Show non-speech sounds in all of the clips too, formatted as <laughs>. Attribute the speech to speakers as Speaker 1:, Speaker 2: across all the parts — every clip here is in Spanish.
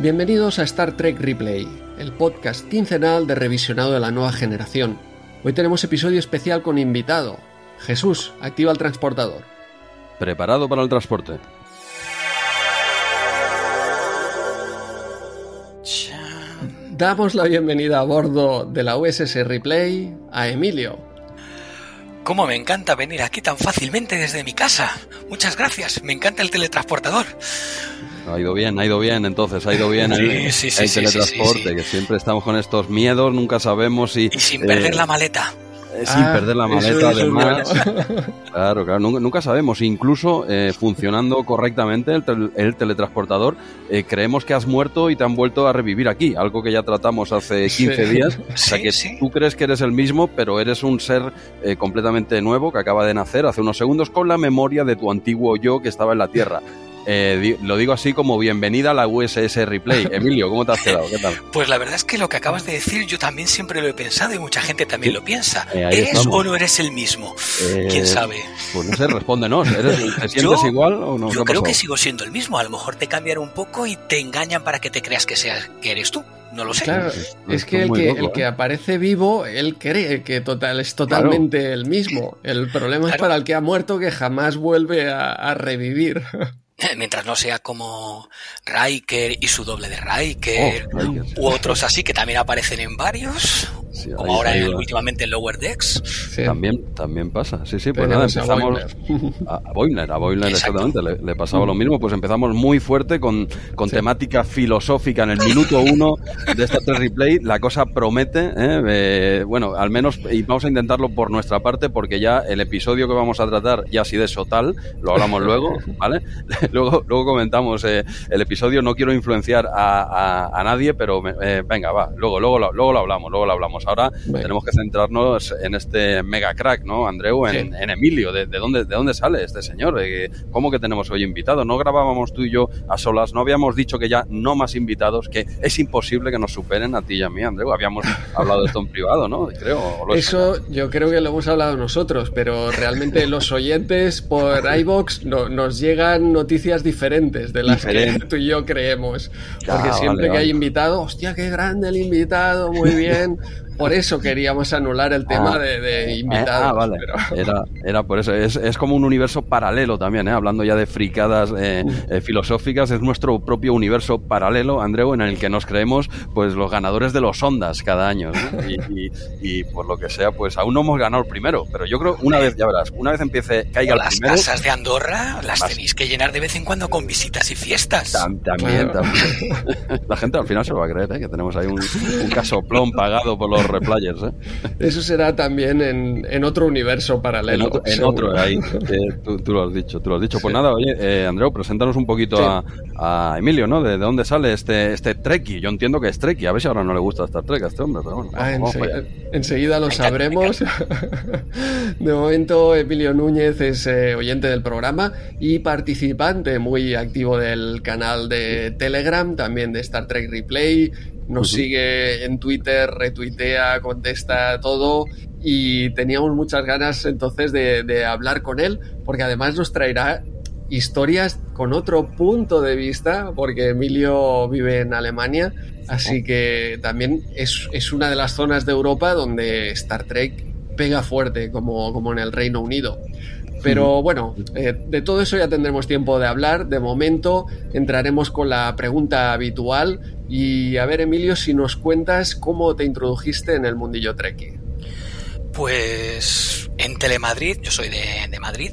Speaker 1: Bienvenidos a Star Trek Replay, el podcast quincenal de revisionado de la nueva generación. Hoy tenemos episodio especial con invitado. Jesús, activa el transportador.
Speaker 2: Preparado para el transporte.
Speaker 1: Damos la bienvenida a bordo de la USS Replay a Emilio.
Speaker 3: ¿Cómo me encanta venir aquí tan fácilmente desde mi casa? Muchas gracias, me encanta el teletransportador.
Speaker 2: Ha ido bien, ha ido bien, entonces ha ido bien el,
Speaker 3: Sí, sí, sí,
Speaker 2: el
Speaker 3: sí, sí,
Speaker 2: teletransporte,
Speaker 3: sí, sí.
Speaker 2: que siempre estamos con estos miedos, nunca sabemos si...
Speaker 3: Y sin perder
Speaker 2: eh,
Speaker 3: la maleta.
Speaker 2: eh, sin
Speaker 1: Ah,
Speaker 2: perder la maleta, además. <laughs> Claro, claro, nunca, nunca sabemos. Incluso eh, funcionando correctamente el, tel- el teletransportador, eh, creemos que has muerto y te han vuelto a revivir aquí, algo que ya tratamos hace 15
Speaker 1: Sí.
Speaker 2: días. <laughs> O sea
Speaker 3: Sí,
Speaker 2: que
Speaker 3: sí.
Speaker 2: tú crees que eres el mismo, pero eres un ser eh, completamente nuevo que acaba de nacer hace unos segundos con la memoria de tu antiguo yo que estaba en la Tierra. Eh, di- lo digo así como bienvenida a la USS Replay. <laughs> Emilio, ¿cómo te has quedado? ¿Qué tal?
Speaker 3: Pues la verdad es que lo que acabas de decir yo también siempre lo he pensado y mucha gente también lo piensa.
Speaker 2: Eh,
Speaker 3: ¿Eres
Speaker 2: estamos.
Speaker 3: o no eres el mismo?
Speaker 2: Eh,
Speaker 3: ¿Quién sabe?
Speaker 2: Pues no sé, respóndenos. ¿Eres- <laughs> ¿Te sientes
Speaker 3: Yo-
Speaker 2: igual o no? ¿Qué
Speaker 3: Yo creo que sigo siendo el mismo. A lo mejor te cambian un poco y te engañan para que te creas que, seas, que eres tú. No lo sé.
Speaker 1: Claro,
Speaker 2: Esto
Speaker 1: es que el que,
Speaker 2: loco,
Speaker 1: el que
Speaker 2: ¿eh?
Speaker 1: aparece vivo, él cree que total, es totalmente el mismo. El problema es para el que ha muerto que jamás vuelve a, a revivir. <laughs> <clears throat>
Speaker 3: Mientras no sea como Riker y su doble de Riker.
Speaker 2: Oh.
Speaker 3: U otros así que también aparecen en varios.
Speaker 2: Sí,
Speaker 3: Como
Speaker 2: ahí-
Speaker 3: ahora
Speaker 2: ahí
Speaker 3: en-
Speaker 2: va.
Speaker 3: últimamente en Lower Decks.
Speaker 1: Sí.
Speaker 2: También, también pasa. Sí, sí, pues nada, empezamos <laughs> a, Boimler, a Boimler exactamente, le, le pasaba lo mismo, pues empezamos muy fuerte con, con temática filosófica en el minuto uno de esta tres replay, la cosa promete, ¿eh? Eh, bueno, al menos, y vamos a intentarlo por nuestra parte, porque ya el episodio que vamos a tratar ya así de Sotal, lo hablamos luego, <laughs> ¿vale? <laughs> luego, luego comentamos eh, el episodio, no quiero influenciar a, a- a nadie, pero eh, venga, va, luego, luego, lo- luego lo hablamos, luego lo hablamos. Ahora
Speaker 1: Venga.
Speaker 2: tenemos que centrarnos en este mega crack, ¿no, Andreu? En,
Speaker 1: Sí.
Speaker 2: en Emilio, ¿de, de dónde, ¿de dónde sale este señor? Eh, ¿Cómo que tenemos hoy invitado? No grabábamos tú y yo a solas, no habíamos dicho que ya no más invitados, que es imposible que nos superen a ti y a mí, Andreu. Habíamos <laughs> hablado de esto en privado, ¿no? Creo. ¿o lo he
Speaker 1: Eso yo creo que lo hemos hablado nosotros, pero realmente los <laughs> oyentes por iBox no, nos llegan noticias diferentes de las
Speaker 2: Diferente.
Speaker 1: que tú y yo creemos. Porque siempre
Speaker 2: vale,
Speaker 1: que
Speaker 2: vale.
Speaker 1: hay invitado, hostia, qué grande el invitado, muy <laughs> bien. Por eso queríamos anular el tema
Speaker 2: Ah.
Speaker 1: de, de
Speaker 2: Eh,
Speaker 1: invitados.
Speaker 2: ah, vale.
Speaker 1: pero-
Speaker 2: Era, era por eso. Es, es como un universo paralelo también, ¿eh? hablando ya de fricadas eh, eh, filosóficas. Es nuestro propio universo paralelo, Andreu, en el que nos creemos pues los ganadores de los Ondas cada año. ¿no? Y, y- y por lo que sea, pues aún no hemos ganado el primero. Pero yo creo, una vez, ya verás, una vez empiece, caiga el
Speaker 3: las
Speaker 2: primero.
Speaker 3: casas de Andorra las
Speaker 2: Más.
Speaker 3: tenéis que llenar de vez en cuando con visitas y fiestas.
Speaker 2: tam- También,
Speaker 1: Claro.
Speaker 2: también. La gente al final se lo va a creer, ¿eh? que tenemos ahí un, un casoplón pagado por los replayers. ¿eh? <laughs>
Speaker 1: Eso será también en, en otro universo
Speaker 2: En
Speaker 1: paralelo.
Speaker 2: otro, en otro, ahí. eh, tú, tú lo has dicho, tú lo has dicho. Pues nada, oye, eh, Andreu, preséntanos un poquito
Speaker 1: Sí.
Speaker 2: a, a Emilio, ¿no? De, de dónde sale este, este Trekkie. Yo entiendo que es Trekkie. A ver si ahora no le gusta Star Trek a este hombre, pero bueno.
Speaker 1: Ah, enseguida, lo sabremos. <laughs> De momento, Emilio Núñez es eh, oyente del programa y participante muy activo del canal de Telegram, también de Star Trek Replay. Nos sigue en Twitter, retuitea, contesta todo. Y teníamos muchas ganas entonces de, de hablar con él, porque además nos traerá historias con otro punto de vista, porque Emilio vive en Alemania, así que también es, es una de las zonas de Europa donde Star Trek pega fuerte, como, como en el Reino Unido. Pero bueno, eh, de todo eso ya tendremos tiempo de hablar. De momento entraremos con la pregunta habitual y a ver, Emilio, si nos cuentas cómo te introdujiste en el mundillo Trekkie.
Speaker 3: Pues en Telemadrid, yo soy de, de Madrid,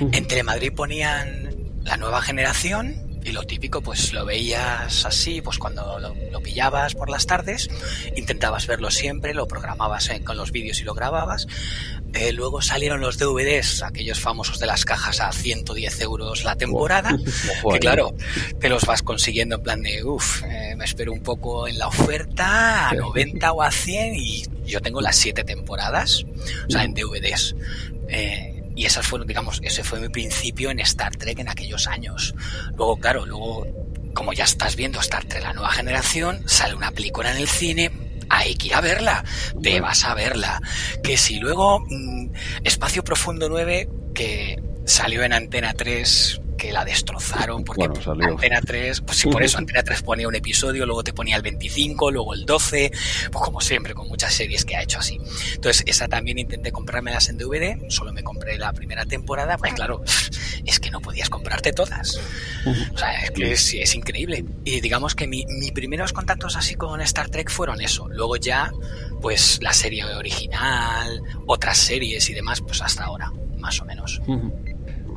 Speaker 3: en Telemadrid ponían la nueva generación y lo típico, pues lo veías así, pues cuando lo, lo pillabas por las tardes, intentabas verlo siempre, lo programabas eh, con los vídeos y lo grababas. Eh, luego salieron los DVDs, aquellos famosos de las cajas a 110 euros la temporada, <laughs> que claro, te los vas consiguiendo en plan de, uff, me espero un poco en la oferta, a 90 o a 100 y yo tengo las 7 temporadas, o sea, en DVDs. Eh, y esas fueron, digamos, ese fue mi principio en Star Trek en aquellos años. Luego, claro, luego, como ya estás viendo Star Trek la nueva generación, sale una película en el cine, hay que ir a verla, te vas a verla. Que si luego mm, Espacio Profundo 9, que salió en Antena 3, que la destrozaron porque
Speaker 2: Bueno, salió.
Speaker 3: Antena 3, pues sí, por eso Antena 3 ponía un episodio, luego te ponía el 25, luego el 12, pues como siempre, con muchas series que ha hecho así. Entonces, esa también intenté comprármelas en DVD, solo me compré la primera temporada, pues claro, es que no podías comprarte todas. O sea, es que es, es increíble. Y digamos que mi, mis primeros contactos así con Star Trek fueron eso. Luego ya, pues la serie original, otras series y demás, pues hasta ahora, más o menos.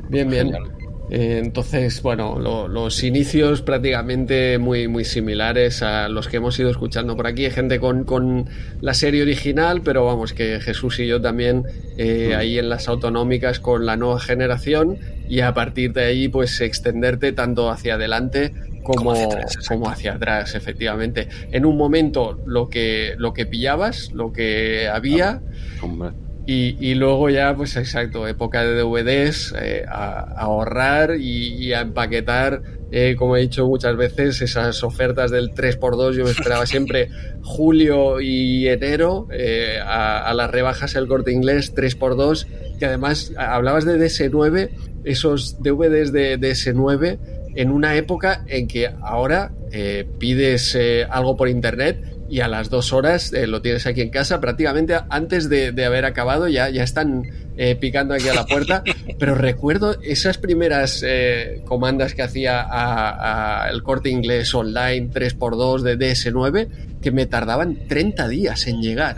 Speaker 1: Bien, bien. Eh, entonces, bueno, lo- los inicios prácticamente muy, muy similares a los que hemos ido escuchando por aquí. Hay gente con, con la serie original, pero vamos, que Jesús y yo también eh,
Speaker 2: Mm.
Speaker 1: ahí en las autonómicas con la nueva generación y a partir de ahí, pues extenderte tanto hacia adelante como,
Speaker 3: Como hacia atrás, exacto.
Speaker 1: como hacia atrás, efectivamente. En un momento lo que, lo que pillabas, lo que había.
Speaker 2: Hombre.
Speaker 1: Y, y luego ya, pues exacto, época de DVDs, eh, a, a ahorrar y, y a empaquetar, eh, como he dicho muchas veces, esas ofertas del 3x2. Yo me esperaba siempre <laughs> julio y enero eh, a, a las rebajas el corte inglés 3x2, que además hablabas de DS9, esos DVDs de DS9 en una época en que ahora pides algo por internet y a las dos horas eh, lo tienes aquí en casa, prácticamente antes de, de haber acabado ya, ya están eh, picando aquí a la puerta, <laughs> pero recuerdo esas primeras eh, comandas que hacía a, a el corte inglés online 3x2 de DS9 que me tardaban 30 días en llegar.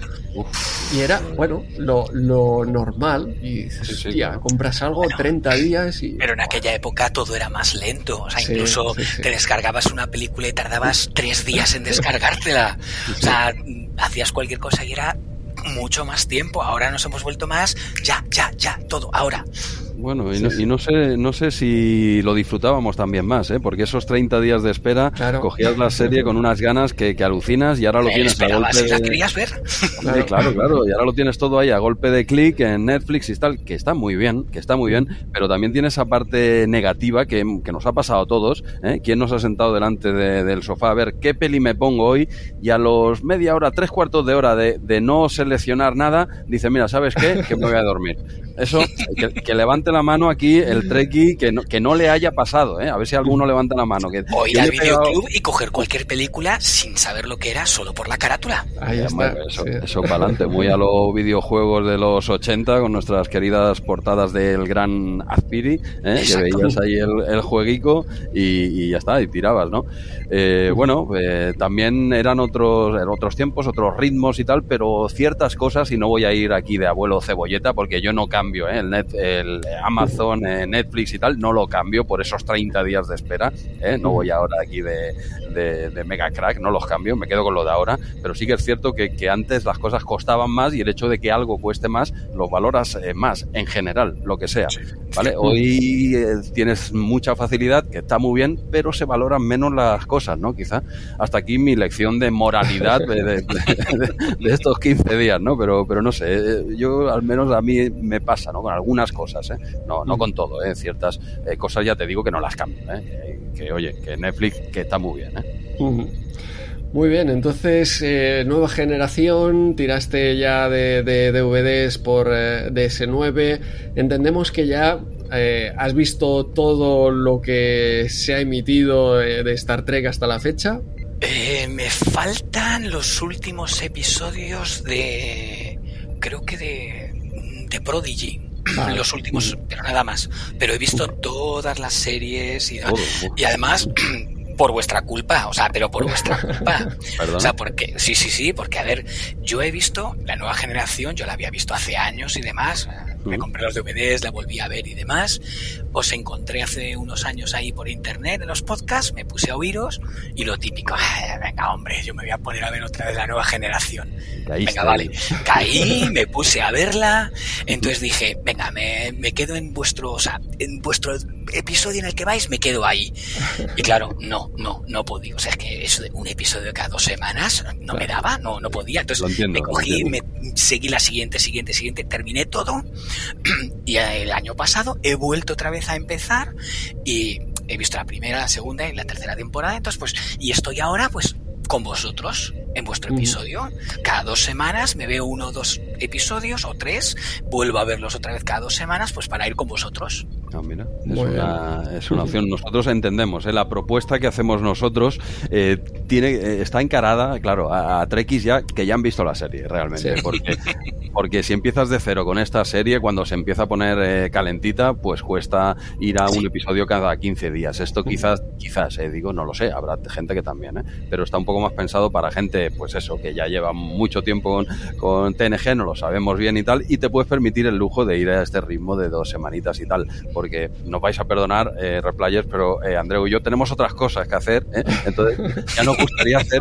Speaker 1: Y era, bueno, lo, lo normal. Y dices,
Speaker 2: Sí, sí,
Speaker 1: hostia,
Speaker 2: claro.
Speaker 1: compras algo
Speaker 3: Bueno,
Speaker 1: 30 días y...
Speaker 3: Pero en aquella época todo era más lento. O sea,
Speaker 1: Sí,
Speaker 3: incluso
Speaker 1: sí, sí.
Speaker 3: te descargabas una película y tardabas tres días en descargártela. O sea, hacías cualquier cosa y era mucho más tiempo. Ahora nos hemos vuelto más, ya, ya, ya, todo, ahora.
Speaker 2: Bueno, y,
Speaker 1: Sí,
Speaker 2: no,
Speaker 1: sí.
Speaker 2: y no sé no sé si lo disfrutábamos también más, ¿eh? porque esos 30 días de espera,
Speaker 1: Claro.
Speaker 2: cogías la serie con unas ganas que, que alucinas y ahora lo
Speaker 3: Eh,
Speaker 2: tienes a golpe
Speaker 3: la querías ver.
Speaker 2: Claro, claro, y ahora lo tienes todo ahí a golpe de clic en Netflix y tal, que está muy bien, que está muy bien, pero también tiene esa parte negativa que, que nos ha pasado a todos. ¿eh? ¿Quién nos ha sentado delante de- del sofá a ver qué peli me pongo hoy? Y a los media hora, tres cuartos de hora de, de no seleccionar nada, dice, mira, ¿sabes qué? Que me voy a dormir. Eso, que, que levante la mano aquí el treki que no, que no le haya pasado, ¿eh? A ver si alguno levanta la mano. Que,
Speaker 3: O ir al videoclub y coger cualquier película sin saber lo que era, solo por la carátula.
Speaker 1: Ahí está.
Speaker 2: eso,
Speaker 1: sí.
Speaker 2: eso para adelante, muy a los videojuegos de los 80 con nuestras queridas portadas del gran Azpiri, ¿eh? que veías ahí el, el jueguico y, y ya está, y tirabas, ¿no? Eh, bueno, eh, también eran otros, eran otros tiempos, otros ritmos y tal, pero ciertas cosas, y no voy a ir aquí de abuelo cebolleta porque yo no cambio, ¿eh? el, net, el Amazon, eh, Netflix y tal, no lo cambio por esos 30 días de espera, ¿eh? no voy ahora aquí de, de, de mega crack, no los cambio, me quedo con lo de ahora, pero sí que es cierto que, que antes las cosas costaban más y el hecho de que algo cueste más, lo valoras eh, más en general, lo que sea. ¿vale? Hoy tienes mucha facilidad, que está muy bien, pero se valoran menos las cosas, ¿no? Quizá hasta aquí mi lección de moralidad de, de- de- de estos 15 días, ¿no? Pero, pero no sé, yo al menos a mí me pasa, ¿no? Con algunas cosas, ¿eh? No, no con todo, ¿eh? Ciertas eh, cosas ya te digo que no las cambio, ¿eh? Que, oye, que Netflix que está muy bien, ¿eh?
Speaker 1: Muy bien, entonces, eh, nueva generación, tiraste ya de, de DVDs por eh, DS9. Entendemos que ya eh, has visto todo lo que se ha emitido eh, de Star Trek hasta la fecha.
Speaker 3: Eh, me faltan los últimos episodios de. Creo que de. de Prodigy. Los últimos, pero nada más. Pero he visto todas las series y, además. <clears throat> Por vuestra culpa, o sea, pero por vuestra <laughs> culpa. O sea, porque, sí, sí, sí, porque a ver, yo he visto la nueva generación, yo la había visto hace años y demás, me compré los DVDs, la volví a ver y demás, os encontré hace unos años ahí por internet en los podcasts, me puse a oíros y lo típico, "Ah, venga hombre, yo me voy a poner a ver otra vez la nueva generación.
Speaker 2: Caíste
Speaker 3: Venga, vale. Caí, <laughs> me puse a verla, entonces dije, venga, me, me quedo en vuestro, o sea, en vuestro episodio en el que vais, me quedo ahí. Y claro, no, no, no podía. O sea, es que eso de un episodio cada dos semanas no me daba, no, no podía. Entonces
Speaker 2: entiendo,
Speaker 3: me cogí, me seguí la siguiente, siguiente, siguiente, terminé todo. <clears throat> Y el año pasado he vuelto otra vez a empezar y he visto la primera, la segunda y la tercera temporada. Entonces, pues, y estoy ahora, pues, con vosotros en vuestro episodio. Cada dos semanas me veo uno o dos episodios o tres, vuelvo a verlos otra vez cada dos semanas, pues para ir con vosotros.
Speaker 2: Ah, mira, es una, es una, opción. Nosotros entendemos, ¿eh? la propuesta que hacemos nosotros eh, tiene, eh, está encarada, claro, a, a Trekkies ya que ya han visto la serie, realmente. Porque, porque si empiezas de cero con esta serie, cuando se empieza a poner eh, calentita, pues cuesta ir a un episodio cada 15 días. Esto quizás, quizás, digo, no lo sé, habrá gente que también, pero está un poco más pensado para gente, pues eso, que ya lleva mucho tiempo con, con TNG, no lo sabemos bien y tal, y te puedes permitir el lujo de ir a este ritmo de dos semanitas y tal porque nos vais a perdonar, eh, replayers, pero eh, Andreu y yo tenemos otras cosas que hacer, ¿eh? entonces ya nos gustaría hacer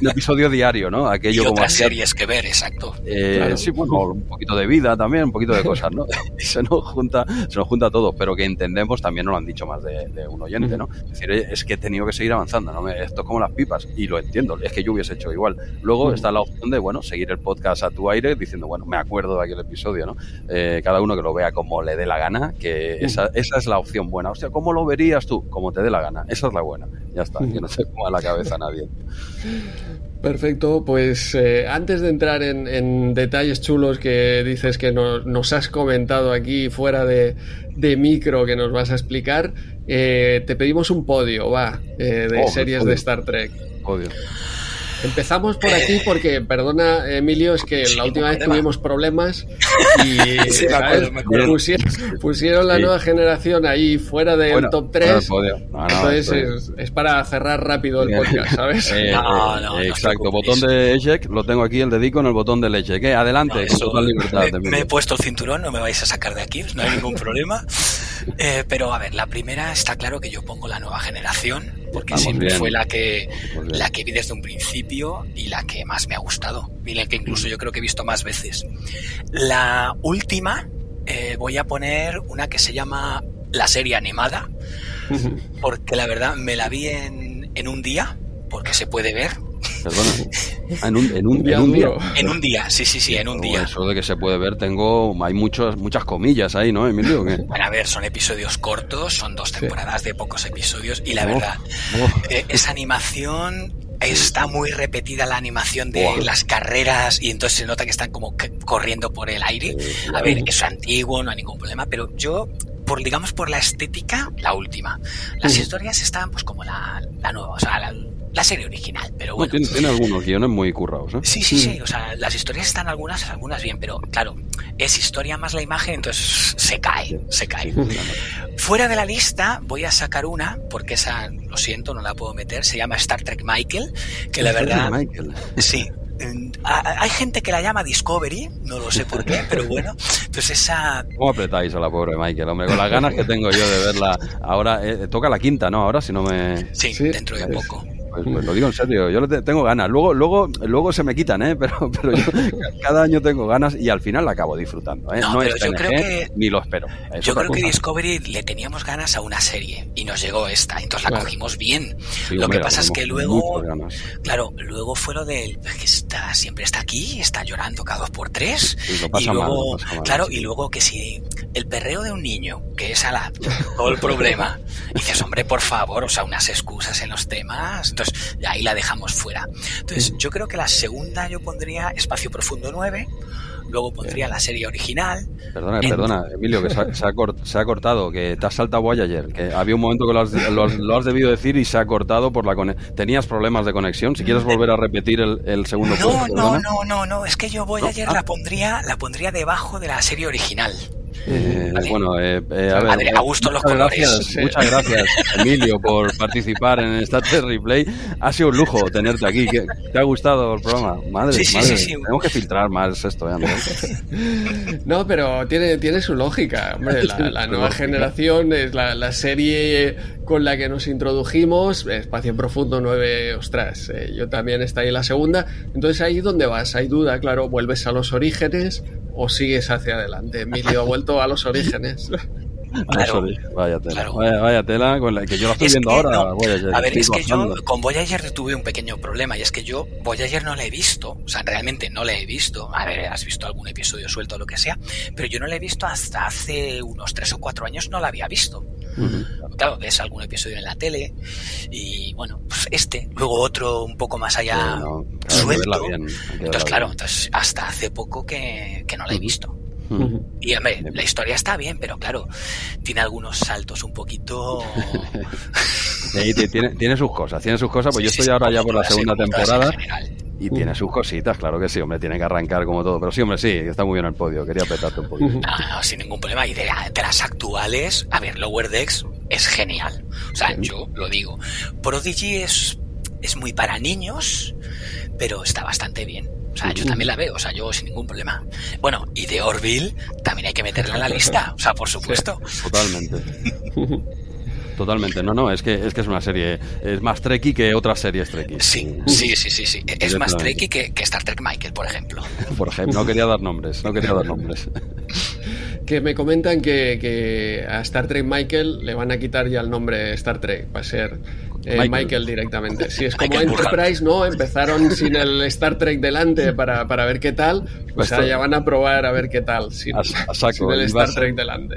Speaker 2: un episodio diario, ¿no?
Speaker 3: Aquello y otras series que ver, exacto.
Speaker 2: Eh, Sí, bueno, un poquito de vida también, un poquito de cosas, ¿no? <laughs> se nos junta, se nos junta todo, pero que entendemos, también nos lo han dicho más de, de un oyente, ¿no? Es decir, es que he tenido que seguir avanzando, ¿no? Esto es como las pipas, y lo entiendo, es que yo hubiese hecho igual. Luego está la opción de, bueno, seguir el podcast a tu aire diciendo, bueno, me acuerdo de aquel episodio, ¿no? Eh, cada uno que lo vea como le dé la gana, que esa, esa es la opción buena. Hostia, ¿cómo lo verías tú? Como te dé la gana. Esa es la buena. Ya está, que no se coma la cabeza nadie.
Speaker 1: Perfecto, pues eh, antes de entrar en, en, detalles chulos que dices que no, nos has comentado aquí fuera de, de, micro que nos vas a explicar, eh, te pedimos un podio, va, eh, de oh, series de Star Trek.
Speaker 2: Podio.
Speaker 1: Empezamos por aquí porque, perdona Emilio, es que <laughs> sí, la última vez tuvimos problemas y
Speaker 3: sí, me acuerdo, me acuerdo.
Speaker 1: Pusieron, pusieron, la sí. nueva generación ahí fuera del bueno, top 3. No, no, entonces es, es, para cerrar rápido el podcast, ¿sabes? <laughs>
Speaker 2: Eh, no, eh, exacto, botón de eject, lo tengo aquí, el dedico en el botón del eject. ¿eh? Adelante,
Speaker 3: eso, con libertad. Me, me, he puesto el cinturón, no me vais a sacar de aquí, no hay ningún problema. <laughs> Eh, pero a ver, la primera está claro que yo pongo la nueva generación, porque siempre bien. fue la que, la que vi desde un principio y la que más me ha gustado, y la que incluso yo creo que he visto más veces. La última, eh, voy a poner una que se llama la serie animada, porque la verdad me la vi en, en un día, porque se puede ver,
Speaker 2: Perdona. En un, en un, día, en un día.
Speaker 3: En un día, sí, sí, sí, en un día.
Speaker 2: Eso de que se puede ver, tengo. Hay muchos, muchas comillas ahí, ¿no, Emilio? ¿qué?
Speaker 3: Bueno, a ver, son episodios cortos, son dos temporadas sí. de pocos episodios, y la oh, verdad, oh. Eh, esa animación está muy repetida la animación de wow. las carreras y entonces se nota que están como corriendo por el aire. A ver, es antiguo, no hay ningún problema, pero yo por digamos por la estética, la última. Las historias están pues como la, la nueva, o sea, la, la serie original, pero bueno.
Speaker 2: No, tiene, tiene, algunos guiones muy currados, ¿eh?
Speaker 3: Sí, sí, sí, o sea, las historias están algunas, algunas bien, pero claro, es historia más la imagen, entonces se cae, se cae. Fuera de la lista voy a sacar una, porque esa, lo siento, no la puedo meter, se llama Star Trek Michael, que la verdad...
Speaker 2: Michael.
Speaker 3: Sí, hay gente que la llama Discovery, no lo sé por qué, pero <laughs> bueno. Entonces esa...
Speaker 2: ¿Cómo apretáis a la pobre Michael, hombre? Con las ganas que tengo yo de verla. Ahora eh, toca la quinta, ¿no? Ahora si no me...
Speaker 3: Sí, sí. dentro de poco.
Speaker 2: Pues, pues, lo digo en serio, yo tengo ganas. Luego, luego, luego se me quitan, ¿eh? <laughs> Pero, pero yo cada año tengo ganas y al final la acabo disfrutando, ¿eh?
Speaker 3: No,
Speaker 2: no
Speaker 3: pero
Speaker 2: es
Speaker 3: yo creo que,
Speaker 2: ni lo espero.
Speaker 3: Es yo creo cosa. que Discovery le teníamos ganas a una serie y nos llegó esta, entonces la claro. cogimos bien.
Speaker 2: Sí,
Speaker 3: lo que pasa es que luego,
Speaker 2: claro,
Speaker 3: luego fue lo del que está siempre está aquí, está llorando cada dos por tres
Speaker 2: y, y
Speaker 3: luego,
Speaker 2: mal,
Speaker 3: claro, y luego que si el perreo de un niño, que es a la, <laughs> todo el problema, y dices, hombre, por favor, o sea, unas excusas en los temas, entonces ahí la dejamos fuera. Entonces, yo creo que la segunda yo pondría Espacio Profundo 9, luego pondría la serie original.
Speaker 2: Perdona, en... perdona, Emilio, que se ha, se, ha cort, se ha, cortado, que te has saltado Voyager, que había un momento que lo has, lo has, lo has debido decir y se ha cortado por la conexión. ¿Tenías problemas de conexión? Si quieres volver a repetir el, el segundo
Speaker 3: No, punto, no, no, no, no, es que yo Voyager no. ah. la pondría, la pondría debajo de la serie original.
Speaker 2: Eh, vale. Bueno, eh, eh, a ver.
Speaker 3: Madre, a gusto los colores.
Speaker 2: Gracias, muchas gracias, Emilio, por participar en Trek Replay. Ha sido un lujo tenerte aquí. ¿Te ha gustado el programa? Madre,
Speaker 3: sí, sí,
Speaker 2: madre.
Speaker 3: Sí,
Speaker 2: Tenemos que filtrar más esto.
Speaker 1: ¿eh? <laughs> No, pero tiene, tiene su lógica. Hombre, la, la nueva generación es la, la, serie con la que nos introdujimos. Espacio Profundo 9, ostras, eh, yo también está ahí en la segunda. Entonces ahí donde vas, hay duda, claro, vuelves a los orígenes o sigues hacia adelante. Emilio ha vuelto a los orígenes. <laughs>
Speaker 2: Claro, vaya tela, claro. vaya, vaya, tela con la que yo la estoy es viendo ahora.
Speaker 3: No, Voyager, a ver, es que bajando. yo con Voyager tuve un pequeño problema y es que yo Voyager no la he visto, o sea, realmente no la he visto. A ver, has visto algún episodio suelto o lo que sea, pero yo no la he visto hasta hace unos tres o cuatro años, no la había visto. Uh -huh. Claro, ves algún episodio en la tele y bueno, pues este, luego otro un poco más allá suelto. Bien, entonces, claro, entonces hasta hace poco que, que no la he visto. Y hombre, la historia está bien, pero claro, tiene algunos saltos un poquito. <laughs>
Speaker 2: Sí, tiene, tiene sus cosas, tiene sus cosas, pues yo estoy ahora ya por la segunda temporada. Y tiene sus cositas, claro que sí, hombre, tiene que arrancar como todo. Pero sí, hombre, sí, está muy bien el podio. Quería petarte un poquito.
Speaker 3: No, no, sin ningún problema. Y de, de las actuales, a ver, Lower Decks es genial. O sea, yo lo digo. Prodigy es, es muy para niños, pero está bastante bien. O sea, yo también la veo, o sea, yo sin ningún problema. Bueno, y de Orville también hay que meterla en la lista, o sea, por supuesto.
Speaker 2: Totalmente. <laughs> Totalmente, no, no, es que es que es una serie, es más trekky que otras series trekky.
Speaker 3: Sí, sí, sí, sí, sí. Es más trekky que, que Star Trek Michael, por ejemplo. <laughs>
Speaker 2: por ejemplo, no quería dar nombres, no quería dar nombres. <laughs>
Speaker 1: que me comentan que, que, a Star Trek Michael le van a quitar ya el nombre Star Trek, va a ser eh, Michael. directamente. Si es como Enterprise, ¿no? Empezaron sin el Star Trek delante para, para ver qué tal, pues ahora ya van a probar a ver qué tal sin,
Speaker 2: a, a saco,
Speaker 1: sin el Star Trek delante.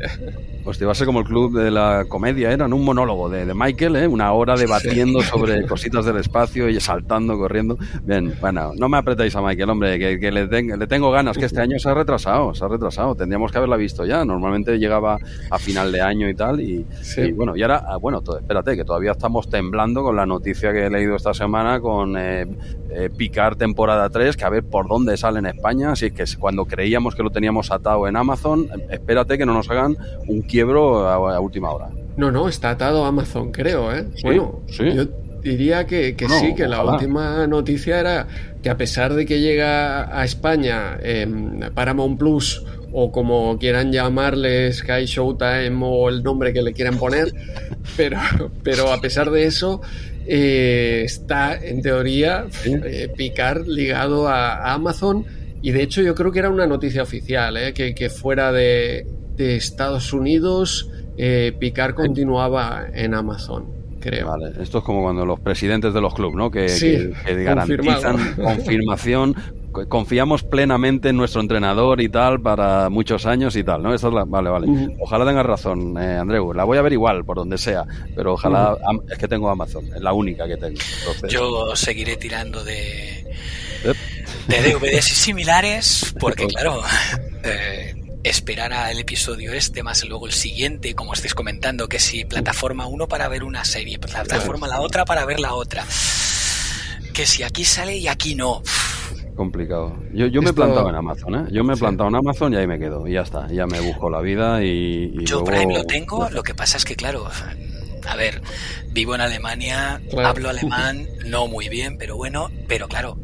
Speaker 2: Hostia, va a ser como el club de la comedia, era un monólogo de, de Michael, ¿eh? una hora debatiendo sobre <laughs> cositas del espacio y saltando, corriendo. Bien, bueno, no me apretáis a Michael, hombre, que, que le, ten, le, tengo ganas, que este año se ha retrasado, se ha retrasado, tendríamos que haberla visto ya, normalmente llegaba a final de año y tal, y, sí. y bueno, y ahora, ah, bueno, todo, espérate, que todavía estamos temblando con la noticia que he leído esta semana con eh, eh, Picar temporada 3, que a ver por dónde sale en España, así que cuando creíamos que lo teníamos atado en Amazon, espérate que no nos hagan un quiebro a, a última hora.
Speaker 1: No, no, está atado a Amazon, creo, ¿eh? ¿Sí? Bueno,
Speaker 2: ¿Sí?
Speaker 1: yo diría que, que
Speaker 2: No,
Speaker 1: sí, que la
Speaker 2: ojalá.
Speaker 1: última noticia era que a pesar de que llega a España eh, Paramount Plus o como quieran llamarle Sky Showtime o el nombre que le quieran poner, <laughs> pero, pero a pesar de eso eh, está en teoría eh, Picar ligado a, a, Amazon. Y de hecho yo creo que era una noticia oficial, ¿eh? que, que fuera de, de Estados Unidos eh, Picar continuaba en Amazon creo.
Speaker 2: Vale, esto es como cuando los presidentes de los clubes, ¿no? Que,
Speaker 1: Sí,
Speaker 2: que, que garantizan
Speaker 1: confirmado. <laughs>
Speaker 2: confirmación, confiamos plenamente en nuestro entrenador y tal para muchos años y tal, ¿no? Esa es la, vale, vale. Ojalá tengas razón, eh, Andreu. La voy a ver igual, por donde sea, pero ojalá, es que tengo Amazon, es la única que tengo. Entonces,
Speaker 3: Yo seguiré tirando de, de DVDs y similares, porque claro, <laughs> eh, esperar al episodio este más luego el siguiente, como estáis comentando, que si plataforma 1 para ver una serie, plataforma la otra para ver la otra. Que si aquí sale y aquí no.
Speaker 2: complicado. Yo, yo me he
Speaker 1: Esto-
Speaker 2: plantado en Amazon, ¿eh? Yo me he
Speaker 1: Sí.
Speaker 2: plantado en Amazon y ahí me quedo. Y ya está, ya me busco la vida y, y
Speaker 3: Yo
Speaker 2: luego-
Speaker 3: Prime lo tengo, lo que pasa es que claro, a ver, vivo en Alemania,
Speaker 1: Claro.
Speaker 3: hablo alemán, no muy bien, pero bueno, pero claro,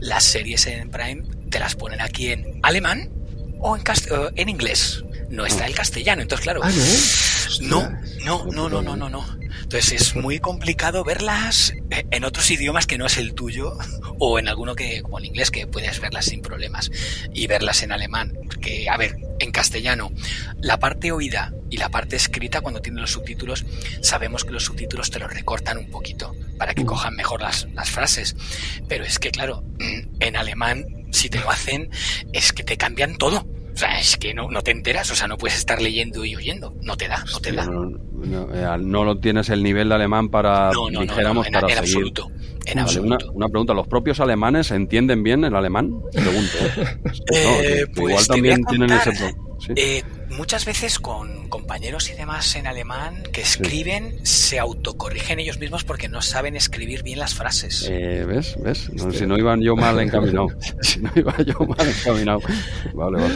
Speaker 3: las series en Prime te las ponen aquí en alemán o en, cast- o en inglés. No está el castellano, entonces claro,
Speaker 1: Ah,
Speaker 3: no,
Speaker 1: ¿no?
Speaker 3: No, no, no, no, no. Entonces es muy complicado verlas en otros idiomas que no es el tuyo <laughs> o en alguno que, como el inglés, que puedes verlas sin problemas y verlas en alemán. Que, a ver, en castellano, la parte oída y la parte escrita, cuando tienen los subtítulos, sabemos que los subtítulos te los recortan un poquito para que cojan mejor las, las frases. Pero es que, claro, en alemán, si te lo hacen, es que te cambian todo. O sea, es que no, no te enteras, o sea, no puedes estar leyendo y oyendo. No te da, no te da.
Speaker 2: No, no, eh, no tienes el nivel de alemán para,
Speaker 3: No, no, no,
Speaker 2: dijéramos,
Speaker 3: en,
Speaker 2: para
Speaker 3: en
Speaker 2: seguir.
Speaker 3: absoluto. En
Speaker 2: Vale,
Speaker 3: absoluto.
Speaker 2: una, una pregunta, ¿los propios alemanes entienden bien el alemán? Pregunto. <laughs> ¿eh? No,
Speaker 3: Eh, pues
Speaker 2: igual
Speaker 3: a
Speaker 2: también tienen ese... ¿sí?
Speaker 3: Eh, muchas veces con compañeros y demás en alemán que escriben se autocorrigen ellos mismos porque no saben escribir bien las frases.
Speaker 2: Eh, ¿Ves? ¿Ves? No, si no iban yo mal encaminado. <laughs> si no iba yo mal encaminado. Vale, vale.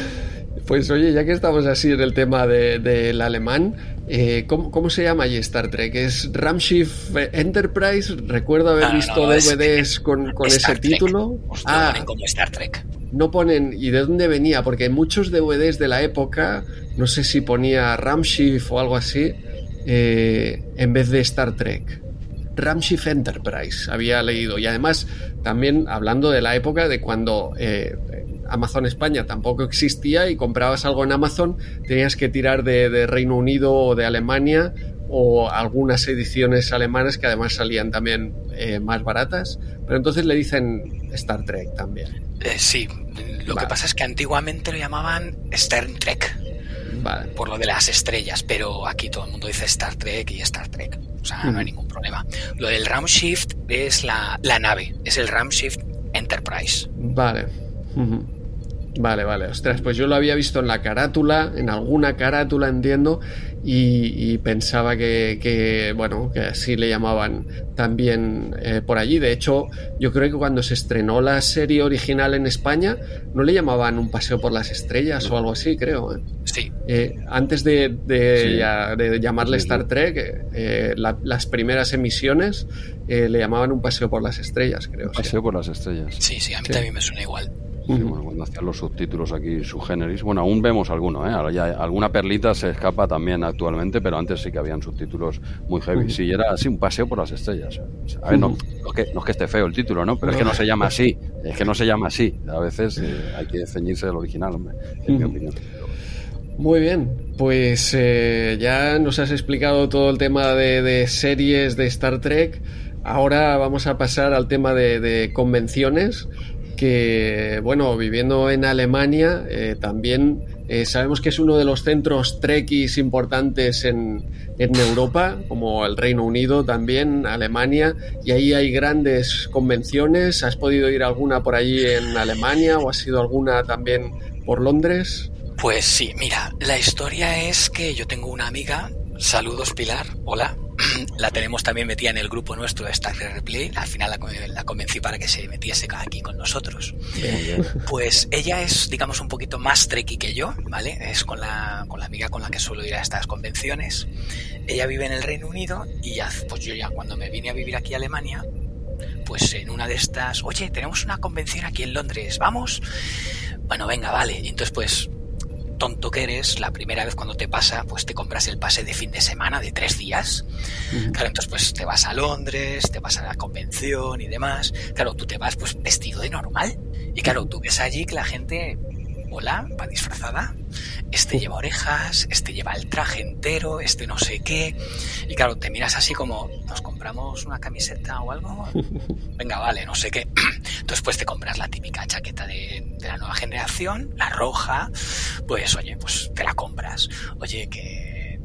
Speaker 1: Pues oye, ya que estamos así en el tema de- del alemán, eh, ¿cómo, cómo se llama allí Star Trek? ¿Es Ramshift Enterprise? Recuerdo haber
Speaker 3: No, no,
Speaker 1: visto
Speaker 3: no,
Speaker 1: DVDs con, con ese
Speaker 3: Trek.
Speaker 1: título.
Speaker 3: Os
Speaker 1: Ah,
Speaker 3: ponen como Star Trek.
Speaker 1: no ponen. ¿Y de dónde venía? Porque muchos DVDs de la época, no sé si ponía Ramshift o algo así, eh, en vez de Star Trek. Ramshift Enterprise había leído. Y además, también hablando de la época de cuando eh, Amazon España tampoco existía y comprabas algo en Amazon, tenías que tirar de, de Reino Unido o de Alemania o algunas ediciones alemanas que además salían también eh, más baratas. Pero entonces le dicen Star Trek también.
Speaker 3: Eh, sí, lo
Speaker 1: Vale.
Speaker 3: que pasa es que antiguamente lo llamaban Star Trek
Speaker 1: Vale.
Speaker 3: por lo de las estrellas, pero aquí todo el mundo dice Star Trek y Star Trek. O sea, no hay ningún problema. Lo del Ramshift es la, la nave, es el Ramshift Enterprise.
Speaker 1: Vale. Vale, vale. Ostras, pues yo lo había visto en la carátula, en alguna carátula, entiendo, y, y pensaba que, que, bueno, que así le llamaban también eh, por allí. De hecho, yo creo que cuando se estrenó la serie original en España, no le llamaban Un paseo por las estrellas o algo así, creo. ¿eh?
Speaker 3: Sí.
Speaker 1: Eh, antes de, de,
Speaker 2: Sí.
Speaker 1: ya- de llamarle
Speaker 2: Sí, sí.
Speaker 1: Star Trek, eh, la- las primeras emisiones eh, le llamaban Un paseo por las estrellas, creo.
Speaker 2: Paseo por las estrellas.
Speaker 3: Sí, sí, a mí
Speaker 1: Sí.
Speaker 3: también me suena igual.
Speaker 2: Sí, bueno, cuando hacían los subtítulos aquí subgéneris. Bueno, aún vemos alguno, ¿eh? Ahora ya alguna perlita se escapa también actualmente, pero antes sí que habían subtítulos muy heavy. Sí, era así, un paseo por las estrellas. A ver, no, no es que, no es que esté feo el título, ¿no? Pero es que no se llama así. Es que no se llama así. A veces eh, hay que ceñirse del original, hombre, en mi opinión.
Speaker 1: Muy bien, pues eh, ya nos has explicado todo el tema de, de series de Star Trek. Ahora vamos a pasar al tema de, de convenciones. Que, bueno, viviendo en Alemania, eh, también eh, sabemos que es uno de los centros trekkies importantes en, en Europa, como el Reino Unido también, Alemania, y ahí hay grandes convenciones. ¿Has podido ir alguna por allí en Alemania o has sido alguna también por Londres?
Speaker 3: Pues sí, mira, la historia es que yo tengo una amiga, saludos Pilar, hola, la tenemos también metida en el grupo nuestro de Star Trek Replay, al final la, con- la convencí para que se metiese aquí con nosotros. Pues ella es, digamos, un poquito más trekkie que yo, ¿vale? Es con la, con la amiga con la que suelo ir a estas convenciones. Ella vive en el Reino Unido y ya, pues yo ya cuando me vine a vivir aquí a Alemania, pues en una de estas, oye, tenemos una convención aquí en Londres, ¿vamos? Bueno, venga, vale. Y entonces, pues, tonto que eres, la primera vez cuando te pasa, pues te compras el pase de fin de semana de tres días. Claro, entonces pues te vas a Londres, te vas a la convención y demás. Claro, tú te vas pues vestido de normal. Y claro, tú ves allí que la gente, hola, va disfrazada. Este lleva orejas, este lleva el traje entero, este no sé qué. Y claro, te miras así como, ¿nos compramos una camiseta o algo? <laughs> Venga, vale, no sé qué. <clears throat> Entonces pues te compras la típica chaqueta de, de la nueva generación, la roja. Pues oye, pues te la compras. Oye, que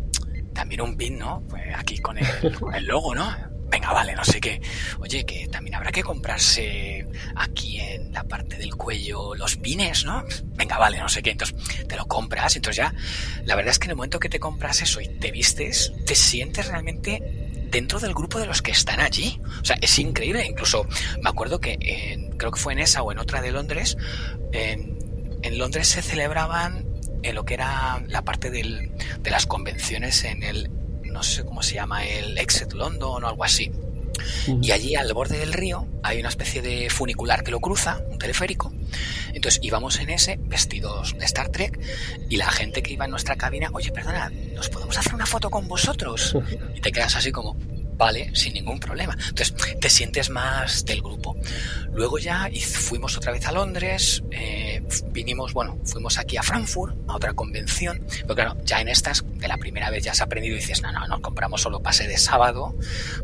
Speaker 3: también un pin, ¿no? Pues aquí con el, con el logo, ¿no? Venga, vale, no sé qué. Oye, que también habrá que comprarse aquí en la parte del cuello los pines, ¿no? Venga, vale, no sé qué. Entonces te lo compras. Entonces ya, la verdad es que en el momento que te compras eso y te vistes, te sientes realmente dentro del grupo de los que están allí. O sea, es increíble. Incluso me acuerdo que en- creo que fue en esa o en otra de Londres, en, Londres se celebraban en lo que era la parte del, de las convenciones en el, no sé cómo se llama, el Exit London o algo así. Y allí al borde del río hay una especie de funicular que lo cruza, un teleférico. Entonces íbamos en ese, vestidos de Star Trek, y la gente que iba en nuestra cabina, oye, perdona, ¿nos podemos hacer una foto con vosotros? <laughs> Y te quedas así como, vale, sin ningún problema. Entonces te sientes más del grupo. Luego ya fuimos otra vez a Londres, eh, vinimos, bueno, fuimos aquí a Frankfurt, a otra convención, pero claro, ya en estas, de la primera vez ya has aprendido y dices, no, no, no, compramos solo pase de sábado,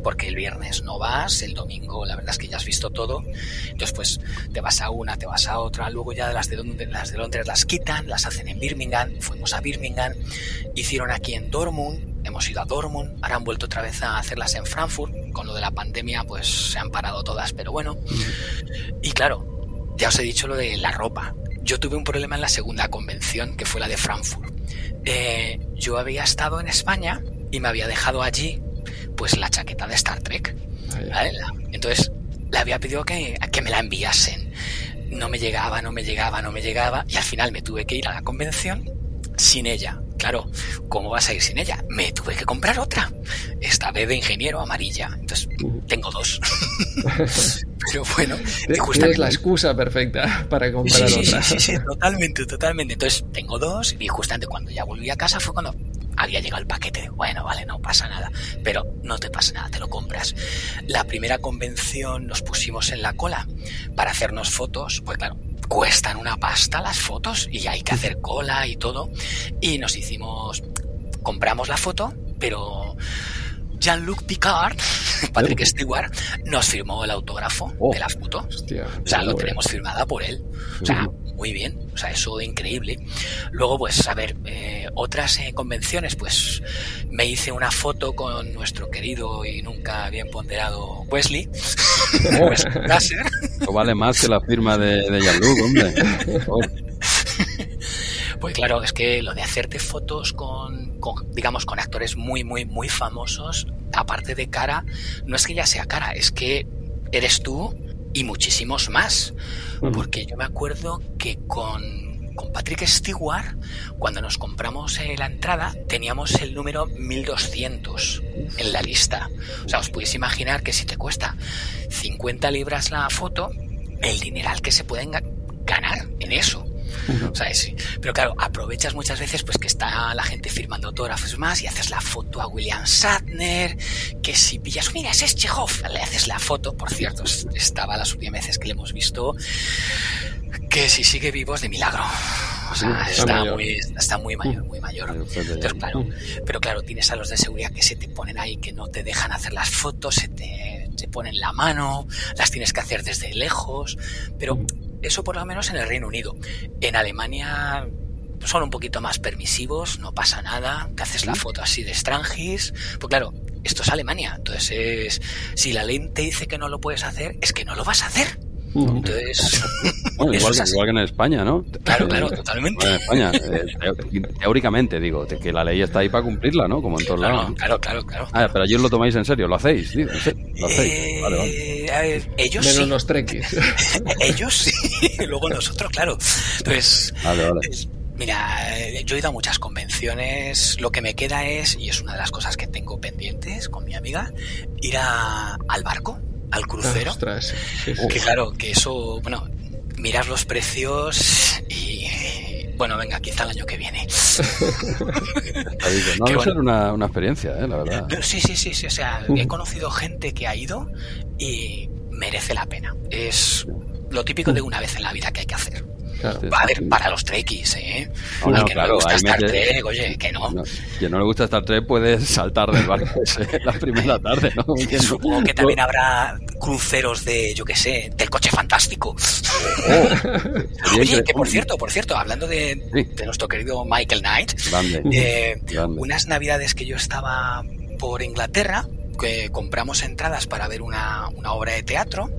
Speaker 3: porque el viernes no vas, el domingo la verdad es que ya has visto todo, entonces pues te vas a una, te vas a otra, luego ya las de, Londres, las de Londres las quitan, las hacen en Birmingham, fuimos a Birmingham, hicieron aquí en Dortmund, hemos ido a Dortmund, ahora han vuelto otra vez a hacerlas en Frankfurt, con lo de la pandemia pues se han parado todas, pero bueno, y claro, ya os he dicho lo de la ropa. Yo tuve un problema en la segunda convención, que fue la de Frankfurt. Eh, yo había estado en España y me había dejado allí pues la chaqueta de Star Trek. ¿vale? Entonces le había pedido que, que me la enviasen. No me llegaba, no me llegaba, no me llegaba y al final me tuve que ir a la convención sin ella. Claro, ¿cómo vas a ir sin ella? Me tuve que comprar otra. Esta vez de ingeniero amarilla. Entonces, tengo dos. <laughs> Pero bueno, y
Speaker 1: Tienes
Speaker 3: justamente-
Speaker 1: la excusa perfecta para comprar
Speaker 3: sí,
Speaker 1: otra.
Speaker 3: sí, sí, sí, <laughs> totalmente, totalmente. Entonces tengo dos y justamente cuando ya volví a casa fue cuando había llegado el paquete. Bueno, vale, no pasa nada, pero no te pasa nada, te lo compras. La primera convención nos pusimos en la cola para hacernos fotos, pues claro, cuestan una pasta las fotos y hay que hacer cola y todo. Y nos hicimos, compramos la foto, pero Jean-Luc Picard, <laughs> Patrick Stewart, nos firmó el autógrafo
Speaker 2: Oh.
Speaker 3: de la foto.
Speaker 1: Hostia,
Speaker 3: O sea, lo tenemos firmada por él. O sea, muy bien. O sea, eso increíble. Luego, pues, a ver, eh, otras eh, convenciones, pues, me hice una foto con nuestro querido y nunca bien ponderado Wesley. <laughs> Wesley Lasser.
Speaker 2: Eso <laughs> vale más que la firma de, de Jean-Luc, hombre. Por
Speaker 3: Pues claro, es que lo de hacerte fotos con, con, digamos, con actores muy, muy, muy famosos, aparte de cara, no es que ya sea cara, es que eres tú y muchísimos más. Porque yo me acuerdo que con, con Patrick Stewart, cuando nos compramos eh, la entrada, teníamos el número 1200 en la lista. O sea, os podéis imaginar que si te cuesta 50 libras la foto, el dineral que se pueden ganar en eso. O sea, sí. Pero claro, aprovechas muchas veces pues que está la gente firmando autógrafos más y haces la foto a William Shatner, que si pillas, mira, ese es Chekhov, le haces la foto, por cierto, estaba las últimas veces que le hemos visto, que si sigue vivo es de milagro. O sea,
Speaker 1: está
Speaker 3: está,
Speaker 1: mayor.
Speaker 3: muy, está muy mayor, muy mayor. Entonces, claro, pero claro, tienes a los de seguridad que se te ponen ahí, que no te dejan hacer las fotos, se te, te ponen la mano, las tienes que hacer desde lejos, pero eso por lo menos en el Reino Unido. En Alemania son un poquito más permisivos, no pasa nada, te haces la foto así de extranjis, pues claro, esto es Alemania, entonces es, si la ley te dice que no lo puedes hacer, es que no lo vas a hacer. Entonces, <laughs>
Speaker 2: Bueno, igual,
Speaker 3: es
Speaker 2: que,
Speaker 3: así.
Speaker 2: igual que en España, ¿no?
Speaker 3: Claro, claro, totalmente.
Speaker 2: En España, eh, teóricamente digo, que la ley está ahí para cumplirla, ¿no? Como en todos lados.
Speaker 3: Claro,
Speaker 2: ¿no?
Speaker 3: claro, claro, claro.
Speaker 2: Ah, pero allí os lo tomáis en serio, lo hacéis, serio, lo hacéis. Vale, vale.
Speaker 3: Eh, a ver, ellos
Speaker 1: Menos
Speaker 3: sí,
Speaker 1: los trekkies. <laughs>
Speaker 3: ellos sí, <laughs> luego nosotros, claro. Entonces,
Speaker 2: Vale, vale.
Speaker 3: mira, eh, yo he ido a muchas convenciones, lo que me queda es, y es una de las cosas que tengo pendientes con mi amiga, ir a- al barco, al crucero.
Speaker 1: Ostras, sí, sí.
Speaker 3: Que claro, que eso, bueno, mirar los precios y, bueno, venga, quizá el año que viene. <laughs>
Speaker 2: No, debe
Speaker 3: bueno.
Speaker 2: ser una, una experiencia, ¿eh? La verdad.
Speaker 3: No, Sí, sí, sí, sí, o sea, he conocido gente que ha ido y merece la pena. Es lo típico de una vez en la vida que hay que hacer.
Speaker 1: Claro.
Speaker 3: A ver, para los trekkies, ¿eh?
Speaker 2: No, no,
Speaker 3: que no
Speaker 2: claro,
Speaker 3: le gusta Star Trek, oye, que no.
Speaker 2: No, quien no le gusta Star Trek puede <laughs> saltar del barco ese la primera tarde, ¿no? <laughs> No-
Speaker 3: Supongo que también habrá cruceros de, yo qué sé, del coche fantástico. <laughs>
Speaker 2: Sería
Speaker 3: Oye, que por cierto, por cierto, hablando de,
Speaker 2: Sí.
Speaker 3: de nuestro querido Michael Knight,
Speaker 2: Grande,
Speaker 3: eh,
Speaker 2: grande.
Speaker 3: unas navidades que yo estaba por Inglaterra, que compramos entradas para ver una, una obra de teatro,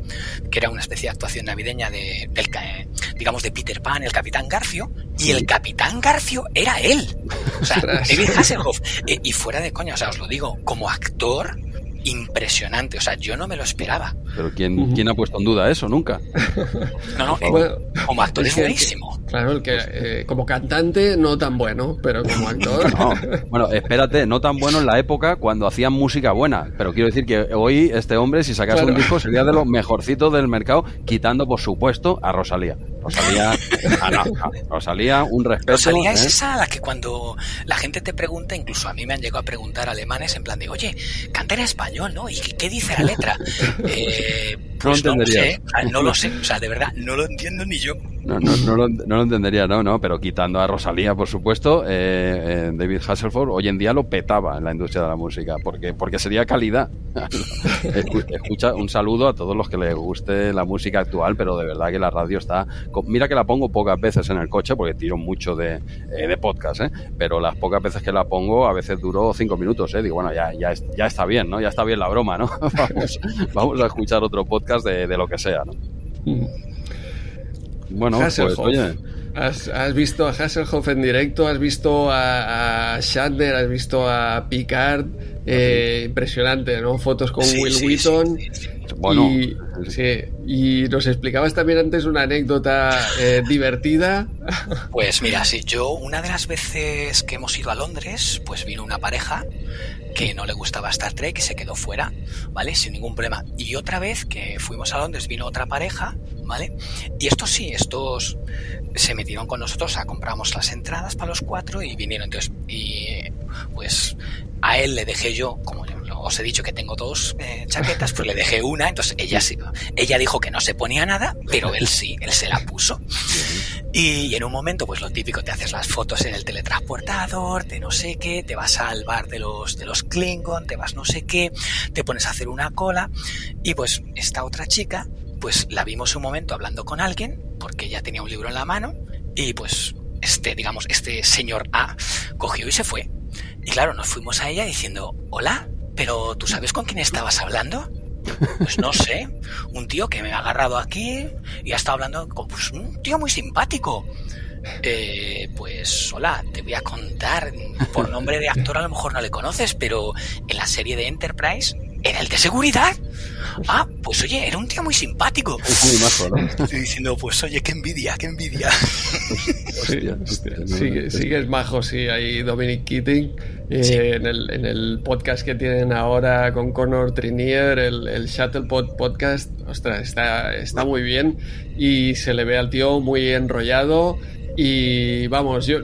Speaker 3: que era una especie de actuación navideña de, del, ca- digamos, de Peter Pan, el Capitán Garfio, y el Capitán Garfio era él. O sea. <laughs> David Hasselhoff. Eh, y fuera de coña, o sea, os lo digo, como actor, impresionante. O sea, yo no me lo esperaba.
Speaker 2: Pero ¿quién, ¿quién ha puesto en duda eso? Nunca.
Speaker 3: No, no, eh,
Speaker 1: Bueno,
Speaker 3: como actor
Speaker 1: es
Speaker 3: buenísimo.
Speaker 1: Claro, el que eh, como cantante no tan bueno, pero como actor. <laughs>
Speaker 2: No, bueno, espérate, no tan bueno en la época cuando hacían música buena, pero quiero decir que hoy este hombre, si sacase
Speaker 1: Claro.
Speaker 2: un disco, sería de los mejorcitos del mercado, quitando, por supuesto, a Rosalía. Rosalía, no, Rosalía, un respeto.
Speaker 3: Rosalía
Speaker 2: ¿eh?
Speaker 3: es esa a la que cuando la gente te pregunta, incluso a mí me han llegado a preguntar alemanes en plan de, oye, canta en español, ¿no? ¿Y qué dice la letra? <laughs> Eh, pues no, lo
Speaker 2: entenderías.
Speaker 3: sé, no lo sé, o sea, de verdad, no lo entiendo ni yo.
Speaker 2: No, no, no, lo, no lo entendería, no, no, pero quitando a Rosalía, por supuesto, eh, eh, David Hasselhoff hoy en día lo petaba en la industria de la música, porque, porque sería calidad. <laughs> Escu- Escucha, un saludo a todos los que les guste la música actual, pero de verdad que la radio está... Mira que la pongo pocas veces en el coche, porque tiro mucho de, eh, de podcast, ¿eh? pero las pocas veces que la pongo, a veces duró cinco minutos, ¿eh? Digo, bueno, ya, ya, ya está bien, ¿no? Ya está bien la broma, ¿no? <laughs> vamos, vamos a escuchar otro podcast de, de lo que sea, ¿no? Bueno, pues oye...
Speaker 1: ¿Has, has visto a Hasselhoff en directo, has visto a, a Shatner, has visto a Picard. Eh, impresionante, ¿no? Fotos con
Speaker 3: Sí,
Speaker 1: Will
Speaker 3: sí,
Speaker 1: Wheaton.
Speaker 3: sí, sí, sí.
Speaker 2: Bueno,
Speaker 1: y, sí, y nos explicabas también antes una anécdota eh, <laughs> divertida.
Speaker 3: Pues mira, sí, yo una de las veces que hemos ido a Londres, pues vino una pareja que no le gustaba Star Trek y se quedó fuera, ¿vale? Sin ningún problema. Y otra vez que fuimos a Londres vino otra pareja, ¿vale? Y estos sí, estos se metieron con nosotros, a compramos las entradas para los cuatro y vinieron. Entonces, y pues a él le dejé yo, como yo os he dicho que tengo dos eh, chaquetas, <laughs> pues le dejé una, entonces ella sí, ella dijo que no se ponía nada, pero él sí, él se la puso. Y en un momento, pues lo típico, te haces las fotos en el teletransportador, de no sé qué, te vas al bar de los, de los Klingon, te vas no sé qué, te pones a hacer una cola, y pues esta otra chica, pues la vimos un momento hablando con alguien, porque ella tenía un libro en la mano, y pues este, digamos, este señor A cogió y se fue. Y claro, nos fuimos a ella diciendo, hola, pero ¿tú sabes con quién estabas hablando? Pues no sé, un tío que me ha agarrado aquí y ha estado hablando con pues, un tío muy simpático. Eh, pues hola, te voy a contar. Por nombre de actor a lo mejor no le conoces, pero en la serie de Enterprise era el de seguridad. Ah, pues oye, era un tío muy simpático.
Speaker 2: muy majo, ¿no? <laughs>
Speaker 3: Estoy diciendo, pues oye, qué envidia, qué envidia. <laughs>
Speaker 1: Hostia, hostia. Sí, que- sí que es majo, sí. Hay Dominic Keating eh,
Speaker 3: Sí.
Speaker 1: en, el, en el podcast que tienen ahora con Connor Trinier, el, el Shuttlepod podcast. Ostras, está, está muy bien y se le ve al tío muy enrollado. Y vamos, yo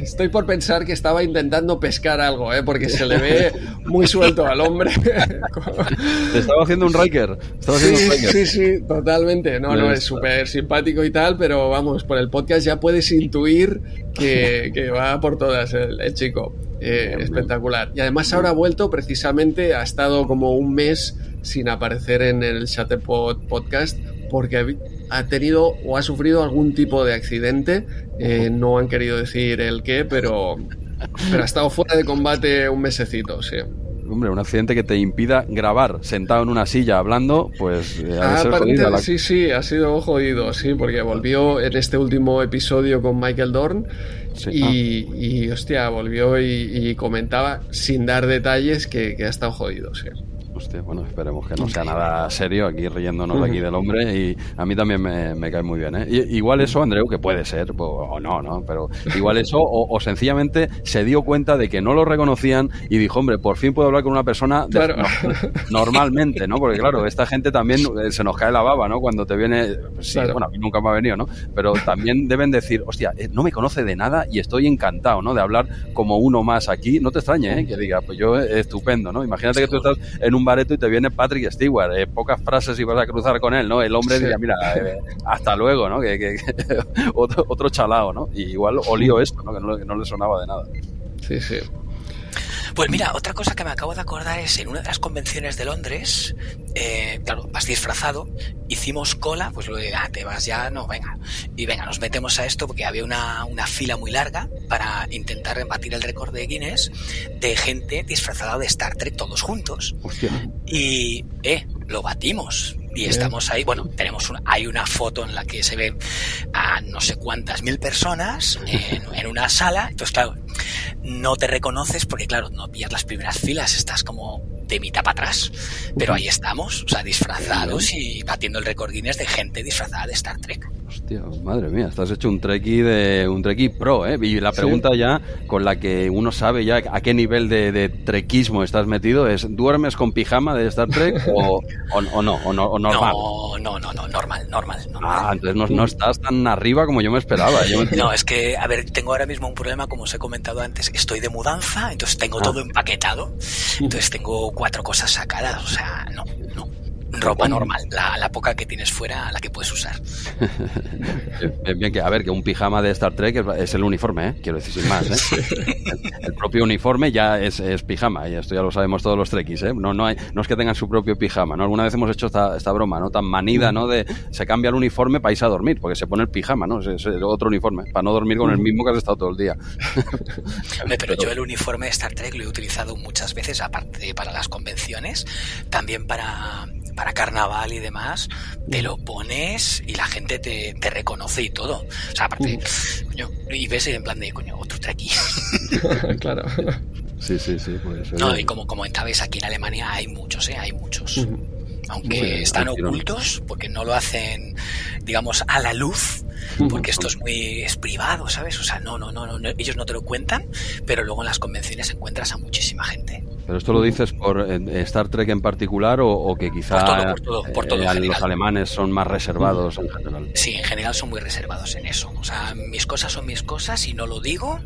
Speaker 1: estoy por pensar que estaba intentando pescar algo, ¿eh? porque se le ve muy suelto al hombre.
Speaker 2: Estaba haciendo un Riker. Estaba haciendo
Speaker 1: Sí,
Speaker 2: un Riker.
Speaker 1: sí, sí, totalmente. No, no, es súper simpático y tal, pero vamos, por el podcast ya puedes intuir que, que va por todas el, el chico. Eh, espectacular. Y además ahora ha vuelto precisamente, ha estado como un mes sin aparecer en el Chatepod podcast porque ha tenido o ha sufrido algún tipo de accidente. Eh, no han querido decir el qué, pero, pero ha estado fuera de combate un mesecito, sí.
Speaker 2: Hombre, un accidente que te impida grabar sentado en una silla hablando, pues eh, ha de
Speaker 1: Ah,
Speaker 2: ser jodida la-
Speaker 1: sí, sí, ha sido jodido, sí, porque volvió en este último episodio con Michael Dorn
Speaker 2: Sí,
Speaker 1: y, y, hostia, volvió y, y comentaba sin dar detalles que, que ha estado jodido, sí.
Speaker 2: Hostia, bueno, esperemos que no sea nada serio aquí riéndonos aquí del hombre y a mí también me, me cae muy bien, ¿eh? Y- igual eso, Andreu, que puede ser, o, no, ¿no? Pero igual <laughs> eso, o, o sencillamente se dio cuenta de que no lo reconocían y dijo, hombre, por fin puedo hablar con una persona de-
Speaker 1: Claro.
Speaker 2: no, normalmente, ¿no? Porque claro, esta gente también eh, se nos cae la baba, ¿no? Cuando te viene, pues sí,
Speaker 1: Claro.
Speaker 2: bueno, a mí nunca me ha venido, ¿no? Pero también deben decir, hostia, eh, no me conoce de nada y estoy encantado, ¿no? De hablar como uno más aquí. No te extrañe, ¿eh? Que diga, pues yo, eh, estupendo, ¿no? Imagínate que tú estás en un bareto y te viene Patrick Stewart, eh, pocas frases y vas a cruzar con él, ¿no? El hombre
Speaker 1: Sí.
Speaker 2: diría, mira, eh, hasta luego, ¿no? Que, que- que- <laughs> otro, otro chalao, ¿no? Y igual olió esto, ¿no? Que no, que no le sonaba de nada.
Speaker 1: Sí, sí.
Speaker 3: Pues mira, otra cosa que me acabo de acordar es en una de las convenciones de Londres, eh, claro, vas disfrazado, hicimos cola, pues lo de, ah, te vas ya, no, venga. Y venga, nos metemos a esto porque había una, una fila muy larga para intentar batir el récord de Guinness de gente disfrazada de Star Trek todos juntos.
Speaker 2: Hostia.
Speaker 3: Y, eh, lo batimos. Y
Speaker 1: Bien.
Speaker 3: estamos ahí, bueno, tenemos una, hay una foto en la que se ve a no sé cuántas mil personas en, en una sala. Entonces, claro, no te reconoces porque, claro, no pillas las primeras filas, estás como de mitad para atrás. Pero ahí estamos, o sea, disfrazados y batiendo el récord Guinness de gente disfrazada de Star Trek.
Speaker 2: Hostia, madre mía, estás hecho un treki de un treki pro, ¿eh? Y la pregunta ya con la que uno sabe ya a qué nivel de, de trequismo estás metido es ¿duermes con pijama de Star Trek <laughs> o, o, o no, o, no, o normal?
Speaker 3: No, no, no, no, normal, normal, normal.
Speaker 2: Ah, entonces no, no estás tan arriba como yo me esperaba. Yo me-
Speaker 3: No, es que, a ver, tengo ahora mismo un problema, como os he comentado antes, estoy de mudanza, entonces tengo
Speaker 2: Ah.
Speaker 3: todo empaquetado, entonces tengo cuatro cosas sacadas, o sea, no, no. Ropa normal, la, la poca que tienes fuera, la que puedes usar.
Speaker 2: Bien, <laughs> bien, que a ver, que un pijama de Star Trek es, es el uniforme, ¿eh? quiero decir, sin más. ¿eh? El, el propio uniforme ya es, es pijama, y esto ya lo sabemos todos los trekkies. ¿eh? No, no, hay, no es que tengan su propio pijama. ¿no? Alguna vez hemos hecho esta, esta broma, ¿no? Tan manida, ¿no? De se cambia el uniforme para irse a dormir, porque se pone el pijama, ¿no? Es, otro uniforme, para no dormir con el mismo que has estado todo el día. <laughs>
Speaker 3: Hombre, Pero yo el uniforme de Star Trek lo he utilizado muchas veces, aparte para las convenciones, también para, para carnaval y demás, te lo pones y la gente te, te reconoce y todo. O sea, aparte, coño, y ves en plan de, coño, otro Trekkie. <laughs> <laughs>
Speaker 1: claro.
Speaker 2: Sí, sí, sí. Pues,
Speaker 3: No, y como comentabais, aquí en Alemania hay muchos, ¿eh? Hay muchos. Aunque
Speaker 2: Sí,
Speaker 3: están ocultos, porque no lo hacen, digamos, a la luz, porque esto es muy es privado, ¿sabes? O sea, no, no, no, no, no, ellos no te lo cuentan, pero luego en las convenciones encuentras a muchísima gente.
Speaker 2: ¿Pero esto lo dices por eh, Star Trek en particular o, o que quizá
Speaker 3: Por todo, por todo, por todo en
Speaker 2: eh, los alemanes son más reservados en general?
Speaker 3: Sí, en general son muy reservados en eso. O sea, mis cosas son mis cosas y no lo digo,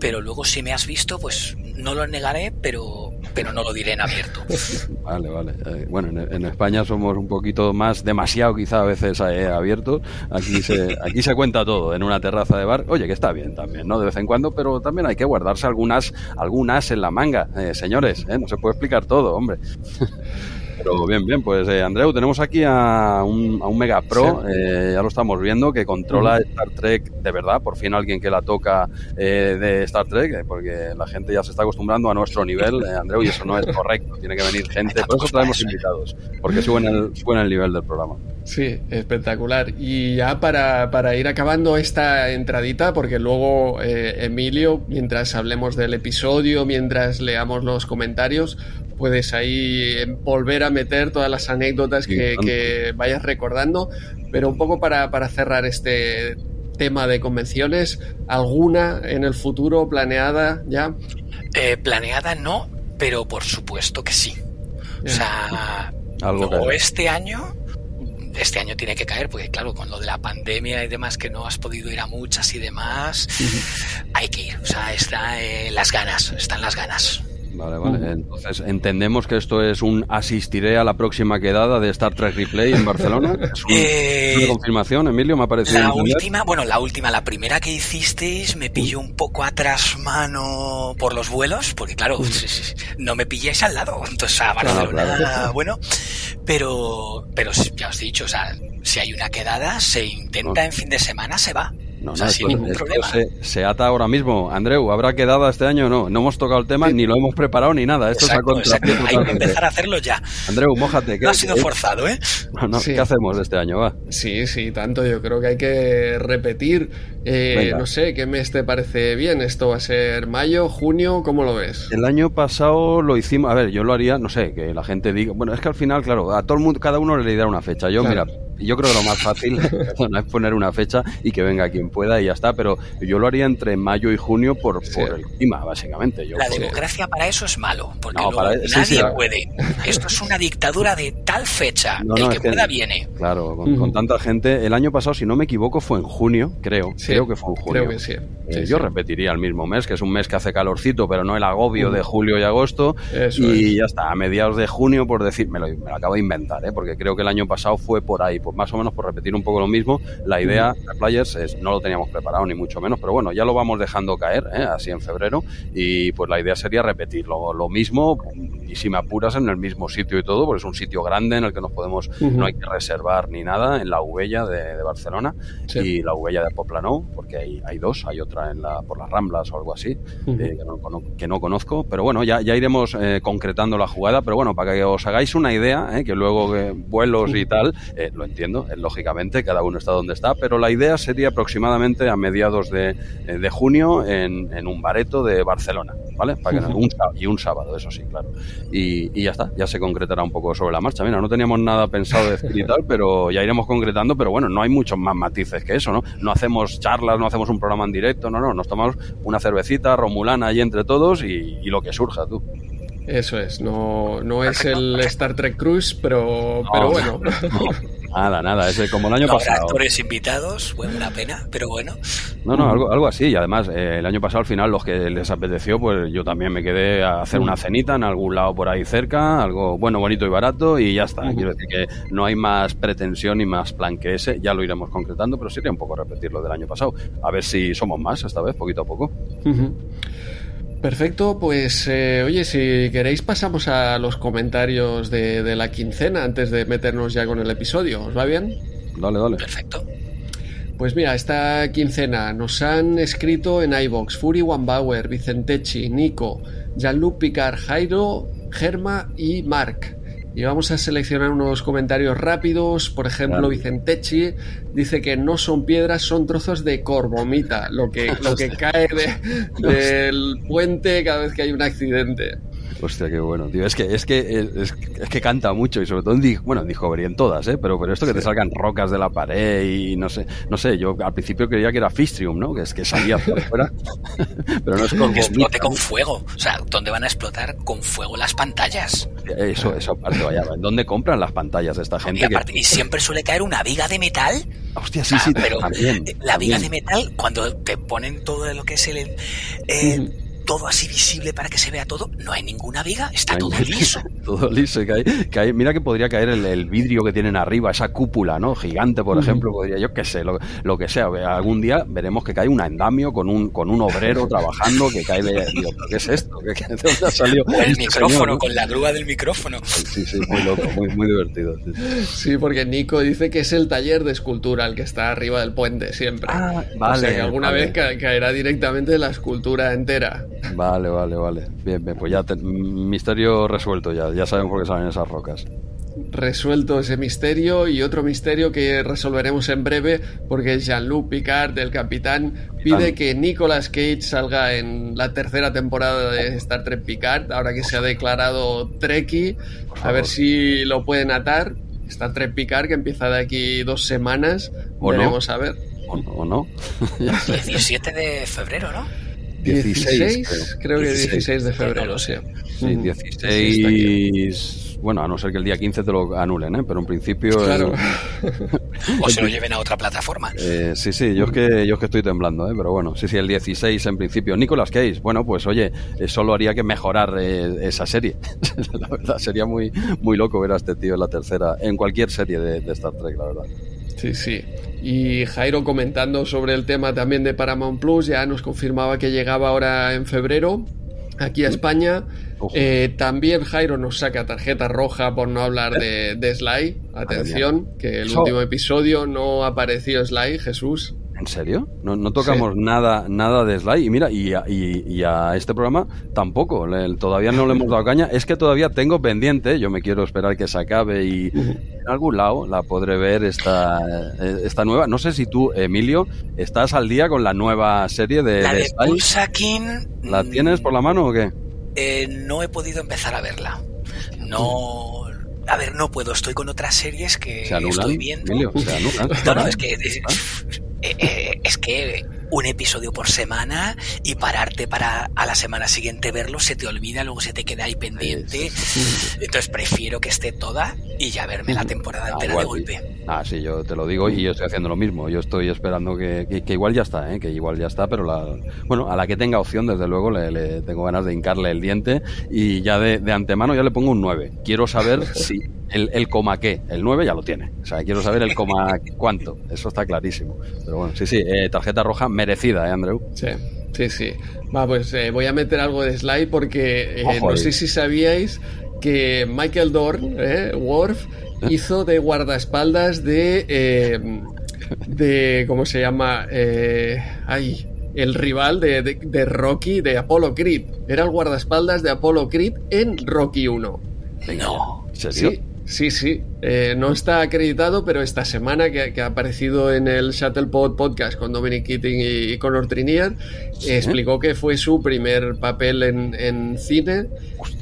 Speaker 3: pero luego si me has visto, pues no lo negaré, pero, pero no lo diré en abierto. <laughs>
Speaker 2: Vale, vale. Eh, bueno, en, en España somos un poquito más, demasiado quizá a veces eh, abiertos. Aquí se, <laughs> aquí se cuenta todo en una terraza de bar. Oye, que está bien también, ¿no? De vez en cuando, pero también hay que guardarse algunas, algunas en la manga, eh, señores. ¿Eh? No se puede explicar todo, hombre. Pero bien, bien, pues eh, Andreu, tenemos aquí a un, a un mega pro, eh, ya lo estamos viendo, que controla Star Trek de verdad, por fin alguien que la toca eh, de Star Trek, eh, porque la gente ya se está acostumbrando a nuestro nivel, eh, Andreu, y eso no es correcto, <laughs> tiene que venir gente, por eso traemos invitados, porque suben el, suben el nivel del programa.
Speaker 1: Sí, espectacular. Y ya para, para ir acabando esta entradita, porque luego eh, Emilio, mientras hablemos del episodio, mientras leamos los comentarios, puedes ahí volver a meter todas las anécdotas
Speaker 2: Sí,
Speaker 1: que, vayas recordando. Pero un poco para, para cerrar este tema de convenciones, ¿alguna en el futuro planeada ya?
Speaker 3: Eh, planeada no, pero por supuesto que sí. O sea,
Speaker 2: Algo
Speaker 3: o este año, este año tiene que caer, porque claro, con lo de la pandemia y demás, que no has podido ir a muchas y demás, hay que ir. O sea, está eh, las ganas, están las ganas.
Speaker 2: Vale, vale. Entonces, entendemos que esto es un asistiré a la próxima quedada de Star Trek Replay en Barcelona. <laughs> ¿Es un-
Speaker 3: Eh,
Speaker 2: una confirmación, Emilio? Me ha parecido
Speaker 3: La
Speaker 2: entender.
Speaker 3: última, bueno, la última, la primera que hicisteis me pilló un poco atrás mano por los vuelos, porque claro, no me pilláis al lado, entonces a Barcelona,
Speaker 2: claro.
Speaker 3: bueno, pero, pero ya os he dicho, o sea, si hay una quedada, se intenta
Speaker 2: No.
Speaker 3: en fin de semana, se va.
Speaker 2: No,
Speaker 3: o sea,
Speaker 2: no,
Speaker 3: sin ningún problema.
Speaker 2: se, se ata ahora mismo. Andreu, ¿habrá quedada este año o no? No hemos tocado el tema, ni lo hemos preparado ni nada. Esto
Speaker 3: Exacto,
Speaker 2: es a
Speaker 3: exacto. Hay que empezar a hacerlo ya.
Speaker 2: Andreu, mójate. ¿qué,
Speaker 3: No ha sido
Speaker 2: qué-
Speaker 3: forzado, ¿eh?
Speaker 2: no, no,
Speaker 1: Sí.
Speaker 2: ¿Qué hacemos este año? Va.
Speaker 1: Sí, sí, tanto. Yo creo que hay que repetir. Eh, no sé, ¿qué mes te parece bien? ¿Esto va a ser mayo, junio? ¿Cómo lo ves?
Speaker 2: El año pasado lo hicimos, a ver, yo lo haría, no sé, que la gente diga, bueno, es que al final, claro, a todo el mundo, cada uno le da una fecha. Yo,
Speaker 1: Claro.
Speaker 2: mira, yo creo que lo más fácil <laughs> perdona, es poner una fecha y que venga quien pueda y ya está, pero yo lo haría entre mayo y junio por,
Speaker 1: Sí.
Speaker 2: por el clima, básicamente. Yo,
Speaker 3: La democracia para eso es malo, porque
Speaker 2: No, para-
Speaker 3: nadie
Speaker 2: sí,
Speaker 3: puede. Esto es una dictadura de tal fecha.
Speaker 2: No,
Speaker 3: el
Speaker 2: no,
Speaker 3: que pueda viene.
Speaker 2: Claro, con, tanta gente. El año pasado, si no me equivoco, fue en junio, creo.
Speaker 1: Sí,
Speaker 2: creo que fue en junio.
Speaker 1: Creo que sí.
Speaker 2: Eh,
Speaker 1: Sí,
Speaker 2: yo
Speaker 1: sí.
Speaker 2: repetiría el mismo mes, que es un mes que hace calorcito, pero no el agobio de julio y agosto.
Speaker 1: Eso
Speaker 2: y
Speaker 1: es.
Speaker 2: ya está, a mediados de junio, por decir, me lo, me lo acabo de inventar, ¿eh? porque creo que el año pasado fue por ahí, pues más o menos por repetir un poco lo mismo. La idea de Players es, no lo teníamos preparado ni mucho menos, pero bueno, ya lo vamos dejando caer, ¿eh? así en febrero, y pues la idea sería repetir lo, lo mismo, y si me apuras en el mismo sitio y todo, porque es un sitio grande en el que nos podemos,
Speaker 1: Ujú.
Speaker 2: no hay que reservar ni nada, en la Ubella de, de Barcelona
Speaker 1: Sí.
Speaker 2: y la Ubella de Poplano, porque hay, hay dos, hay otra en la, por las Ramblas o algo así,
Speaker 1: Ujú.
Speaker 2: eh, que, no, que no conozco, pero bueno, ya, ya iremos eh, concretando la jugada, pero bueno, para que os hagáis una idea, eh, que luego eh, vuelos y tal, eh, lo entiendo, eh, lógicamente, cada uno está donde está, pero la idea sería aproximadamente a mediados de, eh, de junio en, en un bareto de Barcelona, ¿vale? Para que,
Speaker 1: Ujú.
Speaker 2: un, sá- y un sábado, eso sí, claro. Y, y ya está, ya se concretará un poco sobre la marcha. Mira, no teníamos nada pensado de decir y tal, pero ya iremos concretando, pero bueno, no hay muchos más matices que eso, ¿no? No hacemos charlas, no hacemos un programa en directo, no, no, nos tomamos una cervecita romulana ahí entre todos y, y lo que surja, tú.
Speaker 1: Eso es, no, no es el. Star Trek Cruise, pero, pero bueno.
Speaker 2: Nada, nada, es como el año
Speaker 3: No
Speaker 2: pasado.
Speaker 3: actores invitados, bueno, una pena, pero bueno.
Speaker 2: No, no, algo, algo así. Y además, eh, el año pasado, al final, los que les apeteció, pues yo también me quedé a hacer una cenita en algún lado por ahí cerca, algo bueno, bonito y barato, y ya está. Quiero decir que no hay más pretensión ni más plan que ese. Ya lo iremos concretando, pero sería un poco repetir lo del año pasado. A ver si somos más esta vez, poquito a poco.
Speaker 1: Ujú. Perfecto, pues eh, oye, si queréis pasamos a los comentarios de, de la quincena antes de meternos ya con el episodio. ¿Os va bien?
Speaker 2: Dale, dale.
Speaker 3: Perfecto.
Speaker 1: Pues mira, esta quincena nos han escrito en iBox Fury One Bauer, Vicentechi, Nico, Jean-Luc Picard, Jairo, Germa y Mark. Y vamos a seleccionar unos comentarios rápidos. Por ejemplo. Vicentechi dice que no son piedras, son trozos de corbomita, lo que, <laughs> lo que cae de- del puente cada vez que hay un accidente.
Speaker 2: Hostia, qué bueno, tío. Es que, es que, es, es que canta mucho y sobre todo en, bueno, en Discovery en todas, ¿eh? Pero, pero esto que te salgan rocas de la pared y no sé, no sé, yo al principio creía que era Fistrium, ¿no? Que es que salía por fuera, <laughs> pero no es
Speaker 3: Que
Speaker 2: Corbomita.
Speaker 3: explote con fuego. O sea, ¿dónde van a explotar con fuego las pantallas?
Speaker 2: Eso, eso aparte, vaya, ¿en dónde compran las pantallas de esta
Speaker 3: Y,
Speaker 2: gente?
Speaker 3: y siempre suele caer una viga de metal.
Speaker 2: Que... Hostia, sí,
Speaker 3: Ah,
Speaker 2: sí,
Speaker 3: pero
Speaker 2: también.
Speaker 3: la viga
Speaker 2: también.
Speaker 3: de metal, cuando te ponen todo lo que es el, eh, todo así visible para que se vea todo, no hay ninguna viga, está <laughs> todo liso.
Speaker 2: todo liso, cae, mira que podría caer el, vidrio que tienen arriba, esa cúpula, ¿no? Gigante, por ejemplo, podría, yo qué sé, lo, que sea. Algún día veremos que cae un andamio con un, con un obrero <laughs> trabajando que cae de. ¿qué es esto? ¿Qué,
Speaker 3: dónde ha salido? el este micrófono, con la grúa del micrófono.
Speaker 2: Sí, sí, muy loco, muy, muy divertido.
Speaker 1: Sí, porque Nico dice que es el taller de escultura el que está arriba del puente siempre.
Speaker 2: Ah, vale. O sea,
Speaker 1: que alguna vez caerá directamente la escultura entera.
Speaker 2: Vale, vale, vale. Bien, bien, pues ya misterio resuelto ya, ya sabemos por qué salen esas rocas
Speaker 1: resuelto ese misterio y otro misterio que resolveremos en breve porque Jean-Luc Picard, el capitán, pide que Nicolas Cage salga en la tercera temporada de Star Trek Picard, ahora que se ha declarado Trekkie, a ver si lo pueden atar. Star Trek Picard que empieza de aquí dos semanas,
Speaker 2: ¿O
Speaker 1: veremos a ver.
Speaker 2: O no.
Speaker 3: 17 de febrero, ¿no?
Speaker 1: 16, creo. que 16 de febrero, sí.
Speaker 2: Sí, 16 bueno, a no ser que el día 15 te lo anulen, ¿eh? pero en principio...
Speaker 1: Claro. <laughs>
Speaker 3: o se lo lleven a otra plataforma.
Speaker 2: Eh, sí, sí, yo es, que, yo es que estoy temblando, ¿eh? pero bueno, sí, sí, el 16 en principio. Nicolas Cage, bueno, pues oye, solo haría que mejorar eh, esa serie. <laughs> la verdad, sería muy, muy loco ver a este tío en la tercera, en cualquier serie de, de Star Trek, la verdad.
Speaker 1: Sí, sí. Y Jairo comentando sobre el tema también de Paramount Plus, ya nos confirmaba que llegaba ahora en febrero aquí a España. Eh, también Jairo nos saca tarjeta roja por no hablar de, de Sly. Atención, que el último episodio no apareció Sly, Jesús.
Speaker 2: ¿En serio? No, tocamos nada, nada de Sly. Y mira, y a, este programa tampoco. todavía no le hemos dado caña. Es que todavía tengo pendiente. Yo me quiero esperar que se acabe y en algún lado la podré ver esta, eh, esta nueva. No sé si tú, Emilio, estás al día con la nueva serie de,
Speaker 3: la de,
Speaker 2: ¿La tienes por la mano o qué?
Speaker 3: Eh, no he podido empezar a verla. No. A ver, no puedo. Estoy con otras series que estoy viendo.
Speaker 2: Emilio,
Speaker 3: no, no, es que eh, <laughs> eh, es que un episodio por semana y pararte para a la semana siguiente verlo se te olvida, luego se te queda ahí pendiente. Entonces prefiero que esté toda y ya verme la temporada ah, entera de golpe.
Speaker 2: Ah, sí, yo te lo digo y yo estoy haciendo lo mismo. Yo estoy esperando que, que, igual ya está, ¿eh? que igual ya está, pero la, bueno, a la que tenga opción, desde luego, le, tengo ganas de hincarle el diente y ya de, de antemano ya le pongo un 9. Quiero saber <laughs> si el, el, coma qué. El 9 ya lo tiene. O sea, quiero saber el coma cuánto. Eso está clarísimo. Pero bueno, sí, sí, eh, tarjeta roja merecida, ¿eh, Andrew?
Speaker 1: Sí. Sí, sí. Va, pues eh, voy a meter algo de slide porque eh, no sé si sabíais que Michael Dorn, eh, Worf, hizo de guardaespaldas de. de. ¿Cómo se llama? ay, el rival de, de, Rocky, de Apollo Creed. Era el guardaespaldas de Apollo Creed en Rocky 1.
Speaker 3: no.
Speaker 2: ¿En serio?
Speaker 1: Sí, Sí, sí. Eh, no está acreditado, pero esta semana que, ha aparecido en el Shuttlepod podcast con Dominic Keating y, Conor Trinian, explicó que fue su primer papel en, cine,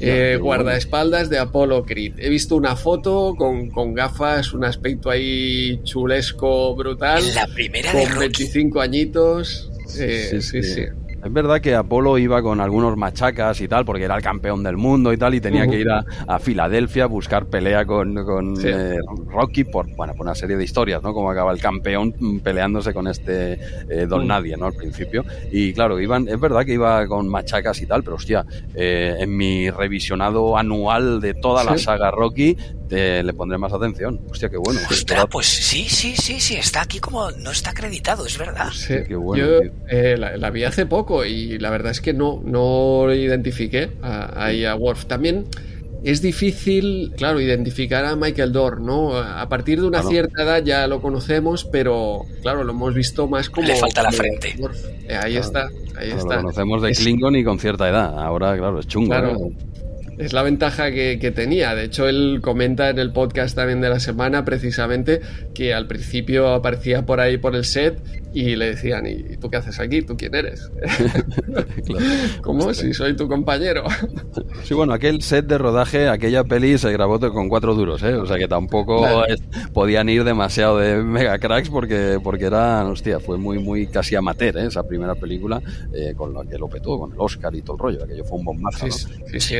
Speaker 1: eh, guardaespaldas de Apollo Creed. He visto una foto con, gafas, un aspecto ahí chulesco, brutal.
Speaker 3: La primera
Speaker 1: con 25 añitos. Eh, sí. sí.
Speaker 2: Es verdad que Apolo iba con algunos machacas y tal, porque era el campeón del mundo y tal, y tenía que ir a, Filadelfia a buscar pelea con, eh, Rocky por, bueno, por una serie de historias, ¿no? Como acaba el campeón peleándose con este eh, Don Nadie, ¿no? Al principio. Y claro, iban, es verdad que iba con machacas y tal, pero hostia, eh, en mi revisionado anual de toda la saga Rocky, le pondré más atención. Hostia, qué bueno.
Speaker 3: pues sí, sí, sí, sí, está aquí como no está acreditado, es verdad.
Speaker 1: Sí, qué bueno, Yo la vi hace poco y la verdad es que no, no identifiqué a, ahí a Worf. También es difícil, claro, identificar a Michael Dorn, ¿no? A partir de una cierta edad ya lo conocemos, pero claro, lo hemos visto más como.
Speaker 3: Le falta la frente.
Speaker 1: Eh, ahí está, ahí está.
Speaker 2: Lo conocemos de Klingon y con cierta edad. Ahora, claro, es chungo. Claro.
Speaker 1: Es la ventaja que, tenía. De hecho, él comenta en el podcast también de la semana precisamente que al principio aparecía por ahí por el set y le decían, ¿y tú qué haces aquí? ¿Tú quién eres? <laughs> ¿Cómo? Si soy tu compañero.
Speaker 2: sí, bueno, aquel set de rodaje, aquella peli se grabó con cuatro duros, ¿eh? O sea que tampoco podían ir demasiado de mega cracks porque, porque era, hostia, fue muy, muy casi amateur, ¿eh? Esa primera película eh, con la que lo petó, con el Oscar y todo el rollo, aquello fue un bombazo,
Speaker 1: sí, Sí, sí,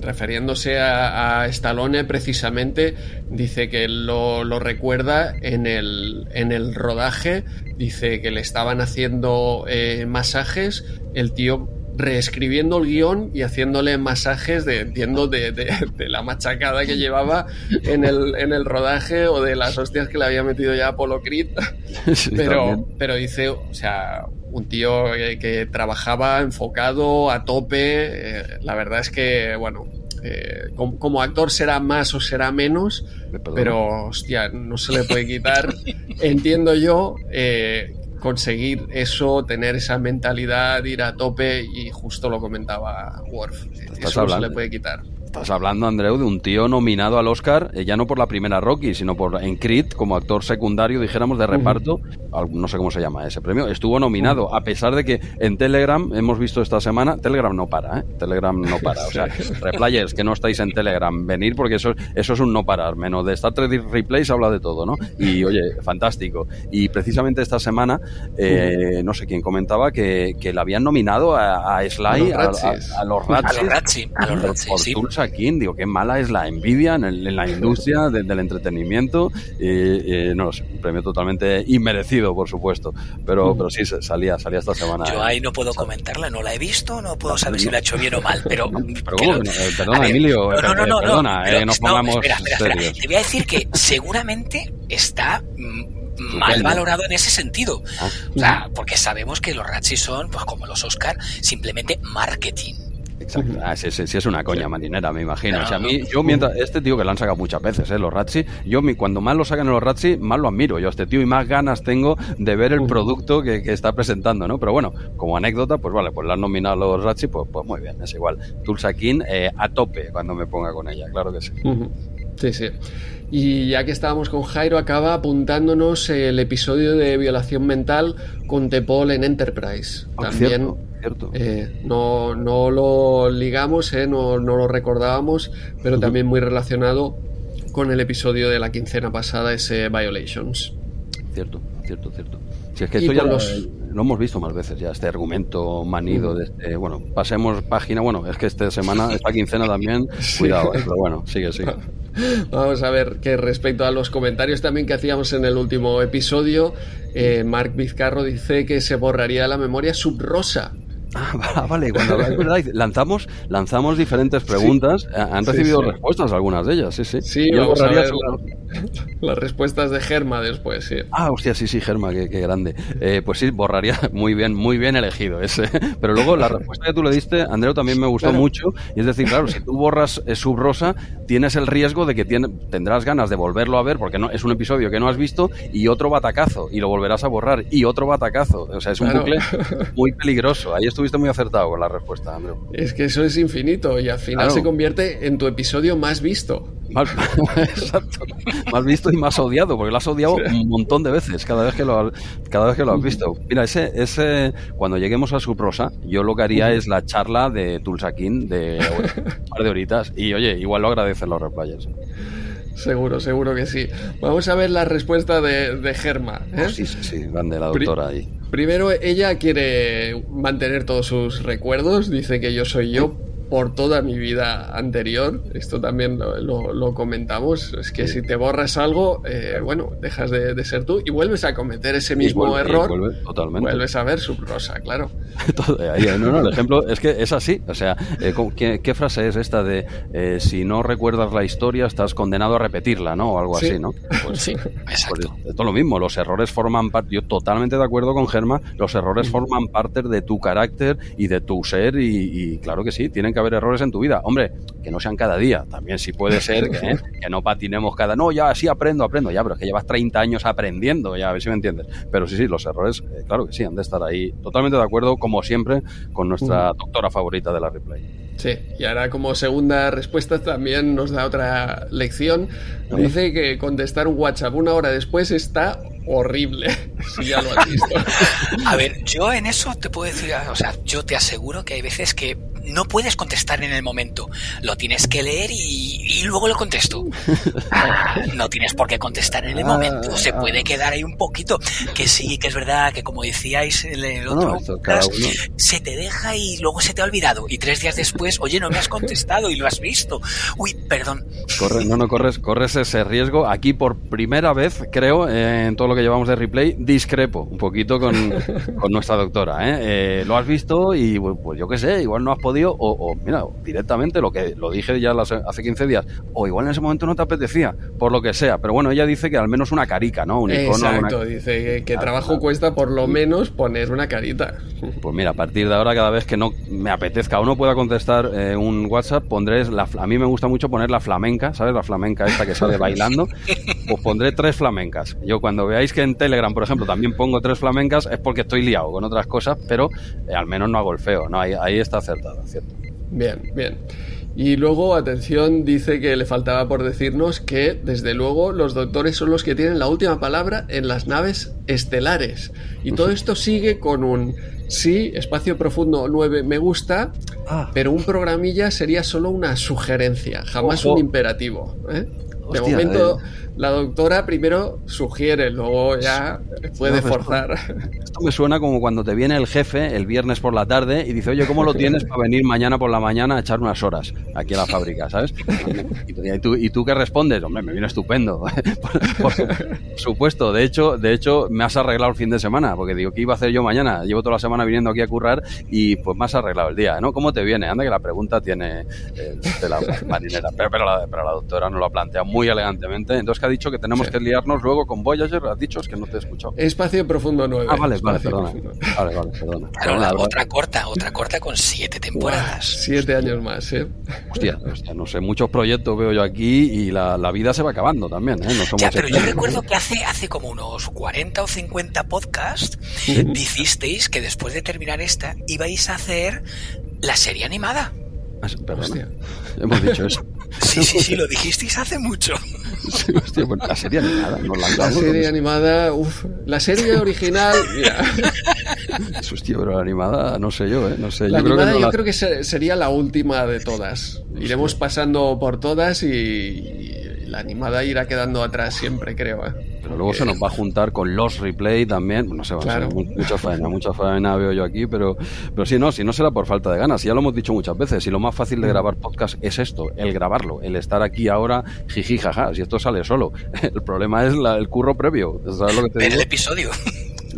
Speaker 1: refiriéndose a, Stallone precisamente, dice que lo, lo recuerda en el, en el rodaje Dice que le estaban haciendo eh, masajes, el tío reescribiendo el guion y haciéndole masajes de, entiendo, de, de, la machacada que llevaba en el, en el rodaje o de las hostias que le había metido ya Apolo Creed. <laughs> pero, pero dice, o sea, un tío que, trabajaba enfocado a tope. Eh, la verdad es que, bueno, eh, como, actor será más o será menos, pero hostia, no se le puede quitar. <laughs> Entiendo yo eh, conseguir eso, tener esa mentalidad, ir a tope y justo lo comentaba Worf. Eso no se le puede quitar.
Speaker 2: Estás hablando, Andreu, de un tío nominado al Oscar, eh, ya no por la primera Rocky, sino por en Creed, como actor secundario, dijéramos, de reparto. No sé cómo se llama ese premio. Estuvo nominado, a pesar de que en Telegram, hemos visto esta semana, Telegram no para, ¿eh? Telegram no <laughs> para. O sea, replayers que no estáis en Telegram, venir porque eso, eso es un no parar. Menos de Star Trek Replay se habla de todo, ¿no? Y oye, fantástico. Y precisamente esta semana, eh, no sé quién comentaba que, que le habían nominado a, Sly, a, los Ratchis.
Speaker 3: A los Ratchis,
Speaker 2: aquí, digo, qué mala es la envidia en, la industria del entretenimiento. Y, no sé, un premio totalmente inmerecido, por supuesto. Pero, pero sí, salía, salía esta semana.
Speaker 3: Yo ahí no puedo comentarla, no la he visto, no puedo saber si la ha hecho bien o mal, pero...
Speaker 2: pero, eh, perdona, Emilio, no, no, no, perdona, eh, nos pongamos
Speaker 3: espera, espera, Te voy a decir que seguramente está mm, mal valorado en ese sentido. Ah. O sea, porque sabemos que los Ratchis son, pues como los Oscar, simplemente marketing.
Speaker 2: Exacto. Ah, sí, sí, es una coña marinera, me imagino. O sea, a mí, yo mientras, este tío que lo han sacado muchas veces, ¿eh? los Ratsi, yo cuando más lo sacan los Ratsi, más lo admiro yo a este tío y más ganas tengo de ver el producto que, está presentando, ¿no? Pero bueno, como anécdota, pues vale, pues la han nominado los Ratsi, pues, pues muy bien, es igual. Tulsa King eh, a tope cuando me ponga con ella, claro que sí.
Speaker 1: Sí, sí. Y ya que estábamos con Jairo, acaba apuntándonos el episodio de violación mental con Tepol en Enterprise. Ah, También eh, no, no lo ligamos, eh, no, no, lo recordábamos, pero también muy relacionado con el episodio de la quincena pasada, ese Violations.
Speaker 2: Cierto, cierto, cierto. Si es que esto ya lo, hemos visto más veces ya, este argumento manido de este, bueno, pasemos página, bueno, es que esta semana, esta quincena también, <laughs> cuidado, eh, pero bueno, sigue, sigue.
Speaker 1: Vamos a ver que respecto a los comentarios también que hacíamos en el último episodio, eh, Mark Vizcarro dice que se borraría la memoria subrosa
Speaker 2: Ah, vale, cuando lanzamos, lanzamos diferentes preguntas, han recibido respuestas algunas de ellas, sí, sí.
Speaker 1: Sí, vamos a ver las respuestas de Germa después, sí.
Speaker 2: Ah, hostia, sí, sí, Germa, qué, grande. Eh, pues sí, borraría <laughs> muy bien, muy bien elegido ese. <laughs> Pero luego la respuesta que tú le diste, Andreu, también me gustó mucho, y es decir, claro, si tú borras eh, Subrosa, tienes el riesgo de que tendrás ganas de volverlo a ver, porque no es un episodio que no has visto, y otro batacazo, y lo volverás a borrar, y otro batacazo. O sea, es un bucle <laughs> muy peligroso. Ahí estoy estuviste muy acertado con la respuesta, Andrew.
Speaker 1: Es que eso es infinito y al final se convierte en tu episodio más visto.
Speaker 2: Más, <laughs> exacto. Más visto y más odiado, porque lo has odiado un montón de veces cada vez que lo, cada vez que lo has visto. Mira, ese, ese, cuando lleguemos a su prosa, yo lo que haría es la charla de Tulsakin de <laughs> un par de horitas. Y oye, igual lo agradecen los replayers.
Speaker 1: Seguro, seguro que sí. Vamos a ver la respuesta de, Germa. ¿eh?
Speaker 2: Oh, sí, sí, sí, grande la doctora ahí.
Speaker 1: Primero, ella quiere mantener todos sus recuerdos, dice que yo soy yo, por toda mi vida anterior. Esto también lo, comentamos. Es que si te borras algo, eh, bueno, dejas de, ser tú y vuelves a cometer ese mismo error.
Speaker 2: totalmente.
Speaker 1: Vuelves a ver su rosa, claro. <laughs>
Speaker 2: no, no, el ejemplo es que es así. O sea, eh, ¿qué, frase es esta de eh, si no recuerdas la historia, estás condenado a repetirla, ¿no? O algo así, ¿no?
Speaker 3: Pues, sí, exacto.
Speaker 2: Pues, esto es lo mismo. Los errores forman parte. Yo totalmente de acuerdo con Germa. Los errores forman parte de tu carácter y de tu ser y, y claro que sí, tienen que haber errores en tu vida. Hombre, que no sean cada día. También si puede ser <laughs> que, no patinemos cada... No, ya sí aprendo, aprendo. Ya, pero es que llevas 30 años aprendiendo, ya, a ver si me entiendes. Pero sí, sí, los errores, eh, claro que sí, han de estar ahí. Totalmente de acuerdo, como siempre, con nuestra doctora favorita de la replay.
Speaker 1: Sí, y ahora como segunda respuesta también nos da otra lección. Dice que contestar un WhatsApp una hora después está horrible, <laughs> si
Speaker 3: A ver, yo en eso te puedo decir, o sea, yo te aseguro que hay veces que no puedes contestar en el momento. Lo tienes que leer y, y luego lo contesto. <laughs> no tienes por qué contestar en el momento. Se puede quedar ahí un poquito. Que sí, que es verdad, que como decíais en el otro
Speaker 2: No,
Speaker 3: podcast, se te deja y luego se te ha olvidado. Y tres días después, oye, no me has contestado y lo has visto. Uy, perdón.
Speaker 2: Corre- no, no, corres, corres ese riesgo. Aquí por primera vez, creo, eh, en todo lo que llevamos de replay, discrepo un poquito con, <laughs> con nuestra doctora. ¿eh? Eh, lo has visto y pues pues, yo qué sé, igual no has podido, o, o, mira, directamente lo que lo dije ya las- hace 15 días, o igual en ese momento no te apetecía, por lo que sea. Pero bueno, ella dice que al menos una carica, ¿no? Un icono,
Speaker 1: Exacto,
Speaker 2: una-
Speaker 1: dice que, que trabajo cuesta por lo menos poner una carita.
Speaker 2: Pues mira, a partir de ahora, cada vez que no me apetezca o no pueda contestar eh, un WhatsApp, pondré la, a mí me gusta mucho poner la flamenca, ¿sabes? La flamenca esta que sale bailando. Pues pondré tres flamencas. Yo cuando veáis que en Telegram, por ejemplo, también pongo tres flamencas, es porque estoy liado con otras cosas, pero eh, al menos no hago el feo, ¿no? Ahí, ahí está acertada, ¿cierto?
Speaker 1: Bien, bien. Y luego, atención, dice que le faltaba por decirnos que, desde luego, los doctores son los que tienen la última palabra en las naves estelares. Y todo esto sigue con un sí, espacio profundo 9 me gusta, pero un programilla sería solo una sugerencia, jamás
Speaker 2: Ojo.
Speaker 1: un imperativo. ¿eh? De
Speaker 2: Hostia,
Speaker 1: momento,
Speaker 2: eh.
Speaker 1: la doctora primero sugiere, luego ya puede
Speaker 2: No, esto-
Speaker 1: forzar.
Speaker 2: Esto me suena como cuando te viene el jefe el viernes por la tarde y dice, oye, ¿cómo lo tienes para venir mañana por la mañana a echar unas horas aquí a la fábrica, ¿sabes? Y, tú, ¿y tú qué respondes? Hombre, me viene estupendo. <laughs> por, supuesto, de hecho, de hecho, me has arreglado el fin de semana, porque digo, ¿qué iba a hacer yo mañana? Llevo toda la semana viniendo aquí a currar y pues me has arreglado el día, ¿no? ¿Cómo te viene? Anda que la pregunta tiene eh, de la marinera, pero, pero, la, pero la doctora nos lo plantea muy elegantemente. Entonces, que ha dicho que tenemos
Speaker 1: Sí.
Speaker 2: que liarnos luego con Voyager, has dicho, es que no te he escuchado.
Speaker 1: Espacio profundo 9.
Speaker 2: Ah, vale, vale, perdona. Vale, vale, perdona.
Speaker 3: Claro, otra corta, otra corta con siete temporadas.
Speaker 1: Siete años más, ¿eh?
Speaker 2: Hostia, hostia, no sé, muchos proyectos veo yo aquí y la, la vida se va acabando también, ¿eh? No somos
Speaker 3: Ya, pero yo recuerdo que hace, hace como unos 40 o 50 podcasts dijisteis que después de terminar esta ibais a hacer la serie animada.
Speaker 1: Hostia.
Speaker 2: hemos dicho eso. <laughs>
Speaker 3: Sí, sí, sí, lo dijisteis hace mucho.
Speaker 2: Sí, hostia, pues la serie animada, nos
Speaker 1: La
Speaker 2: con
Speaker 1: serie animada, uff, la serie original, <laughs> mira,
Speaker 2: Hostia, pero la animada, no sé yo, ¿eh? No sé,
Speaker 1: la
Speaker 2: yo creo que
Speaker 1: animada
Speaker 2: no
Speaker 1: yo
Speaker 2: la-
Speaker 1: creo que se- sería la última de todas. Iremos pasando por todas y, y la animada irá quedando atrás siempre, creo. ¿eh?
Speaker 2: Pero luego se nos va a juntar con los replay también. No sé, va a
Speaker 1: Claro.
Speaker 2: ser mu- mucha faena, mucha faena veo yo aquí, pero, pero sí, no, si no será por falta de ganas. Ya lo hemos dicho muchas veces. Si lo más fácil de grabar podcast es esto, el grabarlo, el estar aquí ahora, jiji, jaja. Si esto sale solo. <laughs> El problema es la- el curro previo. ¿Sabes lo que te
Speaker 3: Ver
Speaker 2: digo?
Speaker 3: el episodio.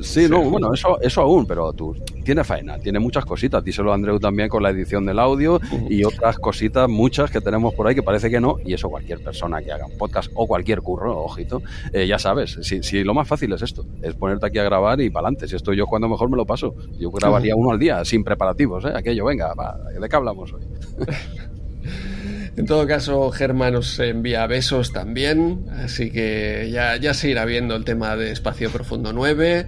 Speaker 2: Sí, no, bueno, eso, eso aún, pero tú tiene faena, tiene muchas cositas. Díselo a Andreu también con la edición del audio y otras cositas, muchas que tenemos por ahí que parece que no. Y eso cualquier persona que haga un podcast o cualquier curro, ojito, eh, ya sabes. Si, si lo más fácil es esto, es ponerte aquí a grabar y para adelante. Si estoy yo cuando mejor me lo paso. Yo grabaría uno al día, sin preparativos, ¿eh? Aquello, venga, va, ¿de qué hablamos hoy? <laughs>
Speaker 1: En todo caso, Germán nos envía besos también, así que ya, ya se irá viendo el tema de Espacio Profundo 9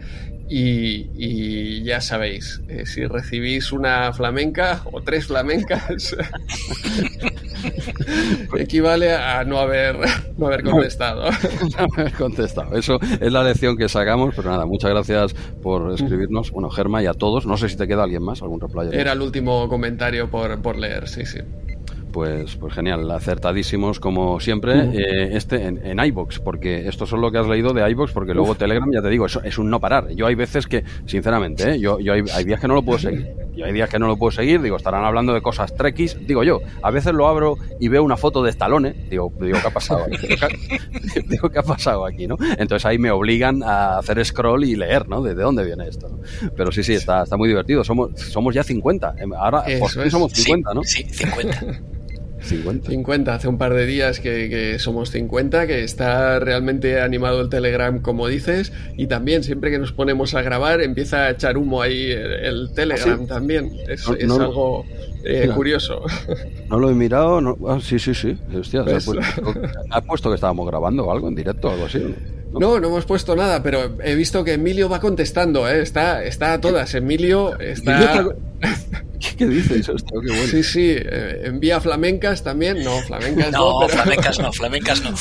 Speaker 1: y, y ya sabéis, eh, si recibís una flamenca o tres flamencas, <laughs> equivale a no haber, no haber contestado.
Speaker 2: No has contestado. Eso es la lección que sacamos, pero nada, muchas gracias por escribirnos. Bueno, Germa y a todos. No sé si te queda alguien más, algún replayer.
Speaker 1: Era el último comentario por, por leer, sí, sí.
Speaker 2: Pues, pues genial, acertadísimos como siempre. Eh, este en, en iBox, porque esto es lo que has leído de iBox, porque luego Telegram, ya te digo, eso es un no parar. Yo hay veces que, sinceramente, ¿eh? yo, yo hay, hay días que no lo puedo seguir. Yo hay días que no lo puedo seguir, digo, estarán hablando de cosas trekkies. Digo yo, a veces lo abro y veo una foto de Stallone, digo, digo ¿qué ha pasado aquí? Digo, ¿qué, <laughs> digo, ¿qué ha pasado aquí? ¿no? Entonces ahí me obligan a hacer scroll y leer, ¿no? ¿De, de dónde viene esto? ¿no? Pero sí, sí, está, está muy divertido. Somos, somos ya 50. Ahora,
Speaker 1: Eso
Speaker 2: por fin
Speaker 1: es.
Speaker 2: somos
Speaker 3: Sí,
Speaker 2: 50, ¿no?
Speaker 3: Sí, 50. <laughs>
Speaker 2: 50.
Speaker 1: 50, hace un par de días que, que somos 50, que está realmente animado el Telegram, como dices, y también siempre que nos ponemos a grabar empieza a echar humo ahí el, el Telegram
Speaker 2: ¿Ah, sí?
Speaker 1: también. Es,
Speaker 2: No-
Speaker 1: es
Speaker 2: no-
Speaker 1: algo eh,
Speaker 2: Mira.
Speaker 1: curioso.
Speaker 2: No lo he mirado. No, ah, sí, sí, sí. Hostia, se ha
Speaker 1: ¿Ves?
Speaker 2: puesto, puesto que estábamos grabando algo en directo o algo así. ¿no?
Speaker 1: No, no hemos puesto nada, pero he visto que Emilio va contestando, ¿eh? está, está a todas. Emilio está...
Speaker 2: ¿Qué, dices? Hostia, qué bueno.
Speaker 1: Sí, sí, eh, envía flamencas también. No, flamencas no.
Speaker 3: No, flamencas no, flamencas no.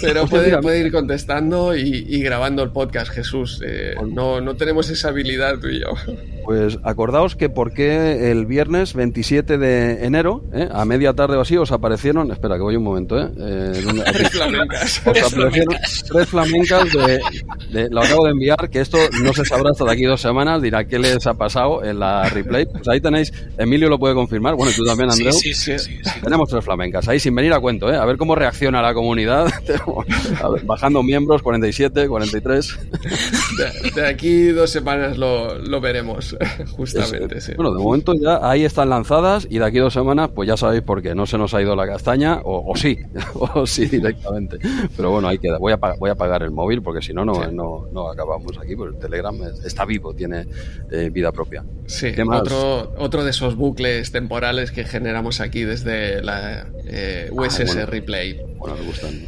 Speaker 1: Pero puede, puede ir contestando y, y grabando el podcast, Jesús. Eh, no, no tenemos esa habilidad tú y yo.
Speaker 2: Pues acordaos que por qué el viernes 27 de enero, ¿eh? a media tarde o así, os aparecieron. Espera, que voy un momento, ¿eh? eh ¿dónde- <laughs>
Speaker 1: Tres flamencas.
Speaker 2: os aparecieron tres flamencas de, de- lo acabo de enviar, que esto no se sabrá hasta de aquí dos semanas, dirá qué les ha pasado en la replay. Pues ahí tenéis, Emilio lo puede confirmar, bueno, y tú también, Andreu.
Speaker 3: sí, sí, sí.
Speaker 2: Tenemos tres flamencas, ahí sin venir a cuento, ¿eh? a ver cómo reacciona la comunidad. <laughs> Ver, bajando miembros, 47, 43.
Speaker 1: De, de aquí dos semanas lo, lo veremos, <laughs> justamente.
Speaker 2: Es-. Bueno, de momento ya ahí están lanzadas y de aquí dos semanas, pues ya sabéis por qué. No se nos ha ido la castaña, o, o sí, <laughs> o sí directamente. Pero bueno, ahí queda. Voy a, voy a apagar el móvil porque si no, no, no, no acabamos aquí. Porque el Telegram es- está vivo, tiene eh, vida propia.
Speaker 1: Sí,
Speaker 2: ¿Qué más?
Speaker 1: Otro, otro de esos bucles temporales que generamos aquí desde la eh, USS
Speaker 2: Ah, bueno.
Speaker 1: Replay.
Speaker 2: Bueno, me gustan.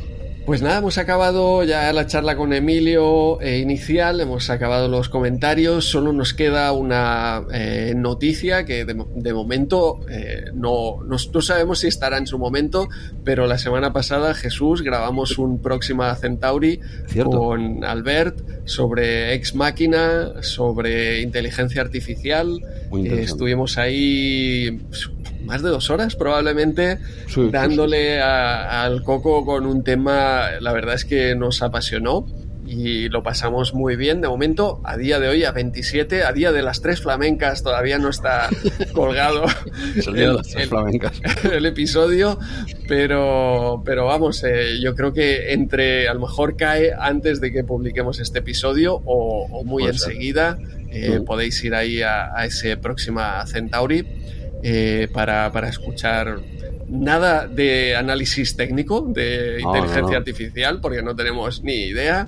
Speaker 1: Pues nada, hemos acabado ya la charla con Emilio eh, inicial, hemos acabado los comentarios, solo nos queda una eh, noticia que de, mo- de momento eh, no, no, no sabemos si estará en su momento, pero la semana pasada Jesús grabamos un Próxima Centauri
Speaker 2: Cierto.
Speaker 1: con Albert sobre Ex Máquina, sobre inteligencia artificial. Estuvimos ahí más de dos horas probablemente
Speaker 2: Sí, sí,
Speaker 1: dándole a- al coco con un tema, la verdad es que nos apasionó y lo pasamos muy bien. De momento, a día de hoy, a 27, a día de las tres flamencas, todavía no está <laughs> colgado
Speaker 2: el
Speaker 1: el-
Speaker 2: las tres flamencas. <laughs>
Speaker 1: el episodio, pero, pero vamos, eh, yo creo que entre, a lo mejor cae antes de que publiquemos este episodio o, o muy
Speaker 2: Puede ser.
Speaker 1: enseguida. Eh. Podéis ir ahí a, a ese próxima Centauri eh, para, para escuchar nada de análisis técnico de
Speaker 2: No,
Speaker 1: inteligencia
Speaker 2: no,
Speaker 1: artificial, porque no tenemos ni idea.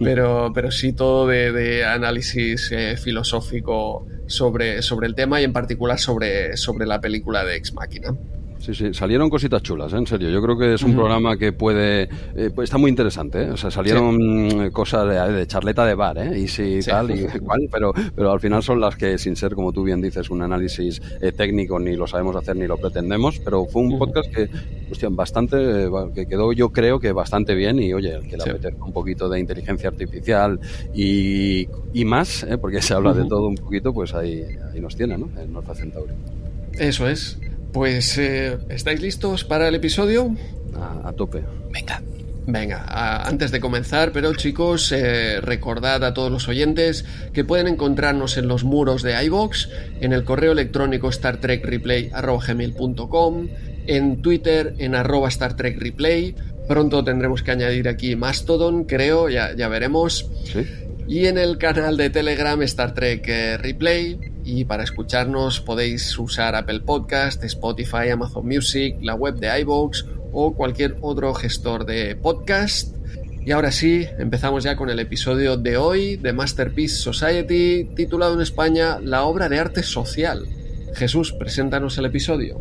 Speaker 1: Pero, pero sí todo de, de análisis eh, filosófico sobre, sobre el tema y en particular sobre, sobre la película de Ex Máquina.
Speaker 2: Sí, sí, salieron cositas chulas, ¿eh? en serio. Yo creo que es un programa que puede. eh, pues está muy interesante, ¿eh? O sea, salieron mm, cosas de, de charleta de bar, ¿eh? Y sí,
Speaker 1: Sí.
Speaker 2: tal, y <laughs> cual, pero, pero al final son las que, sin ser, como tú bien dices, un análisis eh, técnico, ni lo sabemos hacer ni lo pretendemos. Pero fue un podcast que, hostia, bastante. que quedó, yo creo que bastante bien. Y oye, el que le
Speaker 1: Sí.
Speaker 2: apetezca un poquito de inteligencia artificial y, y más, ¿eh? porque se habla de todo un poquito, pues ahí, ahí nos tiene, ¿no? En Norte Centauri.
Speaker 1: Eso es. Pues, eh, ¿estáis listos para el episodio?
Speaker 2: A, a tope.
Speaker 3: Venga.
Speaker 1: Venga, a- antes de comenzar, pero chicos, eh, recordad a todos los oyentes que pueden encontrarnos en los muros de iBox, en el correo electrónico startrekreplay.com, en Twitter en arroba Star Trek Replay. Pronto tendremos que añadir aquí Mastodon, creo, ya, ya veremos.
Speaker 2: ¿Sí?
Speaker 1: Y en el canal de Telegram Star Trek eh, Replay. Y para escucharnos podéis usar Apple Podcast, Spotify, Amazon Music, la web de iVoox o cualquier otro gestor de podcast. Y ahora sí, empezamos ya con el episodio de hoy de Masterpiece Society, titulado en España La obra de arte social. Jesús, preséntanos el episodio.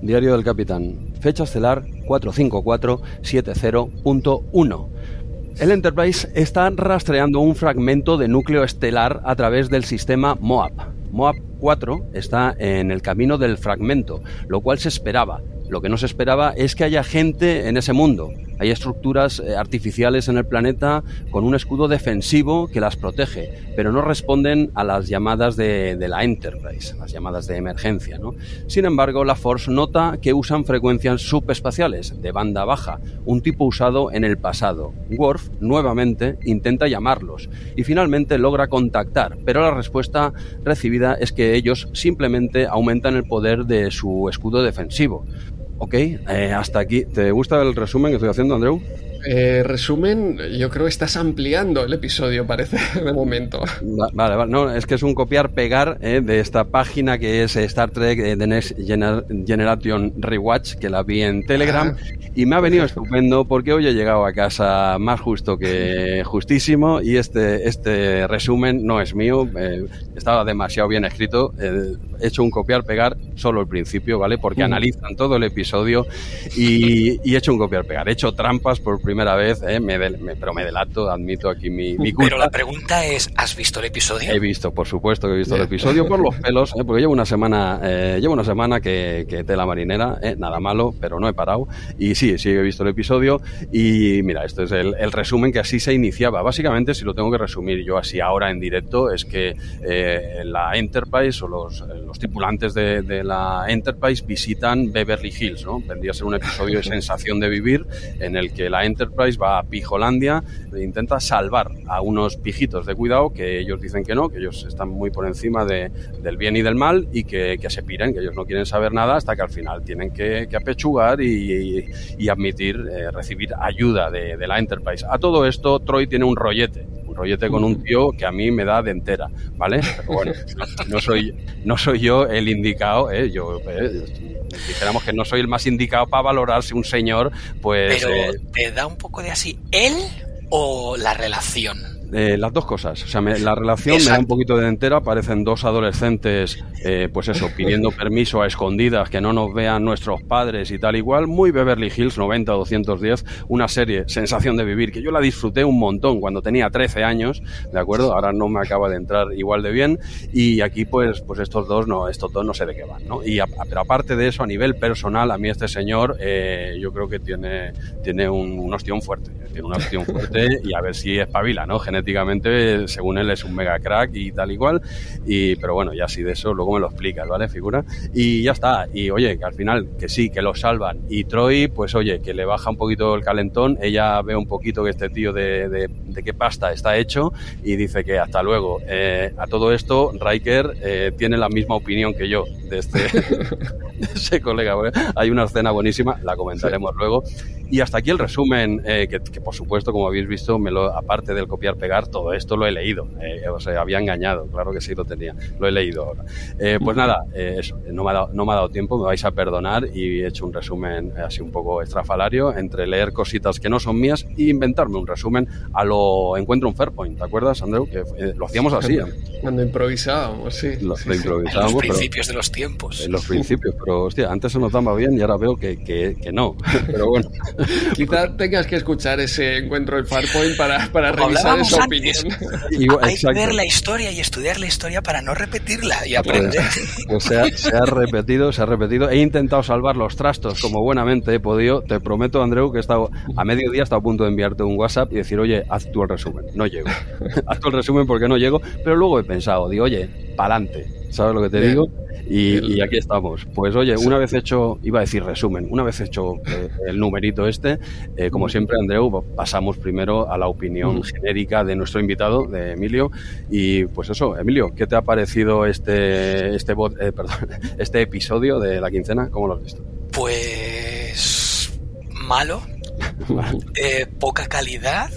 Speaker 2: Diario del Capitán. Fecha estelar 45470.1. El Enterprise está rastreando un fragmento de núcleo estelar a través del sistema MOAB. MOAB 4 está en el camino del fragmento, lo cual se esperaba. Lo que no se esperaba es que haya gente en ese mundo. Hay estructuras eh, artificiales en el planeta con un escudo defensivo que las protege, pero no responden a las llamadas de, la Enterprise, las llamadas de emergencia. Sin embargo, la Force nota que usan frecuencias subespaciales de banda baja, un tipo usado en el pasado. Worf nuevamente intenta llamarlos y finalmente logra contactar, pero la respuesta recibida es que ellos simplemente aumentan el poder de su escudo defensivo. Ok, eh, hasta aquí. ¿Te gusta el resumen que estoy haciendo, Andreu?
Speaker 1: Eh, resumen, yo creo que estás ampliando el episodio, parece, <laughs> de momento.
Speaker 2: Va- Vale, vale. No, es que es un copiar-pegar eh, de esta página que es Star Trek eh, The Next Gener- Generation Rewatch, que la vi en Telegram,
Speaker 1: Ah.
Speaker 2: y me ha venido estupendo porque hoy he llegado a casa más justo que justísimo y este, este resumen no es mío, eh, estaba demasiado bien escrito. eh, he hecho un copiar-pegar solo el principio, ¿vale? Porque
Speaker 1: Mm.
Speaker 2: analizan todo el episodio y, y he hecho un copiar-pegar. He hecho trampas por primera primera vez, ¿eh? me, del- me- pero me delato, admito aquí mi, mi
Speaker 3: Pero la
Speaker 2: culpa.
Speaker 3: pregunta es, ¿has visto el episodio?
Speaker 2: He visto, por supuesto que he visto el episodio por los <laughs> pelos, ¿eh? porque llevo una semana, eh, llevo una semana que, que tela marinera, ¿eh? nada malo, pero no he parado. Y sí, sí he visto el episodio. Y mira, este es el, el resumen que así se iniciaba. Básicamente, si lo tengo que resumir yo así ahora en directo, es que eh, la Enterprise o los, eh, los tripulantes de, de la Enterprise visitan Beverly Hills, ¿no? Vendría a ser un episodio de <laughs> sensación de vivir en el que la Enterprise va a Pijolandia e intenta salvar a unos pijitos de cuidado que ellos dicen que no, que ellos están muy por encima de- del bien y del mal y que, que se piren, que ellos no quieren saber nada hasta que al final tienen que, que apechugar y, y- y admitir eh, recibir ayuda de, de la Enterprise. A todo esto, Troy tiene un rollete. Un rollete con un tío que a mí me da de entera, ¿vale? Pero bueno, no soy, no soy yo el indicado, ¿eh? Yo, eh, dijéramos que no soy el más indicado para valorar si un señor, pues...
Speaker 3: Pero
Speaker 2: eh,
Speaker 3: ¿te da un poco de así él o la relación?
Speaker 2: Eh, las dos cosas. O sea, me- la relación me da
Speaker 3: Exacto.
Speaker 2: un poquito de entera. Parecen dos adolescentes, eh, pues eso, pidiendo <laughs> permiso a escondidas, que no nos vean nuestros padres y tal igual. Muy Beverly Hills 90 210, una serie, sensación de vivir, que yo la disfruté un montón cuando tenía 13 años, ¿de acuerdo? Ahora no me acaba de entrar igual de bien. Y aquí, pues, pues estos dos no, estos dos no sé de qué van, ¿no? Y a- pero aparte de eso, a nivel personal, a mí este señor, eh, yo creo que tiene, tiene un, un ostión fuerte. Tiene un ostión fuerte y a ver si espabila, ¿no? Genéticamente, según él, es un mega crack y tal igual. Y, pero bueno, ya así de eso, luego me lo explicas, ¿vale? Figura. Y ya está. Y oye, que al final, que sí, que lo salvan. Y Troy, pues oye, que le baja un poquito el calentón. Ella ve un poquito que este tío de, de, de qué pasta está hecho y dice que hasta luego. Eh, a todo esto, Riker eh, tiene la misma opinión que yo de este <laughs> de ese colega. Hay una escena buenísima, la comentaremos luego. Y hasta aquí el resumen, eh, que, que, por supuesto, como habéis visto, me lo, aparte del todo esto lo he leído. Eh, o sea, había engañado, claro que sí lo tenía. Lo he leído ahora. Eh, pues nada, eh, eso, no me, ha dado, no me ha dado tiempo, me vais a perdonar y he hecho un resumen así un poco estrafalario entre leer cositas que no son mías e inventarme un resumen a lo encuentro un Fairpoint. ¿Te acuerdas, Andreu? Que eh, lo hacíamos así. ¿eh?
Speaker 1: Cuando improvisábamos, sí.
Speaker 2: Lo,
Speaker 1: sí,
Speaker 2: lo
Speaker 1: sí.
Speaker 3: En
Speaker 2: improvisábamos.
Speaker 3: los
Speaker 2: pero-
Speaker 3: principios de los tiempos.
Speaker 2: en los principios, pero hostia, antes se nos daba bien y ahora veo que, que, que no. <laughs> Pero bueno,
Speaker 1: Quizá tengas que escuchar ese encuentro en Farpoint para, para revisar esa
Speaker 3: antes.
Speaker 1: opinión. <laughs>
Speaker 2: igual-
Speaker 3: Hay
Speaker 2: exacto.
Speaker 3: que ver la historia y estudiar la historia para no repetirla y aprender.
Speaker 2: Pues se ha, se ha repetido, se ha repetido. He intentado salvar los trastos como buenamente he podido. Te prometo, Andreu, que he estado a mediodía, he estado a punto de enviarte un WhatsApp y decir, oye, haz tú el resumen. No llego. <laughs> haz tú el resumen porque no llego. Pero luego he pensado, digo, oye, pa'lante. ¿Sabes lo que te
Speaker 1: Bien.
Speaker 2: digo? Y, aquí estamos. Pues oye, una vez hecho, iba a decir resumen, una vez hecho eh, el numerito este, eh, como siempre, Andreu, pasamos primero a la opinión
Speaker 1: Mm.
Speaker 2: genérica de nuestro invitado, de Emilio. Y pues eso, Emilio, ¿qué te ha parecido este, este, bot- eh, perdón, <laughs> este episodio de la quincena? ¿Cómo lo has visto?
Speaker 3: Pues malo, <laughs> eh, poca calidad,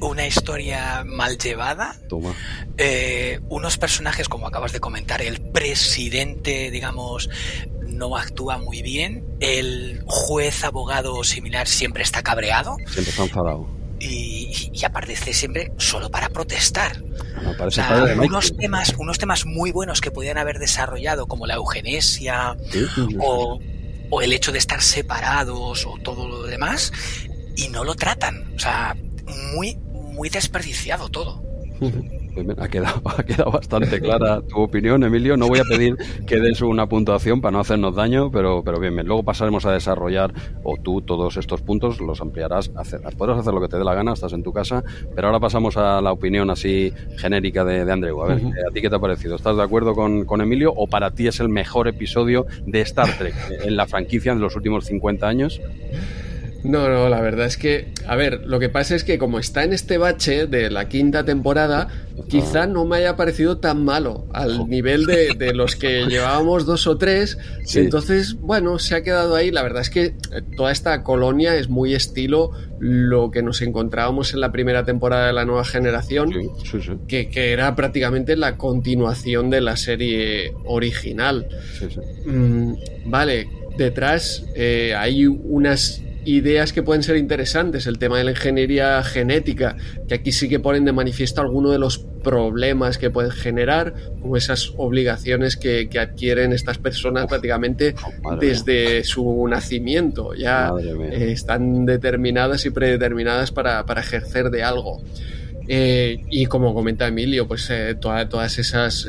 Speaker 3: una historia mal llevada,
Speaker 2: Toma.
Speaker 3: eh, unos personajes, como acabas de comentar, el presidente, digamos, no actúa muy bien, el juez, abogado similar siempre está cabreado
Speaker 2: Siempre está enfadado.
Speaker 3: y, y aparece siempre solo para protestar. O sea, unos temas, unos temas muy buenos que podían haber desarrollado, como la eugenesia,
Speaker 2: Sí.
Speaker 3: o, o el hecho de estar separados o todo lo demás y no lo tratan. O sea, muy, muy desperdiciado todo.
Speaker 2: Pues ha quedado, <laughs> ha quedado bastante clara tu opinión, Emilio. No voy a pedir que des una puntuación para no hacernos daño, pero, pero bien, bien. luego pasaremos a desarrollar, o tú, todos estos puntos, los ampliarás. Hacer, podrás hacer lo que te dé la gana, estás en tu casa, pero ahora pasamos a la opinión así genérica de, de Andreu. A ver,
Speaker 1: Ujú.
Speaker 2: eh, ¿a ti qué te ha parecido? ¿Estás de acuerdo con, con Emilio o para ti es el mejor episodio de Star Trek en la franquicia de los últimos 50 años?
Speaker 1: No, no, la verdad es que, a ver, lo que pasa es que como está en este bache de la quinta temporada, quizá no me haya parecido tan malo al nivel de, de los que <laughs> llevábamos dos o tres.
Speaker 2: Sí.
Speaker 1: Entonces, bueno, se ha quedado ahí. La verdad es que eh, toda esta colonia es muy estilo lo que nos encontrábamos en la primera temporada de la nueva generación.
Speaker 2: Sí, sí, sí.
Speaker 1: Que, que era prácticamente la continuación de la serie original. Mm, vale, detrás eh, hay unas ideas que pueden ser interesantes. El tema de la ingeniería genética, que aquí sí que ponen de manifiesto algunos de los problemas que pueden generar, como esas obligaciones que, adquieren estas personas prácticamente desde su nacimiento. Ya eh, están determinadas y predeterminadas para, ejercer de algo. Eh, y como comenta Emilio, pues eh, todas esas,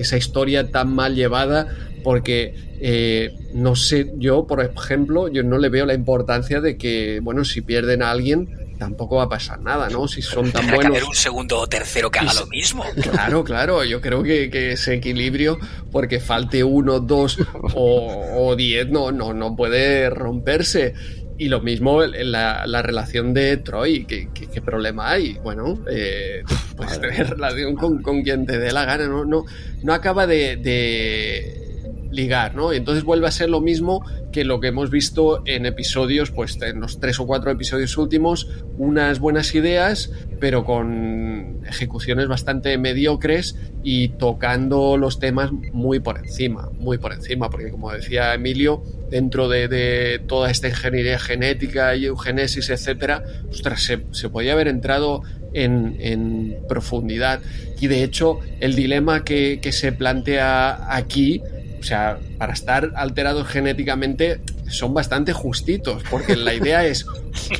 Speaker 1: esa historia tan mal llevada, porque eh, no sé, yo, por ejemplo, yo no le veo la importancia de que, bueno, si pierden a alguien, tampoco va a pasar nada, ¿no? Si son tan buenos.
Speaker 3: Que un segundo o tercero que haga lo mismo.
Speaker 1: Claro, claro. Yo creo que, ese equilibrio, porque falte uno, dos o, diez, no, no, no puede romperse. Y lo mismo en la, relación de Troy, ¿qué, qué, problema hay? Bueno, eh, pues tener <laughs> relación con, con, quien te dé la gana, no, no, no acaba de ligar, ¿no? Y entonces vuelve a ser lo mismo que lo que hemos visto en episodios, pues en los tres o cuatro episodios últimos, unas buenas ideas, pero con ejecuciones bastante mediocres y tocando los temas muy por encima, muy por encima, porque como decía Emilio, dentro de, toda esta ingeniería genética y eugenesis, etcétera, ostras, se, podía haber entrado en, en, profundidad. Y de hecho, el dilema que se plantea aquí o sea, para estar alterados genéticamente son bastante justitos, porque la idea <laughs> es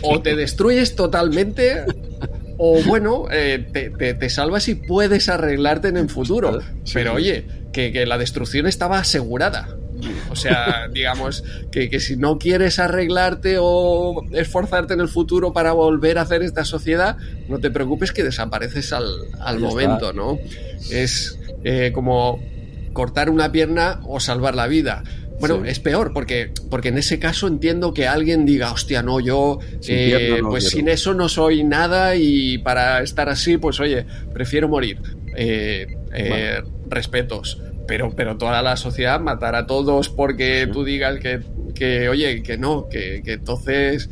Speaker 1: o te destruyes totalmente o bueno, eh, te, salvas y puedes arreglarte en el futuro. Pero oye, que, la destrucción estaba asegurada. O sea, <laughs> digamos que, si no quieres arreglarte o esforzarte en el futuro para volver a hacer esta sociedad, no te preocupes que desapareces al, momento, ¿no? Es eh, como cortar una pierna o salvar la vida. Bueno, es peor, porque, porque en ese caso entiendo que alguien diga, hostia, no, yo, eh, pues sin eso no soy nada y para estar así, pues oye, prefiero morir. Eh, eh, respetos. Pero, pero toda la sociedad matar a todos porque tú digas que, que, oye, que no, que, que entonces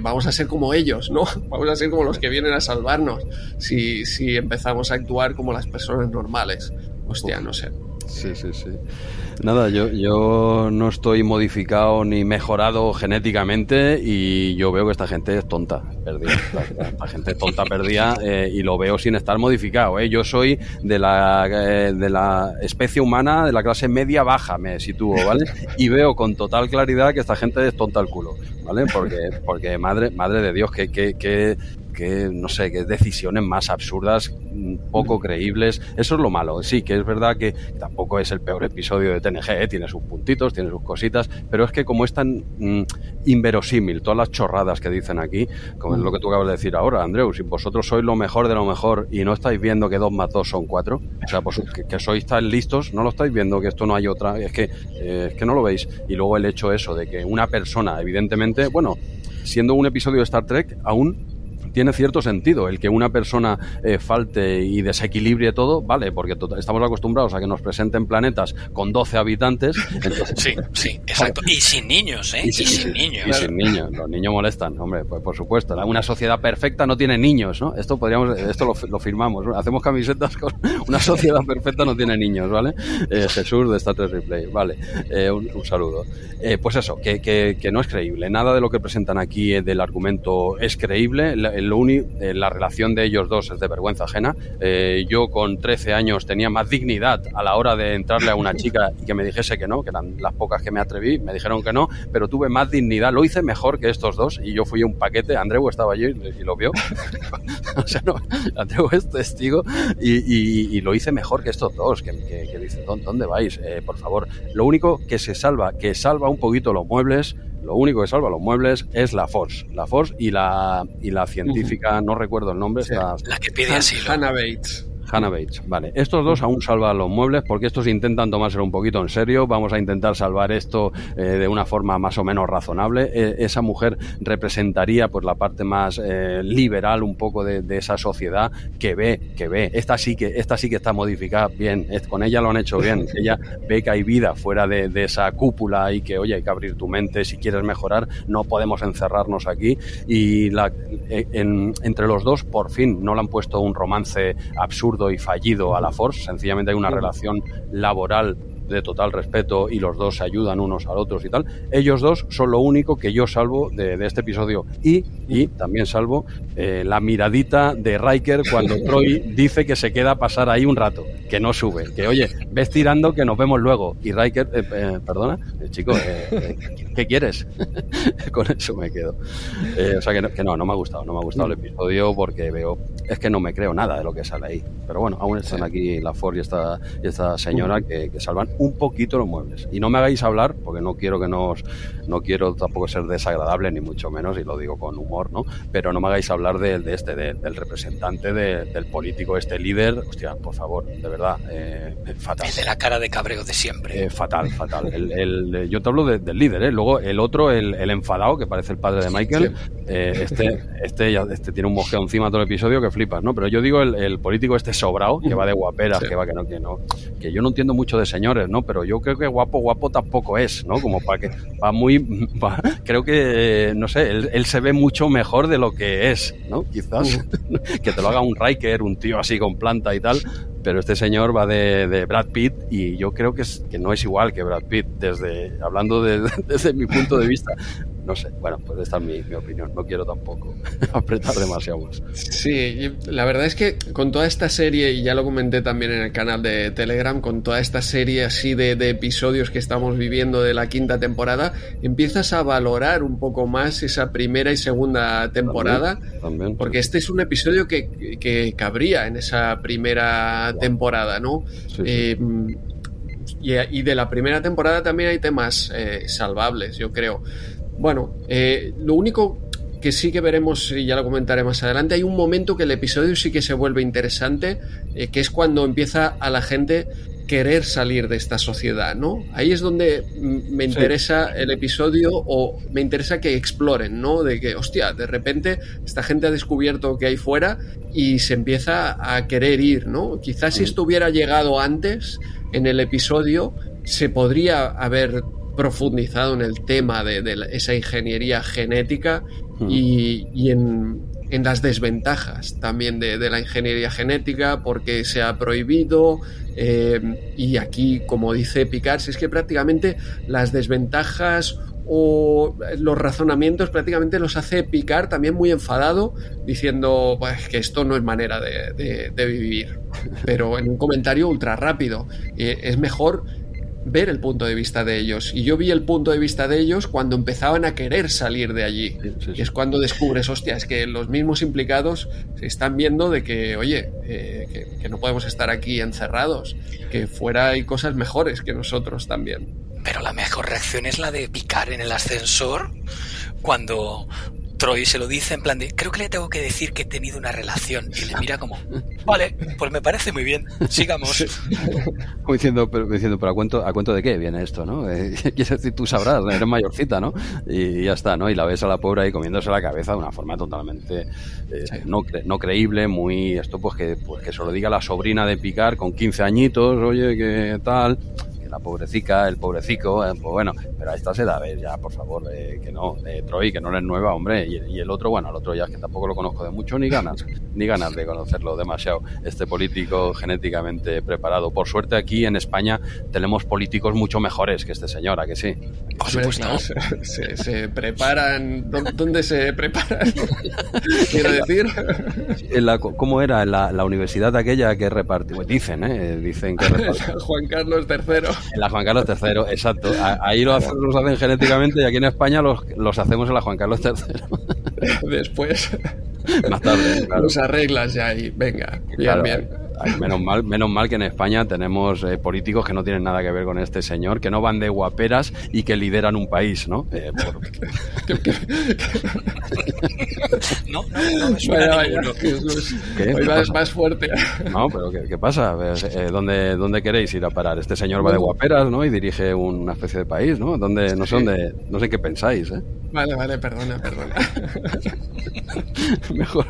Speaker 1: vamos a ser como ellos, ¿no? <laughs> Vamos a ser como los que vienen a salvarnos si, si empezamos a actuar como las personas normales. Hostia, no sé.
Speaker 2: Sí, sí, sí. Nada, yo, yo no estoy modificado ni mejorado genéticamente y yo veo que esta gente es tonta, perdida. <laughs> Esta, gente es tonta, perdida eh, y lo veo sin estar modificado. ¿eh? Yo soy de la, eh, de la especie humana de la clase media-baja, me sitúo, ¿vale? Y veo con total claridad que esta gente es tonta al culo, ¿vale? Porque, porque madre, madre de Dios, que, que, que que, no sé, que decisiones más absurdas, mm, poco creíbles. Eso es lo malo. Sí, que es verdad que tampoco es el peor episodio de TNG, ¿eh? tiene sus puntitos, tiene sus cositas, pero es que como es tan mm, inverosímil, todas las chorradas que dicen aquí, como es lo que tú acabas de decir ahora, Andreu, si vosotros sois lo mejor de lo mejor y no estáis viendo que dos más dos son cuatro, o sea, pues que, sois tan listos, no lo estáis viendo, que esto no hay otra, es que, eh, es que no lo veis. Y luego el hecho eso de que una persona, evidentemente, bueno, siendo un episodio de Star Trek, aún tiene cierto sentido. El que una persona eh, falte y desequilibre todo, vale, porque estamos acostumbrados a que nos presenten planetas con 12 habitantes.
Speaker 3: sí, sí, <laughs> exacto. Y sin niños, ¿eh? Y, sin niños.
Speaker 2: Y sin niños. Los niños molestan, hombre, pues por supuesto. Una sociedad perfecta no tiene niños, ¿no? Esto podríamos, esto lo, firmamos. Hacemos camisetas con <laughs> una sociedad perfecta no tiene niños, ¿vale? Eh, Jesús de Star Trek Replay, vale. Eh, un, saludo. pues eso, que, que, no es creíble. Nada de lo que presentan aquí del argumento es creíble lo eh, la relación de ellos dos es de vergüenza ajena. Eh, yo con 13 años tenía más dignidad a la hora de entrarle a una <laughs> chica y que me dijese que no, que eran las pocas que me atreví, me dijeron que no, pero tuve más dignidad, lo hice mejor que estos dos y yo fui un paquete, Andreu estaba allí y lo vio, <laughs> o sea, no, Andreu es testigo y, lo hice mejor que estos dos, que, que, dice, ¿dónde vais? Eh, por favor, lo único que se salva, que salva un poquito los muebles, lo único que salva los muebles es la Force. La Force y la, y la científica, no recuerdo el nombre.
Speaker 3: la que pide asilo.
Speaker 1: Hannah Bates.
Speaker 2: Hannah Bates, vale. Estos dos aún salvan los muebles porque estos intentan tomárselo un poquito en serio. Vamos a intentar salvar esto eh, de una forma más o menos razonable. E, esa mujer representaría pues la parte más eh, liberal un poco de, esa sociedad que ve, que ve. Esta sí que, esta sí que está modificada bien. Con ella lo han hecho bien. <laughs> Ella ve que hay vida fuera de, esa cúpula y que, oye, hay que abrir tu mente. Si quieres mejorar, no podemos encerrarnos aquí. Y la, eh, entre los dos, por fin, no le han puesto un romance absurdo y fallido a la Force, sencillamente hay una relación laboral de total respeto y los dos se ayudan unos a otros y tal. Ellos dos son lo único que yo salvo de, este episodio. Y, y también salvo eh, la miradita de Riker cuando <laughs> Troy dice que se queda a pasar ahí un rato, que no sube, que oye, ves tirando que nos vemos luego. Y Riker, eh, eh, perdona, chico, ¿qué quieres? <laughs> Con eso me quedo. o sea que no, que no, no me ha gustado, no me ha gustado el episodio porque veo, es que no me creo nada de lo que sale ahí. Pero bueno, aún están aquí la Ford y esta, y esta señora que, que salvan un poquito los muebles. Y no me hagáis hablar, porque no quiero que nos, no quiero tampoco ser desagradable, ni mucho menos, y lo digo con humor, ¿no? Pero no me hagáis hablar de, de este, del representante, del político, este líder. Hostia, por favor, de verdad, eh, fatal.
Speaker 3: de la cara de cabreo de siempre.
Speaker 2: Eh, fatal, fatal. El, yo te hablo del líder, ¿eh? Luego el otro, el, enfadado, que parece el padre de Michael, eh, este, este, este tiene un mosqueo encima todo el episodio que flipas, ¿no? Pero yo digo el, político este sobrado, que va de guaperas, que va que no, que no, que yo no entiendo mucho de señores, ¿no? Pero yo creo que guapo, guapo tampoco es, ¿no? Como para que va muy, <laughs> creo que, no sé, él, se ve mucho mejor de lo que es, ¿no? Quizás <laughs> que te lo haga un Riker, un tío así con planta y tal, pero este señor va de, Brad Pitt y yo creo que, es, que no es igual que Brad Pitt, desde, hablando <laughs> desde mi punto de vista no sé, bueno, pues esta es mi, opinión, no quiero tampoco <laughs> apretar demasiado más.
Speaker 1: Sí, la verdad es que con toda esta serie, y ya lo comenté también en el canal de Telegram, con toda esta serie así de, episodios que estamos viviendo de la quinta temporada, empiezas a valorar un poco más esa primera y segunda temporada, porque este es un episodio que, cabría en esa primera temporada, ¿no? Eh, y, de la primera temporada también hay temas eh, salvables, yo creo. Bueno, eh, lo único que sí que veremos, y ya lo comentaré más adelante, hay un momento que el episodio sí que se vuelve interesante, eh, que es cuando empieza a la gente querer salir de esta sociedad, ¿no? Ahí es donde me interesa el episodio o me interesa que exploren, ¿no? De que, hostia, de repente esta gente ha descubierto que hay fuera y se empieza a querer ir, ¿no? Quizás si esto hubiera llegado antes en el episodio, se podría haber profundizado en el tema de, esa ingeniería genética hmm. y, en, las desventajas también de, la ingeniería genética, porque se ha prohibido. Eh, y aquí, como dice Picard, es que prácticamente las desventajas o los razonamientos prácticamente los hace Picard también muy enfadado, diciendo pues, que esto no es manera de, vivir. Pero en un comentario ultra rápido. Eh, es mejor ver el punto de vista de ellos. Y yo vi el punto de vista de ellos cuando empezaban a querer salir de allí. Y es cuando descubres, hostia, es que los mismos implicados se están viendo de que, oye, eh, que, no podemos estar aquí encerrados, que fuera hay cosas mejores que nosotros también.
Speaker 3: Pero la mejor reacción es la de picar en el ascensor cuando Troy se lo dice en plan de, creo que le tengo que decir que he tenido una relación. Y le mira como, vale, pues me parece muy bien, sigamos.
Speaker 2: Como diciendo, pero, diciendo, pero ¿a cuento, ¿a cuento de qué viene esto, no? Eh, <laughs> quieres decir, tú sabrás, eres mayorcita, ¿no? Y, ya está, ¿no? Y la ves a la pobre ahí comiéndose la cabeza de una forma totalmente eh, no, no, creíble, muy, esto pues que, pues que se lo diga la sobrina de Picar con 15 añitos, oye, ¿qué tal? La pobrecica, el pobrecico, eh, pues bueno, pero a estas edades ya, por favor, eh, que no, de Troy, que no es nueva, hombre, y, el otro, bueno, el otro ya es que tampoco lo conozco de mucho, ni ganas, <laughs> ni ganas de conocerlo demasiado, este político genéticamente preparado. Por suerte aquí en España tenemos políticos mucho mejores que este señor, ¿a que sí?
Speaker 1: Por supuesto. <laughs> Se, preparan, ¿dónde se preparan? <laughs> Quiero decir.
Speaker 2: ¿Cómo era? la, la universidad aquella que repartió, dicen, ¿eh? Dicen que
Speaker 1: Juan Carlos III.
Speaker 2: En la Juan Carlos III, exacto. Ahí los, hacen genéticamente y aquí en España los, los hacemos en la Juan Carlos III. <laughs>
Speaker 1: Después.
Speaker 2: Más tarde, claro.
Speaker 1: Los arreglas ya ahí, venga, bien, bien.
Speaker 2: Menos mal, menos mal que en España tenemos eh, políticos que no tienen nada que ver con este señor, que no van de guaperas y que lideran un país, ¿no? Eh, <laughs>
Speaker 3: no, no, no suena
Speaker 1: ¿Qué? Hoy más fuerte.
Speaker 2: No, pero ¿qué, pasa? Eh, ¿dónde, ¿Dónde queréis ir a parar? Este señor va de guaperas, ¿no? Y dirige una especie de país, ¿no? ¿Dónde, no sé dónde, no sé qué pensáis, ¿eh?
Speaker 1: Vale, vale, perdona, perdona. <laughs>
Speaker 2: mejor,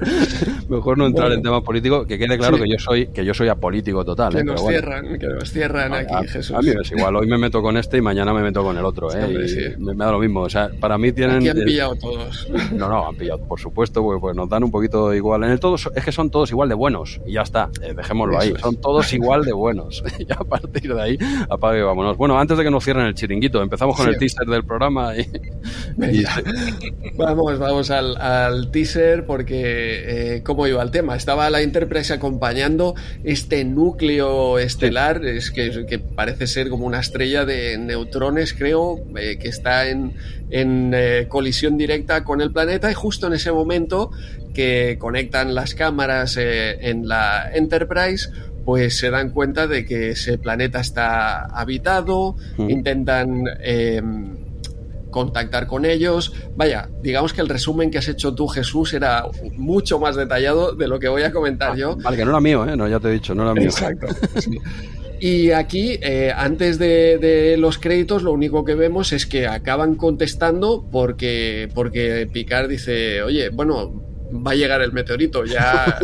Speaker 2: mejor no entrar en temas políticos, que quede claro que yo soy que yo soy apolítico total.
Speaker 1: Que
Speaker 2: ¿eh?
Speaker 1: nos
Speaker 2: bueno.
Speaker 1: cierran, que nos cierran
Speaker 2: A-
Speaker 1: aquí,
Speaker 2: a,
Speaker 1: Jesús.
Speaker 2: a mí es igual, hoy me meto con este y mañana me meto con el otro, ¿eh?
Speaker 1: Hombre,
Speaker 2: Y
Speaker 1: sí.
Speaker 2: me, me da lo mismo. O sea, para mí tienen.
Speaker 1: Aquí han pillado todos.
Speaker 2: No, no, han pillado, por supuesto, porque pues, nos dan un poquito igual. En el todo es que son todos igual de buenos y ya está, eh, dejémoslo ahí.
Speaker 1: Es.
Speaker 2: Son todos igual de buenos. <laughs> y a partir de ahí, apague y vámonos. Bueno, antes de que nos cierren el chiringuito, empezamos con
Speaker 1: Sí.
Speaker 2: el teaser del programa y. y-
Speaker 1: Vamos, vamos al, al teaser porque, eh, ¿cómo iba el tema? Estaba la Enterprise acompañando este núcleo estelar, es que, que parece ser como una estrella de neutrones, creo, eh, que está en, en eh, colisión directa con el planeta y justo en ese momento que conectan las cámaras eh, en la Enterprise, pues se dan cuenta de que ese planeta está habitado,
Speaker 2: Mm.
Speaker 1: intentan... contactar con ellos. Vaya, digamos que el resumen que has hecho tú, Jesús, era mucho más detallado de lo que voy a comentar yo.
Speaker 2: Vale, que no era mío, ¿eh? No, ya te he dicho, no era mío.
Speaker 1: Exacto. sí. Y aquí, eh, antes de, de los créditos, lo único que vemos es que acaban contestando porque, porque Picard dice, oye, bueno, va a llegar el meteorito, ya,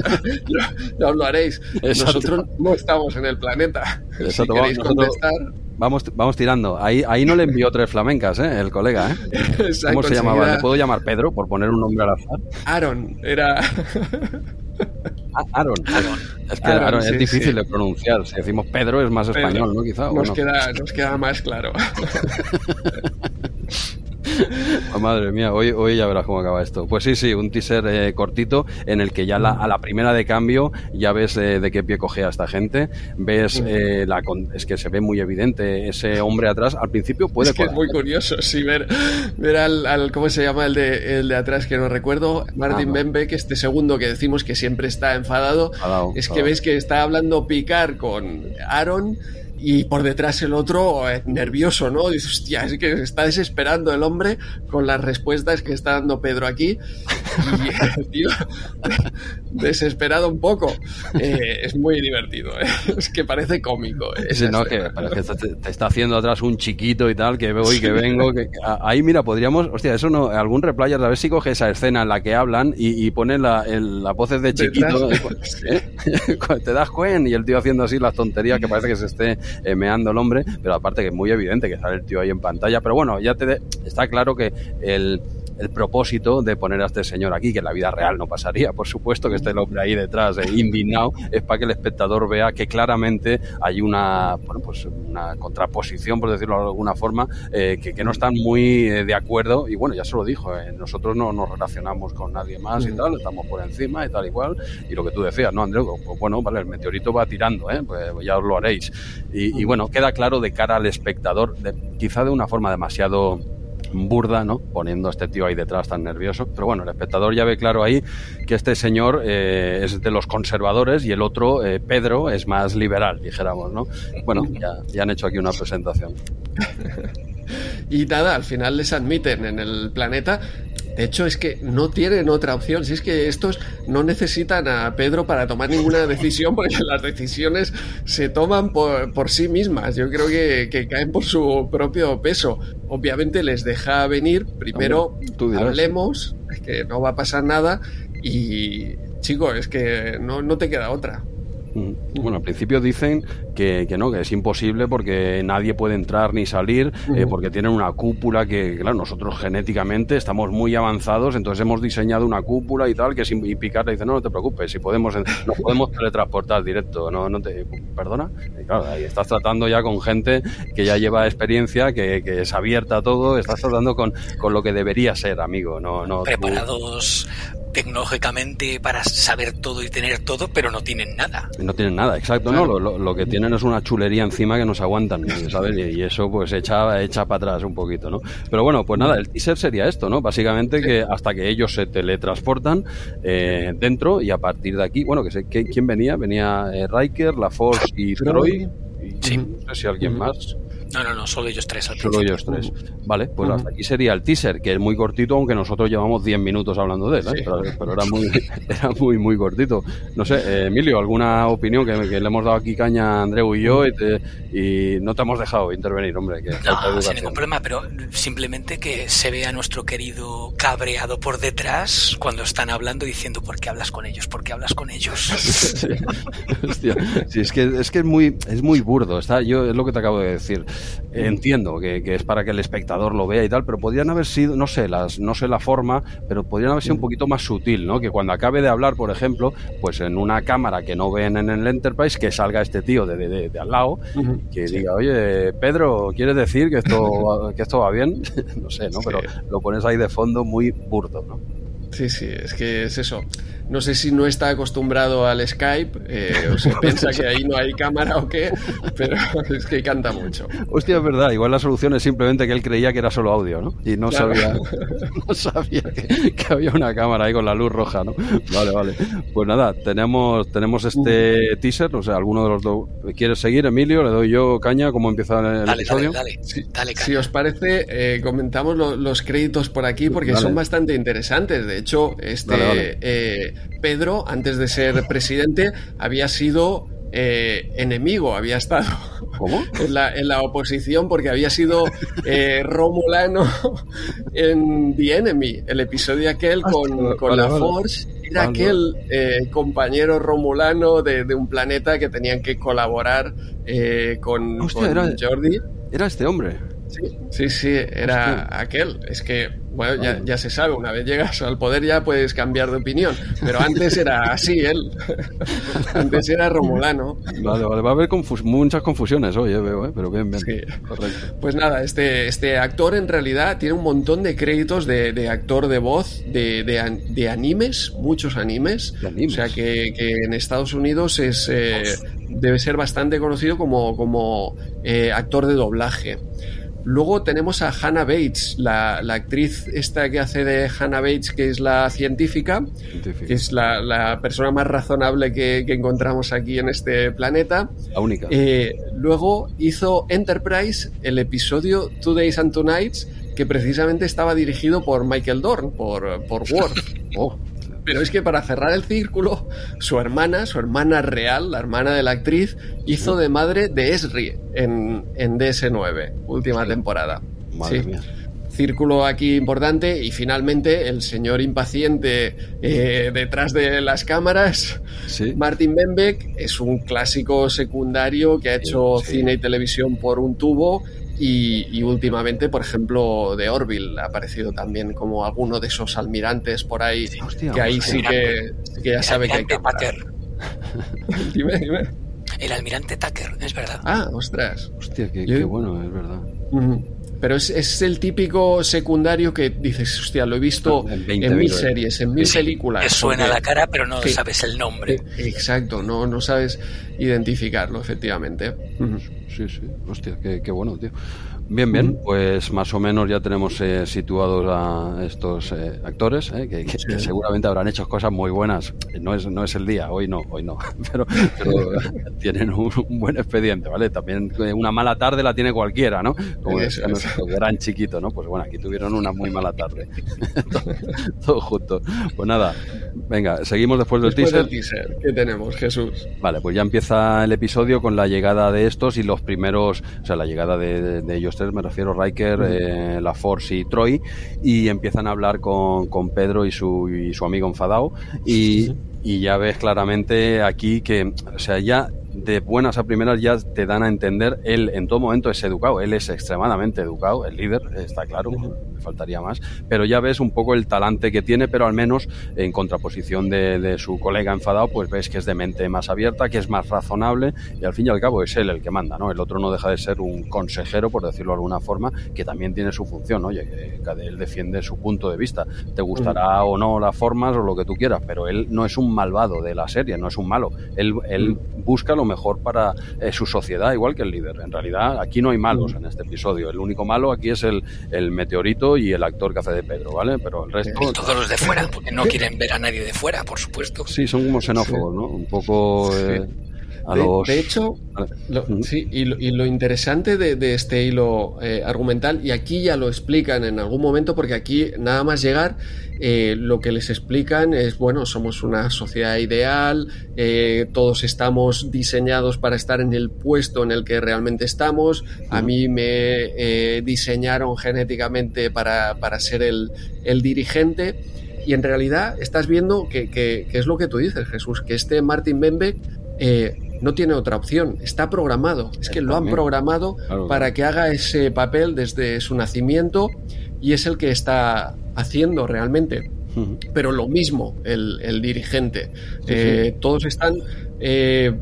Speaker 1: ya, ya os lo haréis.
Speaker 2: Exacto.
Speaker 1: Nosotros no estamos en el planeta. Si
Speaker 2: Exacto,
Speaker 1: queréis
Speaker 2: nosotros-
Speaker 1: contestar,
Speaker 2: Vamos, vamos tirando. Ahí, ahí no le envió tres flamencas, ¿eh? El colega, ¿eh? <laughs>
Speaker 1: exacto,
Speaker 2: ¿Cómo se llamaba? ¿Le puedo llamar Pedro por poner un nombre al azar?
Speaker 1: Aaron, era...
Speaker 2: Ah, Aaron.
Speaker 3: Aaron.
Speaker 2: Es que
Speaker 1: Aaron,
Speaker 2: Aaron
Speaker 1: sí,
Speaker 2: es difícil
Speaker 1: sí.
Speaker 2: de pronunciar. Si decimos Pedro es más
Speaker 1: Pedro.
Speaker 2: español, ¿no? Quizá.
Speaker 1: Nos,
Speaker 2: no.
Speaker 1: queda, nos queda más claro. <laughs>
Speaker 2: Oh, madre mía, hoy, hoy ya verás cómo acaba esto. Pues sí, sí, un teaser eh, cortito en el que ya la- a la primera de cambio ya ves eh, de qué pie cogea esta gente. Ves, eh, la, es que se ve muy evidente ese hombre atrás. Al principio puede
Speaker 1: es que es muy curioso, sí, ver, ver al, al- ¿cómo se llama el de, el de atrás que no recuerdo? Martin
Speaker 2: Ah, no.
Speaker 1: Bembe, que este segundo que decimos que siempre está enfadado.
Speaker 2: Enfadado,
Speaker 1: es que
Speaker 2: enfadado.
Speaker 1: ves que está hablando Picard con Aaron y por detrás el otro eh, nervioso, ¿no? Dices, hostia, es que se está desesperando el hombre con las respuestas que está dando Pedro aquí. Y el <laughs> tío, desesperado un poco. Eh, es muy divertido, ¿eh? <laughs> es que parece cómico. ¿eh?
Speaker 2: Sí, no, que parece que te, está haciendo atrás un chiquito y tal, que voy, que vengo. Que, a- ahí, mira, podríamos. Hostia, eso no. Algún replayer, a ver si coge esa escena en la que hablan y, y pone la, el- las voces de chiquito. <laughs> ¿eh? Te das cuen y el tío haciendo así las tonterías que parece que se esté eh, meando el hombre, pero aparte que es muy evidente que sale el tío ahí en pantalla. Pero bueno, ya te de- está claro que el. El propósito de poner a este señor aquí, que en la vida real no pasaría, por supuesto que esté el hombre ahí detrás, eh, indignado, es para que el espectador vea que claramente hay una, bueno, pues una contraposición, por decirlo de alguna forma, eh, que, que no están muy eh, de acuerdo. Y bueno, ya se lo dijo, eh, nosotros no nos relacionamos con nadie más y
Speaker 1: Mm.
Speaker 2: tal, estamos por encima y tal igual. Y lo que tú decías, ¿no, Andreu? Pues bueno, vale, el meteorito va tirando, ¿eh? pues ya os lo haréis. Y, y bueno, queda claro de cara al espectador, de- quizá de una forma demasiado burda, ¿no? Poniendo a este tío ahí detrás tan nervioso. Pero bueno, el espectador ya ve claro ahí que este señor eh, es de los conservadores y el otro, eh, Pedro, es más liberal, dijéramos, ¿no? Bueno, ya, ya han hecho aquí una presentación. <laughs>
Speaker 1: Y nada, al final les admiten en el planeta. De hecho, es que no tienen otra opción. Si es que estos no necesitan a Pedro para tomar ninguna decisión, porque las decisiones se toman por, por sí mismas. Yo creo que, que caen por su propio peso. Obviamente les deja venir. Primero
Speaker 2: Hombre,
Speaker 1: hablemos, es que no va a pasar nada. Y, chico, es que no, no te queda otra.
Speaker 2: Mm. Bueno, al principio dicen que, que no, que es imposible porque nadie puede entrar ni salir, eh, porque tienen una cúpula que, claro, nosotros genéticamente estamos muy avanzados, entonces hemos diseñado una cúpula y tal, que sin y Picard le dice, no, no te preocupes, si podemos, nos podemos teletransportar directo, no, no te, ¿perdona? Y claro, ahí estás tratando ya con gente que ya lleva experiencia, que, que es abierta a todo, estás tratando con, con lo que debería ser, amigo, no, no. tú-
Speaker 3: Preparados tecnológicamente para saber todo y tener todo, pero no tienen nada.
Speaker 2: No tienen nada, exacto, ¿no? Lo, lo- lo que tienen es una chulería encima que nos aguantan, <laughs> ¿sabes? Y, y eso pues echa, echa para atrás un poquito, ¿no? Pero bueno, pues nada, el teaser sería esto, ¿no? Básicamente que hasta que ellos se teletransportan eh, dentro y a partir de aquí, bueno, que sé, ¿quién venía? Venía eh, Riker, La Force y Troy. y
Speaker 3: Sí.
Speaker 2: No sé si alguien más.
Speaker 3: No, no, no, solo ellos tres al
Speaker 2: Solo ellos tres. Vale, pues hasta aquí sería el teaser, que es muy cortito, aunque nosotros llevamos 10 minutos hablando de él, ¿eh?
Speaker 1: Sí.
Speaker 2: pero, pero era, muy, <laughs> era muy, muy cortito. No sé, eh, Emilio, ¿alguna opinión que, que le hemos dado aquí caña a Andreu y yo y, te- y no te hemos dejado intervenir, hombre? Que
Speaker 3: No, sin ningún problema, pero simplemente que se vea a nuestro querido cabreado por detrás cuando están hablando diciendo ¿por qué hablas con ellos? ¿Por qué hablas con ellos? <laughs>
Speaker 2: Sí. <laughs> Hostia, sí, es que es que es muy es muy burdo está yo es lo que te acabo de decir entiendo que, que es para que el espectador lo vea y tal pero podrían haber sido no sé las no sé la forma pero podrían haber sido un poquito más sutil no que cuando acabe de hablar por ejemplo pues en una cámara que no ven en el Enterprise que salga este tío de, de- al lado que
Speaker 1: Sí.
Speaker 2: diga oye Pedro quieres decir que esto <laughs> va- que esto va bien <laughs> no sé no
Speaker 1: Sí.
Speaker 2: pero lo pones ahí de fondo muy burdo no
Speaker 1: Sí, sí, es que es eso. No sé si no está acostumbrado al Skype eh, o se <laughs> piensa que ahí no hay cámara o qué, pero <laughs> es que canta mucho.
Speaker 2: Hostia, es verdad. Igual la solución es simplemente que él creía que era solo audio, ¿no? Y no
Speaker 1: Claro.
Speaker 2: sabía, <laughs> no sabía que, que había una cámara ahí con la luz roja, ¿no? Vale, vale. Pues nada, tenemos, tenemos este teaser. O sea, alguno de los dos. ¿Quieres seguir, Emilio? Le doy yo caña. ¿Cómo empieza el
Speaker 3: Dale, dale,
Speaker 2: episodio?
Speaker 3: dale, dale,
Speaker 1: Si
Speaker 3: caña.
Speaker 1: os parece, eh, comentamos lo- los créditos por aquí porque son bastante interesantes. De hecho, este
Speaker 2: Vale,
Speaker 1: Pedro, antes de ser presidente, había sido eh, enemigo, había estado
Speaker 2: ¿Cómo? <laughs>
Speaker 1: en la, en la oposición porque había sido eh, Romulano en The Enemy, el episodio aquel con,
Speaker 2: Hostia,
Speaker 1: con
Speaker 2: vale,
Speaker 1: la
Speaker 2: vale.
Speaker 1: Force. Era
Speaker 2: Vale.
Speaker 1: aquel eh, compañero romulano de, de un planeta que tenían que colaborar eh, con,
Speaker 2: Hostia,
Speaker 1: con
Speaker 2: era-
Speaker 1: Jordi.
Speaker 2: Era este hombre.
Speaker 1: Sí, sí, sí, era
Speaker 2: Hostia.
Speaker 1: aquel. Es que, bueno, ya, ya se sabe, una vez llegas al poder ya puedes cambiar de opinión. Pero antes era así él. <laughs> antes era romulano.
Speaker 2: Vale, vale. Va a haber confus- muchas confusiones hoy, eh, veo, ¿eh? Pero bien, bien.
Speaker 1: Sí.
Speaker 2: Correcto.
Speaker 1: Pues nada, este, este actor en realidad tiene un montón de créditos de, de actor de voz de, de de animes, muchos animes.
Speaker 2: De animes.
Speaker 1: O sea que, que en Estados Unidos es, eh, debe ser bastante conocido como, como eh, actor de doblaje. Luego tenemos a Hannah Bates, la, la actriz esta que hace de Hannah Bates, que es la científica, que es la, la persona más razonable que, que encontramos aquí en este planeta.
Speaker 2: La única.
Speaker 1: Eh, luego hizo Enterprise, el episodio Two Days and Two Nights, que precisamente estaba dirigido por Michael Dorn, por, por Worf. <laughs>
Speaker 2: Oh,
Speaker 1: Pero es que para cerrar el círculo, su hermana, su hermana real, la hermana de la actriz, hizo de madre de Esri en, en DS9, última temporada.
Speaker 2: madre
Speaker 1: Sí.
Speaker 2: mía.
Speaker 1: Círculo aquí importante y finalmente el señor impaciente eh, detrás de las cámaras,
Speaker 2: Sí.
Speaker 1: Martin Benbeck es un clásico secundario que ha hecho
Speaker 2: Sí.
Speaker 1: cine y televisión por un tubo y, y últimamente, por ejemplo, de Orville ha aparecido también como alguno de esos almirantes por ahí,
Speaker 2: Hostia,
Speaker 1: que ahí sí que, sí que ya
Speaker 3: El
Speaker 1: sabe que hay
Speaker 3: almirante
Speaker 1: cámara.
Speaker 3: Tucker. <laughs>
Speaker 1: Dime, dime.
Speaker 3: El almirante Tucker, es verdad.
Speaker 1: Ah, ostras.
Speaker 2: Hostia, qué, bueno, es verdad.
Speaker 1: Ujú. Pero es, es el típico secundario que dices, hostia, lo he visto
Speaker 2: En
Speaker 1: en,
Speaker 2: 20
Speaker 1: mil series, en mil
Speaker 3: Sí,
Speaker 1: películas.
Speaker 3: Te suena
Speaker 1: porque-
Speaker 3: la cara, pero no sabes el nombre.
Speaker 1: Eh, Exacto, no, no sabes identificarlo, efectivamente.
Speaker 2: Sí, sí. Hostia, qué, qué bueno, tío. Bien, bien, pues más o menos ya tenemos eh, situados a estos eh, actores, eh, que, que- que seguramente habrán hecho cosas muy buenas. No es, no es el día, hoy no, hoy no, <laughs> pero, pero <laughs> tienen un, un buen expediente, ¿vale? También eh, una mala tarde la tiene cualquiera, ¿no? Como decía
Speaker 1: es.
Speaker 2: nuestro gran chiquito, ¿no? Pues bueno, aquí tuvieron una muy mala tarde. <laughs> todo, todo junto. Pues nada, venga, seguimos después del
Speaker 1: Después
Speaker 2: teaser.
Speaker 1: del teaser, ¿qué tenemos, Jesús?
Speaker 2: Vale, pues ya empieza el episodio con la llegada de estos y los primeros, o sea, la llegada de, de- de ellos tres, me refiero Riker, eh, la Force y Troy, y empiezan a hablar con, con Pedro y su, y su amigo enfadado, y, y ya ves claramente aquí que, o sea, ya de buenas a primeras ya te dan a entender, él en todo momento es educado, él es extremadamente educado, el líder, está claro, me faltaría más, pero ya ves un poco el talante que tiene, pero al menos en contraposición de, de su colega enfadado, pues ves que es de mente más abierta, que es más razonable y al fin y al cabo es él el que manda, ¿no? El otro no deja de ser un consejero, por decirlo de alguna forma, que también tiene su función, oye, cada- él defiende su punto de vista. Te gustará o no las formas o lo que tú quieras, pero él no es un malvado de la serie, no es un malo. Él, él busca lo mejor para eh, su sociedad, igual que el líder. En realidad, aquí no hay malos en este episodio. El único malo aquí es el, el meteorito y el actor que hace de Pedro, ¿vale? Pero el resto...
Speaker 3: Y todos los de fuera, porque no quieren ver a nadie de fuera, por supuesto.
Speaker 2: Sí, son como xenófobos, ¿no? Un poco... eh, a
Speaker 1: de,
Speaker 2: los...
Speaker 1: de hecho, lo, sí, y, lo, y, lo, interesante de, de este hilo eh, argumental, y aquí ya lo explican en algún momento, porque aquí nada más llegar, eh, lo que les explican es, bueno, somos una sociedad ideal, eh, todos estamos diseñados para estar en el puesto en el que realmente estamos, a mí me eh, diseñaron genéticamente para, para ser el, el, dirigente, y en realidad estás viendo que, que, que, es lo que tú dices, Jesús, que este Martin Benbeck no tiene otra opción, está programado, es que lo han programado claro, para que haga ese papel desde su nacimiento y es el que está haciendo realmente. Uh -huh. Pero lo mismo el, el dirigente. Sí, eh, sí. Todos están eh,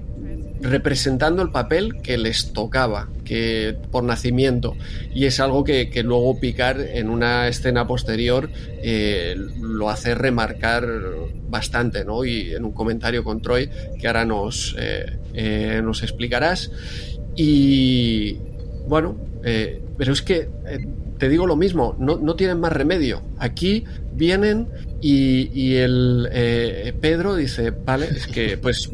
Speaker 1: representando el papel que les tocaba, que por nacimiento. Y es algo que, que luego Picar en una escena posterior eh, lo hace remarcar bastante, ¿no? Y en un comentario con Troy que ahora nos, eh, nos explicarás. Y bueno, pero es que te digo lo mismo, no, no, tienen más remedio. Aquí vienen y, y el eh, Pedro dice, vale, es que pues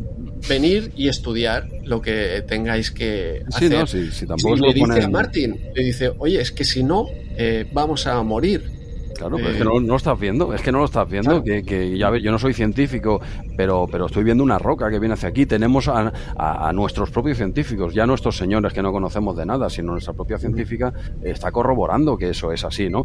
Speaker 1: venir y estudiar lo que tengáis que
Speaker 2: sí,
Speaker 1: hacer.
Speaker 2: No, sí, sí, tampoco
Speaker 1: le dice ponen... a Martin, le dice, oye, es que si no, eh, vamos a morir.
Speaker 2: Claro, pero eh, es que no, no, lo estás viendo, es que no lo estás viendo, claro. que, que, ya yo no soy científico, pero, pero estoy viendo una roca que viene hacia aquí. Tenemos a, a, a, nuestros propios científicos, ya nuestros señores que no conocemos de nada, sino nuestra propia científica está corroborando que eso es así, ¿no?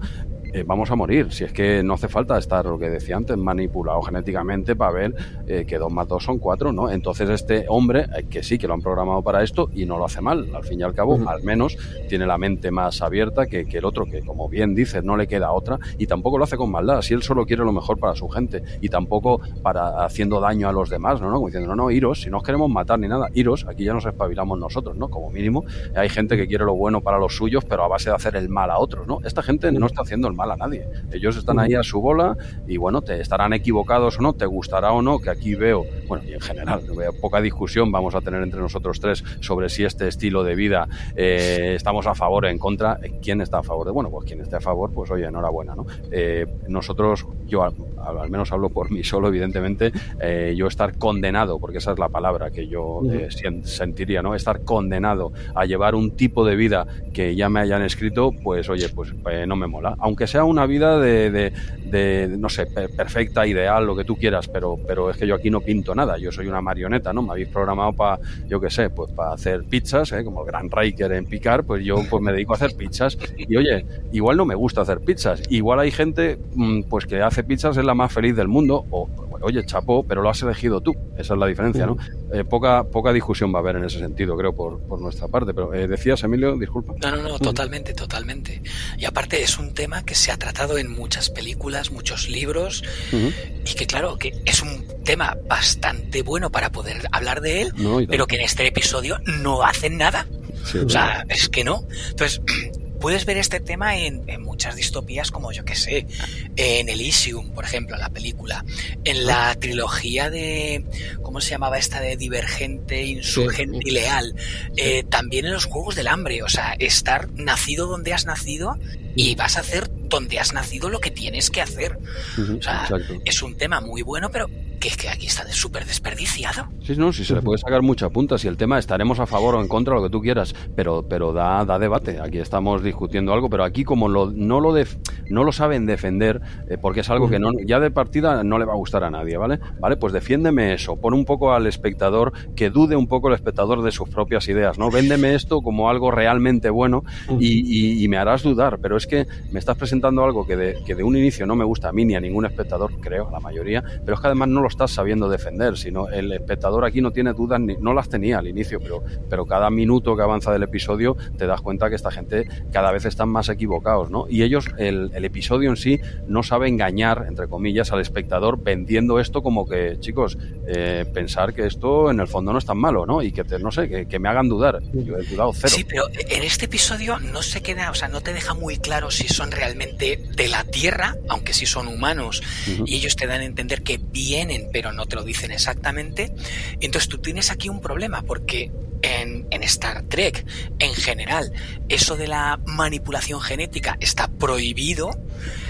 Speaker 2: Eh, vamos a morir, si es que no hace falta estar, lo que decía antes, manipulado genéticamente para ver eh, que dos más dos son cuatro, ¿no? Entonces este hombre, eh, que sí, que lo han programado para esto y no lo hace mal, al fin y al cabo, uh -huh. al menos tiene la mente más abierta que, que el otro, que como bien dices, no le queda otra y tampoco lo hace con maldad, si él solo quiere lo mejor para su gente y tampoco para haciendo daño a los demás, ¿no? ¿no? Como diciendo, no, no, iros, si no os queremos matar ni nada, iros, aquí ya nos espabilamos nosotros, ¿no? Como mínimo, hay gente que quiere lo bueno para los suyos, pero a base de hacer el mal a otros, ¿no? Esta gente no está haciendo el mal a nadie, ellos están ahí a su bola y bueno, te estarán equivocados o no, te gustará o no, que aquí veo, bueno, y en general, veo poca discusión vamos a tener entre nosotros tres sobre si este estilo de vida eh, estamos a favor o en contra, ¿quién está a favor de? Bueno, pues quien esté a favor, pues oye, enhorabuena, ¿no? Eh, nosotros, yo al, menos hablo por mí solo, evidentemente, eh, yo estar condenado, porque esa es la palabra que yo eh, sentiría, ¿no? Estar condenado a llevar un tipo de vida que ya me hayan escrito, pues oye, pues eh, no me mola. Aunque sea una vida de, de, de, no sé, perfecta, ideal, lo que tú quieras, pero, pero es que yo aquí no pinto nada, yo soy una marioneta, ¿no? Me habéis programado para, yo qué sé, pues para hacer pizzas, ¿eh? como el Gran Riker en Picar, pues yo pues me dedico a hacer pizzas. Y oye, igual no me gusta hacer pizzas, igual hay gente mm, pues que hace pizzas es la más feliz del mundo, o oye, chapo, pero lo has elegido tú, esa es la diferencia, ¿no? Eh, poca, poca discusión va a haber en ese sentido, creo, por, por nuestra parte, pero eh, decías, Emilio, disculpa.
Speaker 3: No, no, no, totalmente, totalmente. Y aparte es un tema que se ha tratado en muchas películas, muchos libros, uh -huh. y que claro, que es un tema bastante bueno para poder hablar de él, no, pero que en este episodio no hacen nada. Sí, o sea, es que no. Entonces, <clears throat> puedes ver este tema en, en muchas distopías como yo que sé, en Elysium, por ejemplo, la película, en la trilogía de, ¿cómo se llamaba esta de Divergente, Insurgente sí. y Leal? Eh, también en los Juegos del Hambre, o sea, estar nacido donde has nacido y vas a hacer donde has nacido lo que tienes que hacer. Uh -huh, o sea, exacto. es un tema muy bueno, pero que es que aquí está súper desperdiciado.
Speaker 2: Sí, no, sí se le puede sacar mucha punta. Si el tema estaremos a favor o en contra, lo que tú quieras, pero, pero da, da debate. Aquí estamos discutiendo algo, pero aquí como lo, no, lo def, no lo saben defender, eh, porque es algo que no, ya de partida no le va a gustar a nadie, ¿vale? Vale, pues defiéndeme eso. Pon un poco al espectador, que dude un poco el espectador de sus propias ideas, ¿no? Véndeme esto como algo realmente bueno y, y, y me harás dudar, pero es que me estás presentando algo que de, que de un inicio no me gusta a mí ni a ningún espectador, creo, la mayoría, pero es que además no lo estás sabiendo defender, sino el espectador aquí no tiene dudas, ni, no las tenía al inicio, pero, pero cada minuto que avanza del episodio te das cuenta que esta gente cada vez están más equivocados, ¿no? Y ellos, el, el episodio en sí, no sabe engañar, entre comillas, al espectador vendiendo esto como que, chicos, eh, pensar que esto en el fondo no es tan malo, ¿no? Y que, te, no sé, que, que me hagan dudar. Yo he dudado cero.
Speaker 3: Sí, pero en este episodio no se queda, o sea, no te deja muy claro si son realmente de la Tierra, aunque sí son humanos, uh -huh. y ellos te dan a entender que vienen, pero no te lo dicen exactamente. Entonces tú tienes aquí un problema porque en, en Star Trek en general eso de la manipulación genética está prohibido,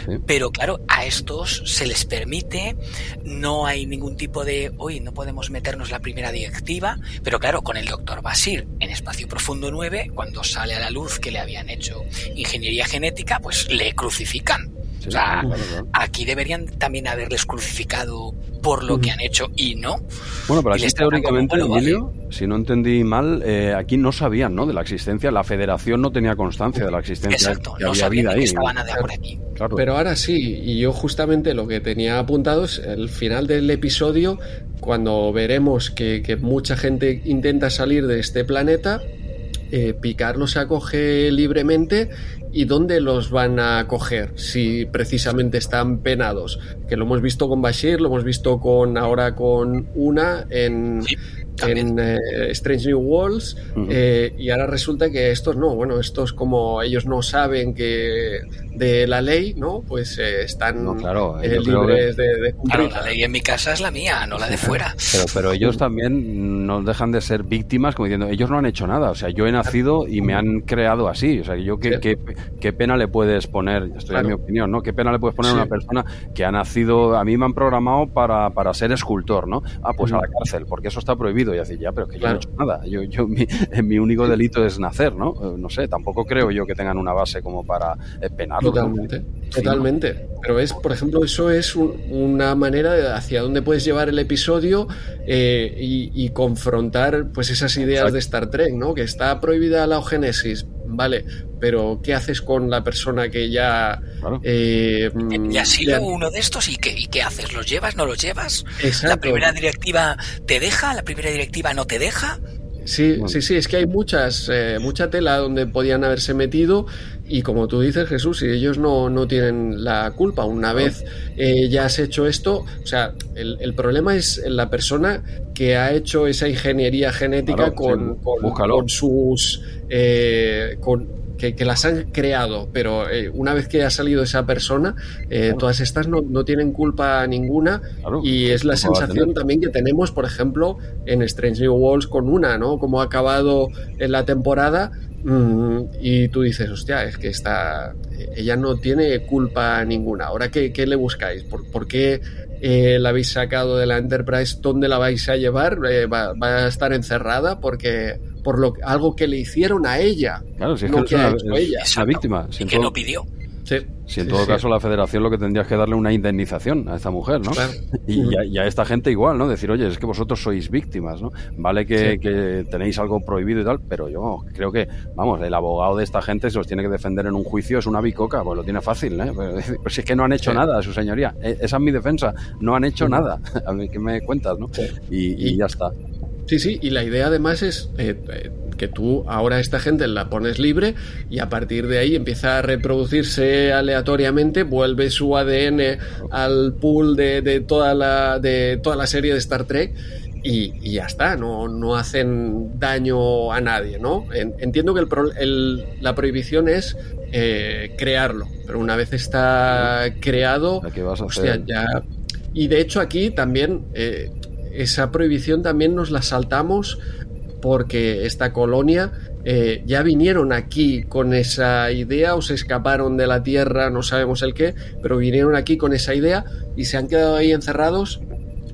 Speaker 2: Sí.
Speaker 3: pero claro, a estos se les permite, no hay ningún tipo de, hoy no podemos meternos la primera directiva, pero claro, con el doctor Basir en Espacio Profundo 9, cuando sale a la luz que le habían hecho ingeniería genética, pues le crucifican.
Speaker 2: Sí,
Speaker 3: O sea,
Speaker 2: claro, claro.
Speaker 3: aquí deberían también haberles crucificado por lo que han hecho y no.
Speaker 2: Bueno, pero aquí teóricamente,
Speaker 3: como, bueno,
Speaker 2: Emilio, si no entendí mal, eh, aquí no sabían ¿no? de la existencia, la federación no tenía constancia de la existencia
Speaker 3: Exacto,
Speaker 2: que
Speaker 3: no
Speaker 2: había
Speaker 3: sabían
Speaker 2: vida
Speaker 3: que
Speaker 2: ahí.
Speaker 3: estaba nada por aquí.
Speaker 2: Claro.
Speaker 1: Pero ahora sí, y yo justamente lo que tenía apuntado es el final del episodio, cuando veremos que, que mucha gente intenta salir de este planeta, eh, Picard los acoge libremente y dónde los van a acoger si precisamente están penados. Que lo hemos visto con Bashir, lo hemos visto con ahora con Una en,
Speaker 3: Sí,
Speaker 1: en eh, Strange New Worlds eh, y ahora resulta que estos no, bueno, estos como ellos no saben que de la ley, ¿no? Pues eh, están
Speaker 2: No, claro,
Speaker 1: eh, libres de, de
Speaker 3: Claro,
Speaker 1: cumplir.
Speaker 3: la ley en mi casa es la mía, no la de fuera.
Speaker 2: Pero, pero ellos también no dejan de ser víctimas, como diciendo, ellos no han hecho nada. O sea, yo he nacido y me han creado así. O sea, yo qué,
Speaker 1: Sí.
Speaker 2: qué, qué pena le puedes poner, esto es
Speaker 1: Claro.
Speaker 2: mi opinión, ¿no? ¿Qué pena le puedes poner a una persona que ha nacido, a mí me han programado para, para ser escultor, ¿no? Ah, pues a la cárcel, porque eso está prohibido. Y así, ya, pero es que yo no he hecho nada. Yo, yo, mi, <laughs> mi único delito es nacer, ¿no? Eh, No sé, tampoco creo yo que tengan una base como para eh, penarlo. ¿no?
Speaker 1: Totalmente,
Speaker 2: Sí,
Speaker 1: totalmente. Pero es, por ejemplo, eso es un- una manera de hacia dónde puedes llevar el episodio eh, y, y confrontar pues esas ideas
Speaker 2: Exacto.
Speaker 1: de Star Trek, ¿no? Que está prohibida la eugénesis, vale, pero ¿qué haces con la persona que ya...
Speaker 2: Claro.
Speaker 1: eh, mm,
Speaker 3: Y ha sido
Speaker 1: ya-
Speaker 3: uno de estos y qué, y qué haces, ¿los llevas, no los llevas?
Speaker 1: Exacto.
Speaker 3: ¿La primera directiva te deja? ¿La primera directiva no te deja?
Speaker 1: Sí,
Speaker 2: Bueno.
Speaker 1: sí, sí, es que hay muchas, eh, mucha tela donde podían haberse metido y como tú dices, Jesús, si ellos no, no tienen la culpa, una vez eh, ya has hecho esto, o sea, el, el problema es la persona que ha hecho esa ingeniería genética
Speaker 2: Claro,
Speaker 1: con,
Speaker 2: sí,
Speaker 1: con- con sus... eh, con, que, que las han creado, pero eh, una vez que ha salido esa persona, eh,
Speaker 2: Claro.
Speaker 1: todas estas no, no tienen culpa ninguna
Speaker 2: Claro.
Speaker 1: y es la
Speaker 2: ¿Cómo va a
Speaker 1: sensación también que tenemos, por ejemplo, en Strange New Worlds con una, ¿no? Como ha acabado en la temporada y tú dices, hostia, es que está, ella no tiene culpa ninguna. Ahora, ¿qué, qué le buscáis? ¿Por, por qué eh, la habéis sacado de la Enterprise? ¿Dónde la vais a llevar? Eh, va, va a estar encerrada porque por lo, algo que le hicieron a ella.
Speaker 2: Claro, si es
Speaker 1: no
Speaker 2: que
Speaker 1: que
Speaker 2: es
Speaker 1: ha
Speaker 2: una,
Speaker 1: hecho
Speaker 2: es
Speaker 1: ella.
Speaker 3: Exacto.
Speaker 2: víctima.
Speaker 3: Y que no pidió.
Speaker 1: Sí,
Speaker 2: Si en
Speaker 1: sí,
Speaker 2: todo
Speaker 1: sí.
Speaker 2: caso la federación lo que tendría es que darle una indemnización a esta mujer, ¿no?
Speaker 1: Claro.
Speaker 2: Y, a, y a esta gente igual, ¿no? Decir, oye, es que vosotros sois víctimas, ¿no? Vale que, que tenéis algo prohibido y tal, pero yo creo que, vamos, el abogado de esta gente se los tiene que defender en un juicio, es una bicoca, pues lo tiene fácil, ¿eh? <laughs> Pues, pues si es que no han hecho nada, su señoría. Eh, Esa es mi defensa, no han hecho nada. <laughs> A ver, ¿qué me cuentas, no? Y, y ya está.
Speaker 1: Sí, sí, y la idea además es eh, eh, que tú ahora esta gente la pones libre y a partir de ahí empieza a reproducirse aleatoriamente, vuelve su ADN al pool de, de toda, la, de toda la serie de Star Trek y, y ya está, no, no hacen daño a nadie, ¿no? En- entiendo que el pro- el- la prohibición es eh, crearlo, pero una vez está creado,
Speaker 2: ¿A ¿Qué vas a
Speaker 1: Hostia,
Speaker 2: hacer?
Speaker 1: ya. Y de hecho aquí también eh, esa prohibición también nos la saltamos porque esta colonia eh, ya vinieron aquí con esa idea o se escaparon de la Tierra, no sabemos el qué, pero vinieron aquí con esa idea y se han quedado ahí encerrados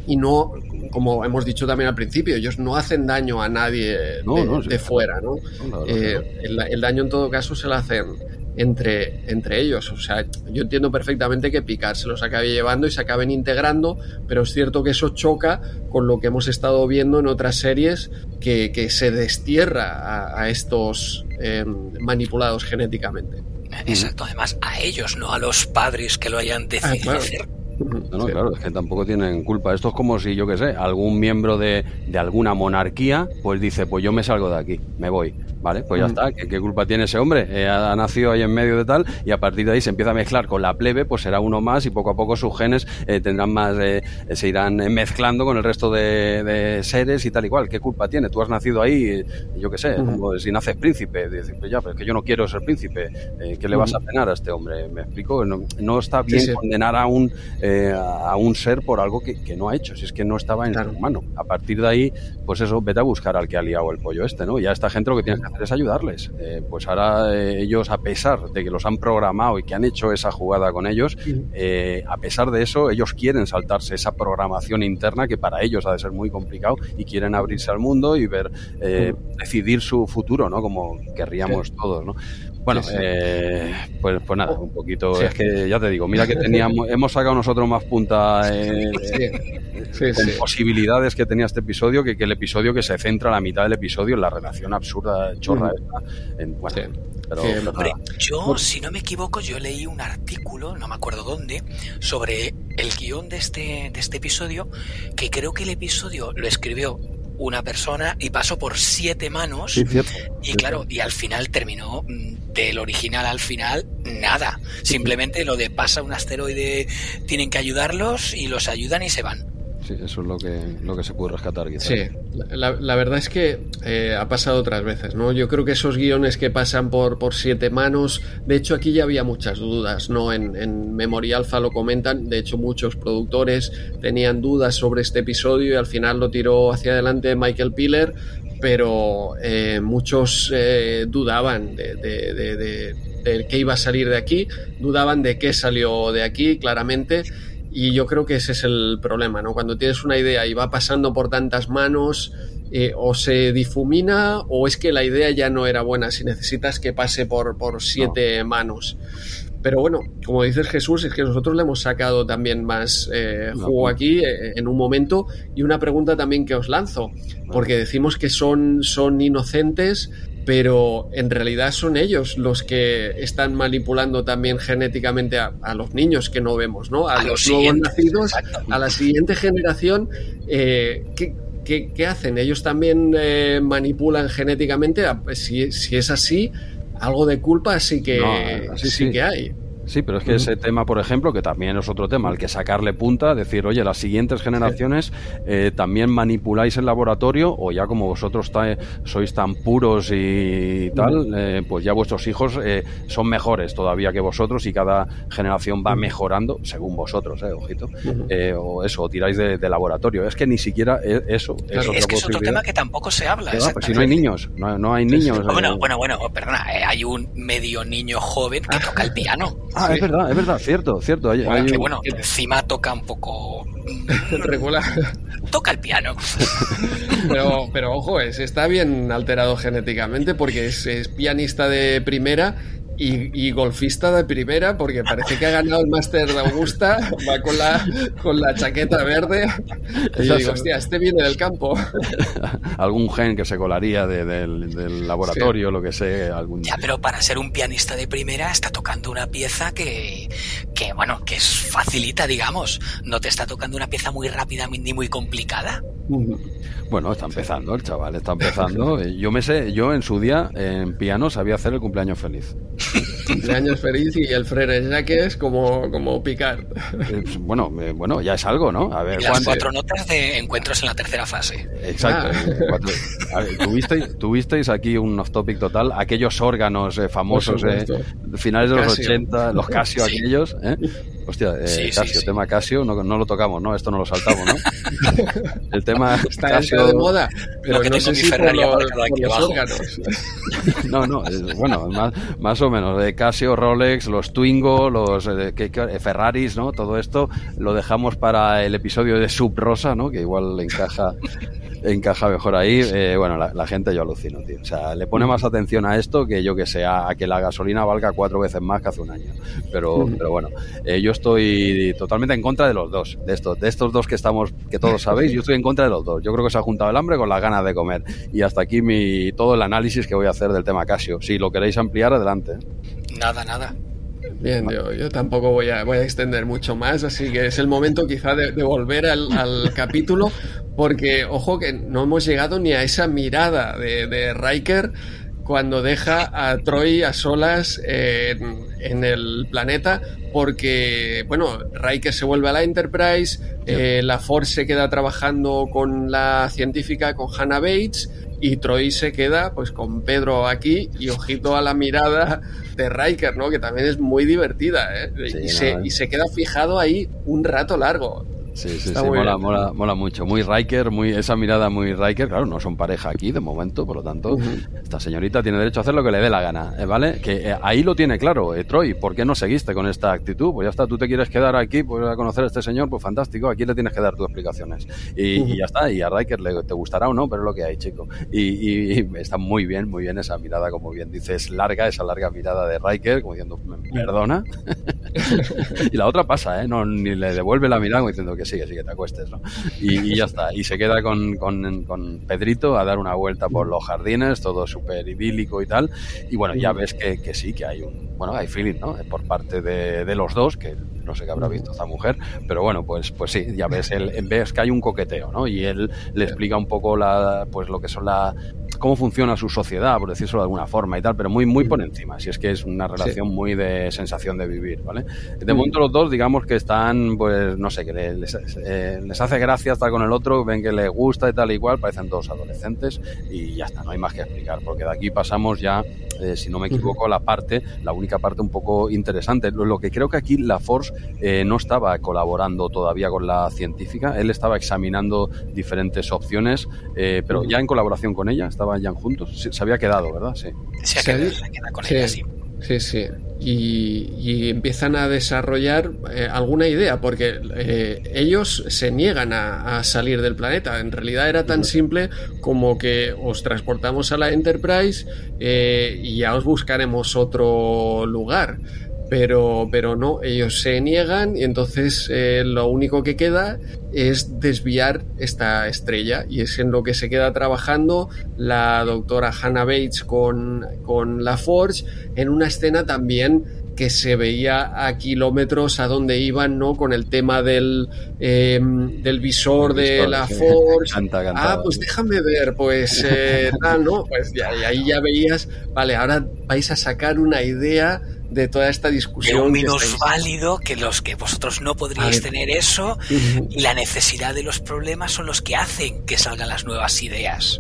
Speaker 1: y no, como hemos dicho también al principio, ellos no hacen daño a nadie
Speaker 2: No,
Speaker 1: de,
Speaker 2: no, sí.
Speaker 1: de fuera, ¿no?
Speaker 2: No.
Speaker 1: Eh, el, el daño en todo caso se lo hacen entre, entre ellos. O sea, yo entiendo perfectamente que Picard se los acabe llevando y se acaben integrando, pero es cierto que eso choca con lo que hemos estado viendo en otras series que, que se destierra a, a estos eh, manipulados genéticamente.
Speaker 3: Exacto, además a ellos, no a los padres que lo hayan decidido
Speaker 1: claro.
Speaker 3: hacer.
Speaker 2: No, no,
Speaker 1: Sí.
Speaker 2: claro, es que tampoco tienen culpa. Esto es como si, yo qué sé, algún miembro de, de alguna monarquía, pues dice, pues yo me salgo de aquí, me voy. Vale, pues ya
Speaker 1: Mm.
Speaker 2: está. ¿Qué, qué culpa tiene ese hombre? Eh, ha, ha nacido ahí en medio de tal y a partir de ahí se empieza a mezclar con la plebe, pues será uno más y poco a poco sus genes eh, tendrán más, eh, se irán eh, mezclando con el resto de, de seres y tal y cual. ¿Qué culpa tiene? Tú has nacido ahí, eh, yo qué sé,
Speaker 1: Ujú.
Speaker 2: como si naces príncipe. Dices, pues ya, pero es que yo no quiero ser príncipe. Eh, ¿Qué le vas a penar a este hombre? ¿Me explico? No, no está bien
Speaker 1: sí.
Speaker 2: condenar a un eh, a un ser por algo que, que, no ha hecho, si es que no estaba en su mano. A partir de ahí, pues eso, vete a buscar al que ha liado el pollo este, ¿no? Y a esta gente lo que tienes que hacer es ayudarles. Eh, pues ahora eh, ellos, a pesar de que los han programado y que han hecho esa jugada con ellos, eh, a pesar de eso, ellos quieren saltarse esa programación interna que para ellos ha de ser muy complicado y quieren abrirse al mundo y ver, eh, decidir su futuro, ¿no? Como querríamos todos, ¿no? Bueno, eh, pues, pues nada, un poquito. Es que ya te digo, mira que teníamos, <laughs> hemos sacado nosotros más punta eh, con posibilidades que tenía este episodio que, que, el episodio que se centra la mitad del episodio en la relación absurda chorra esta. En, bueno, pero,
Speaker 3: pero Hombre, yo, si no me equivoco, yo leí un artículo, no me acuerdo dónde, sobre el guion de este, de este episodio, que creo que el episodio lo escribió una persona y pasó por siete manos
Speaker 2: Sí, cierto.
Speaker 3: y claro, y al final terminó del original al final nada. Simplemente lo de pasa un asteroide, tienen que ayudarlos y los ayudan y se van.
Speaker 2: Sí, eso es lo que, lo que se puede rescatar quizás.
Speaker 1: Sí, la, la verdad es que eh, ha pasado otras veces, ¿no? Yo creo que esos guiones que pasan por, por siete manos, de hecho aquí ya había muchas dudas, ¿no? En, en Memoria Alpha lo comentan, de hecho muchos productores tenían dudas sobre este episodio y al final lo tiró hacia adelante Michael Piller, pero eh, muchos eh, dudaban de, de, de, de, de qué iba a salir de aquí, dudaban de qué salió de aquí, claramente. Y yo creo que ese es el problema, ¿no? Cuando tienes una idea y va pasando por tantas manos, eh, o se difumina o es que la idea ya no era buena, si necesitas que pase por, por siete no. manos. Pero bueno, como dices Jesús, es que nosotros le hemos sacado también más eh, jugo aquí eh, en un momento. Y una pregunta también que os lanzo, porque decimos que son, son inocentes, pero en realidad son ellos los que están manipulando también genéticamente a, a los niños que no vemos, ¿no? A, a los, nuevos nacidos, a la siguiente generación. Eh, ¿qué, qué, ¿qué, hacen? Ellos también eh, manipulan genéticamente. Si, si, es así, algo de culpa sí que, no, sí, sí, sí que hay.
Speaker 2: Sí, pero es que ese tema, por ejemplo, que también es otro tema, al que sacarle punta, decir, oye, las siguientes generaciones eh, también manipuláis el laboratorio o ya como vosotros sois tan puros y tal, eh, pues ya vuestros hijos eh, son mejores todavía que vosotros y cada generación va mejorando según vosotros, eh, ojito, o eso, o tiráis de, de, laboratorio. Es que ni siquiera eso
Speaker 3: claro, es, es que es otro tema que tampoco se habla.
Speaker 2: Va, pues si no hay niños, no, no hay niños.
Speaker 3: Bueno, bueno, bueno, perdona, hay un medio niño joven que toca el piano. <laughs>
Speaker 2: Ah, sí. es verdad, es verdad, cierto, cierto. Hay,
Speaker 3: bueno, hay... que bueno, encima toca un poco <laughs>
Speaker 1: regular.
Speaker 3: Toca el piano. <laughs>
Speaker 1: pero, pero ojo, es, está bien alterado genéticamente porque es, es pianista de primera y, y, golfista de primera porque parece que ha ganado el máster de Augusta, va con la, con la chaqueta verde y yo digo, hostia, este viene del campo. <laughs>
Speaker 2: algún gen que se colaría de, de, del laboratorio, sí. lo que sé. Algún...
Speaker 3: Ya, pero para ser un pianista de primera está tocando una pieza que, que, bueno, que es facilita, digamos. No te está tocando una pieza muy rápida ni muy complicada.
Speaker 2: Bueno, está empezando el chaval, está empezando. <laughs> Yo me sé, yo en su día en piano sabía hacer el cumpleaños feliz.
Speaker 1: Cumpleaños feliz y el Frere Jacques como, como Picard.
Speaker 2: Eh, bueno, eh, bueno, ya es algo, ¿no?
Speaker 3: A ver, y las cuatro notas de encuentros en la tercera fase.
Speaker 2: Exacto. Ah. A ver, ¿tuvisteis, tuvisteis, aquí un off topic total, aquellos órganos eh, famosos, eh, finales de los Casio. 80, los Casio sí. aquellos, ¿eh? Hostia, eh, sí, Casio, sí, tema Casio, no, no, lo tocamos, ¿no? Esto no lo saltamos, ¿no? <laughs> el tema
Speaker 1: Está Casio de moda, pero que no sé si Ferrari por, lo, por los órganos. <laughs>
Speaker 2: no, no, es, bueno, más, más, o menos, de Casio, Rolex, los Twingo, los eh, que, que, Ferraris, ¿no? Todo esto lo dejamos para el episodio de Sub Rosa, ¿no? Que igual encaja <laughs> encaja mejor ahí. Eh, bueno, la, la, gente yo alucino, tío. O sea, le pone más atención a esto que yo que sé, a, que la gasolina valga cuatro veces más que hace un año. Pero, mm. pero bueno, eh, yo estoy totalmente en contra de los dos, de estos, de estos dos que estamos, que todos sabéis, yo estoy en contra de los dos. Yo creo que se ha juntado el hambre con las ganas de comer. Y hasta aquí mi, todo el análisis que voy a hacer del tema Casio. Si lo queréis ampliar, adelante.
Speaker 3: Nada, nada.
Speaker 1: Bien, yo, yo, tampoco voy a, voy a extender mucho más, así que es el momento quizá de, de volver al, al, <laughs> capítulo, porque ojo que no hemos llegado ni a esa mirada de, de Riker cuando deja a Troy a solas en, en, el planeta, porque, bueno, Riker se vuelve a la Enterprise, eh, la Force se queda trabajando con la científica, con Hannah Bates, y Troy se queda pues con Pedro aquí y ojito a la mirada de Riker, ¿no? Que también es muy divertida, ¿eh? y, se, y se queda fijado ahí un rato largo.
Speaker 2: Sí, sí, sí, mola, mola, mola, mucho. Muy Riker, muy, esa mirada muy Riker. Claro, no son pareja aquí de momento, por lo tanto, esta señorita tiene derecho a hacer lo que le dé la gana, ¿eh? ¿vale? Que eh, ahí lo tiene claro, eh, Troy. ¿Por qué no seguiste con esta actitud? Pues ya está, tú te quieres quedar aquí, pues a conocer a este señor, pues fantástico, aquí le tienes que dar tus explicaciones. Y, ya está, y a Riker le, te gustará o no, pero es lo que hay, chico. Y, está muy bien, muy bien esa mirada, como bien dices, larga, esa larga mirada de Riker, como diciendo, perdona. <laughs> y la otra pasa, ¿eh? No, ni le devuelve la mirada como diciendo que sí, que te acuestes, ¿no? Y, ya está. Y se queda con, con, con, Pedrito a dar una vuelta por los jardines, todo súper idílico y tal. Y bueno, ya ves que, que, sí, que hay un, bueno, hay feeling, ¿no? Por parte de, de los dos, que no sé qué habrá visto esta mujer, pero bueno, pues, pues sí, ya ves, él, ves que hay un coqueteo, ¿no? Y él le explica un poco la, pues lo que son la, cómo funciona su sociedad, por decirlo de alguna forma y tal, pero muy, muy por encima, si es que es una relación muy de sensación de vivir, ¿vale? De momento los dos, digamos que están, pues, no sé, que les, eh, les hace gracia estar con el otro, ven que le gusta y tal, igual, parecen dos adolescentes y ya está, no hay más que explicar, porque de aquí pasamos ya, eh, si no me equivoco, a la parte, la única parte un poco interesante, lo que creo que aquí la Force eh, no estaba colaborando todavía con la científica, él estaba examinando diferentes opciones, eh, pero ya en colaboración con ella, estaban ya juntos, se, había quedado, ¿verdad? Sí.
Speaker 3: Se, ha quedado, con ella, sí.
Speaker 1: Sí, sí. Y, empiezan a desarrollar eh, alguna idea, porque ellos se niegan a, salir del planeta. En realidad era tan simple como que os transportamos a la Enterprise y ya os buscaremos otro lugar pero, pero no, ellos se niegan y entonces eh, lo único que queda es desviar esta estrella y es en lo que se queda trabajando la doctora Hannah Bates con, con la Forge en una escena también que se veía a kilómetros a donde iban, ¿no? Con el tema del, em, del visor, de la Forge. <laughs> ah, pues déjame ver, pues eh, <laughs> tal, ¿no? Pues ya, y ahí ya veías, vale, ahora vais a sacar una idea de toda esta discusión.
Speaker 3: un menos válido que los que vosotros no podríais tener eso y la necesidad de los problemas son los que hacen que salgan las nuevas ideas.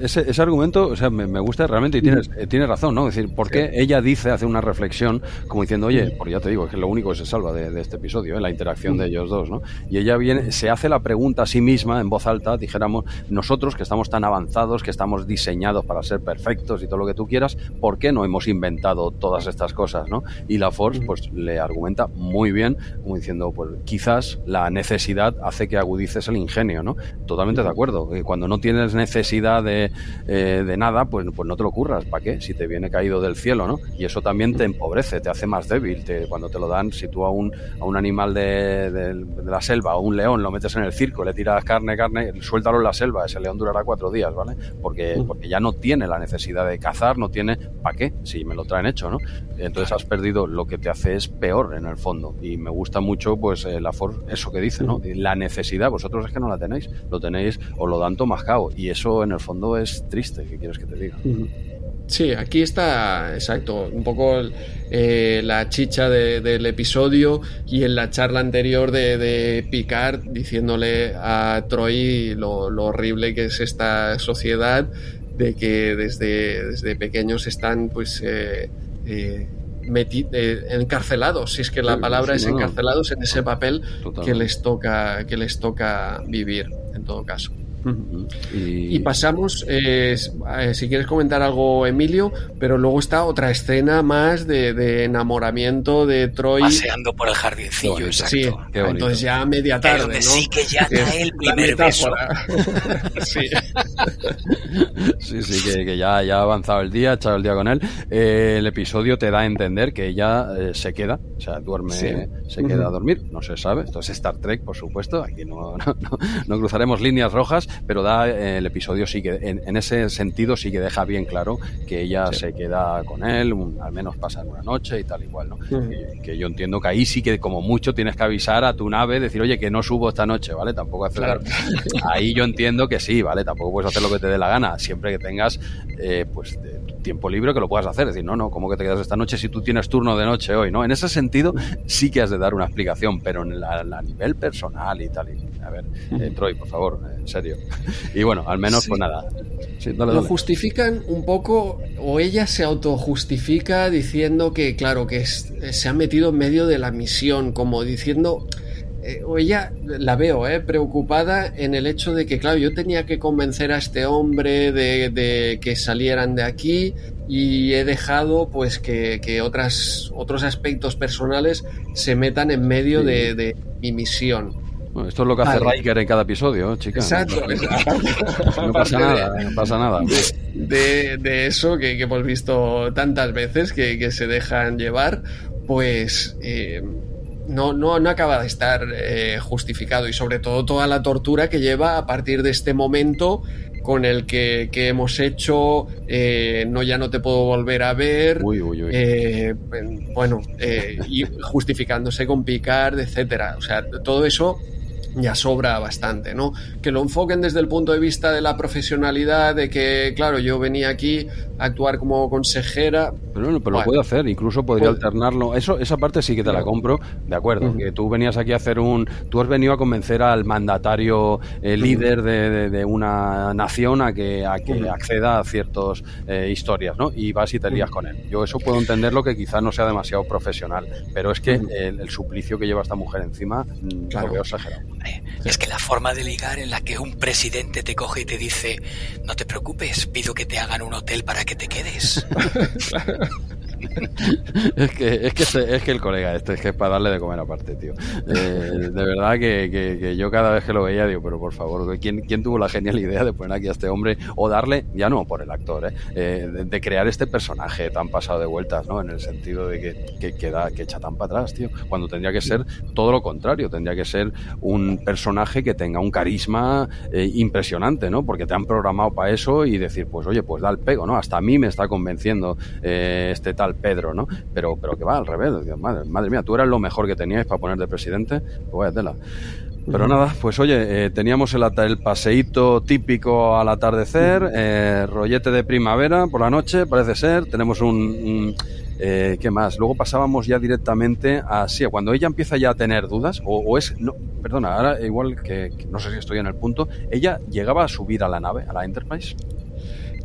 Speaker 2: ese, ese, argumento, o sea, me, gusta realmente y tienes, eh, tienes razón, ¿no? Es decir, porque ella dice, hace una reflexión como diciendo, oye, porque ya te digo, que es lo único que se salva de, este episodio, ¿eh? la interacción de ellos dos, ¿no? Y ella viene, se hace la pregunta a sí misma en voz alta, dijéramos, nosotros que estamos tan avanzados, que estamos diseñados para ser perfectos y todo lo que tú quieras, ¿por qué no hemos inventado todas estas cosas, ¿no? Y la Force, pues le argumenta muy bien, como diciendo, pues quizás la necesidad hace que agudices el ingenio, ¿no? Totalmente de acuerdo. Cuando no tienes necesidad de, eh, de nada, pues, pues no te lo ocurras. ¿Para qué? Si te viene caído del cielo, ¿no? Y eso también te empobrece, te hace más débil. Te, cuando te lo dan, si tú a un, a un animal de, de, la selva o un león lo metes en el circo, le tiras carne, carne, suéltalo en la selva, ese león durará cuatro días, ¿vale? Porque, porque ya no tiene la necesidad de cazar, no tiene, ¿para qué? Si me lo traen hecho, ¿no? Entonces has perdido lo que te hace es peor en el fondo. Y me gusta mucho, pues, eh, la for eso que dice, ¿no? La necesidad, vosotros es que no la tenéis, lo tenéis o lo dan tomahawk. Y eso en el fondo es triste, ¿qué quieres que te diga?
Speaker 1: Sí, aquí está, exacto, un poco eh, la chicha del episodio y en la charla anterior de, de Picard diciéndole a Troy lo, horrible que es esta sociedad, de que desde, desde pequeños están pues eh, eh, eh, encarcelados, si es que la palabra es encarcelados en ese papel que les toca que les toca vivir en todo caso. Y... pasamos, eh, si quieres comentar algo, Emilio, pero luego está otra escena más de, enamoramiento de Troy.
Speaker 3: Paseando por el jardincillo,
Speaker 1: Sí, entonces ya media tarde, ¿no?
Speaker 3: Sí, que ya cae el primer beso. <laughs>
Speaker 2: sí. <laughs> sí, sí, que, ya, ya ha avanzado el día, ha echado el día con él. Eh, el episodio te da a entender que ella se queda, o sea, duerme, se queda a dormir, no se sabe. Esto es Star Trek, por supuesto, aquí <laughs> no, no, no cruzaremos líneas rojas, pero da eh, el episodio sí que en, ese sentido sí que deja bien claro que ella se queda con él, al menos pasan una noche y tal igual, ¿no? que, yo entiendo que ahí sí que como mucho tienes que avisar a tu nave, decir, oye, que no subo esta noche, ¿vale? Tampoco hacer... <laughs> Ahí yo entiendo que sí, ¿vale? Tampoco puedes hacer lo que te dé la gana, siempre que tengas eh, pues tiempo libre que lo puedas hacer. Es decir, no, no, ¿cómo que te quedas esta noche si tú tienes turno de noche hoy? ¿no? En ese sentido sí que has de dar una explicación, pero en la, a nivel personal y tal. a ver, eh, Troy, por favor, en serio. <laughs> Y bueno, al menos pues nada.
Speaker 1: Lo justifican un poco, o ella se autojustifica diciendo que, claro, que se ha metido en medio de la misión, como diciendo eh, o ella la veo eh, preocupada en el hecho de que, claro, yo tenía que convencer a este hombre de, que salieran de aquí y he dejado pues que, otras, otros aspectos personales se metan en medio de, mi misión.
Speaker 2: esto es lo que hace Riker en cada episodio, chica.
Speaker 1: Exacto.
Speaker 2: No, pasa nada, no pasa nada.
Speaker 1: De, eso que, hemos visto tantas veces que, se dejan llevar, pues... Eh, no, no, no acaba de estar eh, justificado y sobre todo toda la tortura que lleva a partir de este momento con el que, hemos hecho, eh, no ya no te puedo volver a ver, eh, bueno, y justificándose con Picard, etcétera. O sea, todo eso ya sobra bastante, ¿no? Que lo enfoquen desde el punto de vista de la profesionalidad, de que, claro, yo venía aquí a actuar como consejera.
Speaker 2: Pero, bueno, pero lo puede hacer, incluso podría alternarlo. Eso, esa parte sí que te la compro, de acuerdo, que tú venías aquí a hacer un... Tú has venido a convencer al mandatario el líder de, una nación a que, a que acceda a ciertas eh, historias, ¿no? Y vas y te lías con él. Yo eso puedo entenderlo que quizás no sea demasiado profesional, pero es que el, suplicio que lleva esta mujer encima mm, lo veo exagerado.
Speaker 3: Es que la forma de ligar en la que un presidente te coge y te dice, no te preocupes, pido que te hagan un hotel para que te quedes. <laughs> <laughs>
Speaker 2: es, que, es, que es que el colega este es que es para darle de comer aparte, tío. Eh, de verdad que, yo cada vez que lo veía digo, pero por favor, ¿quién, ¿quién tuvo la genial idea de poner aquí a este hombre o darle, ya no por el actor, eh, eh de, crear este personaje tan pasado de vueltas, ¿no? En el sentido de que, que, da, que echa tan para atrás, tío. Cuando tendría que ser todo lo contrario, tendría que ser un personaje que tenga un carisma impresionante, ¿no? Porque te han programado para eso y decir, pues oye, pues da el pego, ¿no? Hasta a mí me está convenciendo este tal Pedro, ¿no? Pero, pero que va al revés. Madre, madre mía, tú eras lo mejor que teníais para poner de presidente. Pues vaya tela. Pero nada, pues oye, eh, teníamos el, el, paseíto típico al atardecer, eh, rollete de primavera por la noche, parece ser, tenemos un... eh, ¿Qué más? Luego pasábamos ya directamente a... Sí, cuando ella empieza ya a tener dudas, o, es... No, perdona, ahora igual que, que, no sé si estoy en el punto, ella llegaba a subir a la nave, a la Enterprise.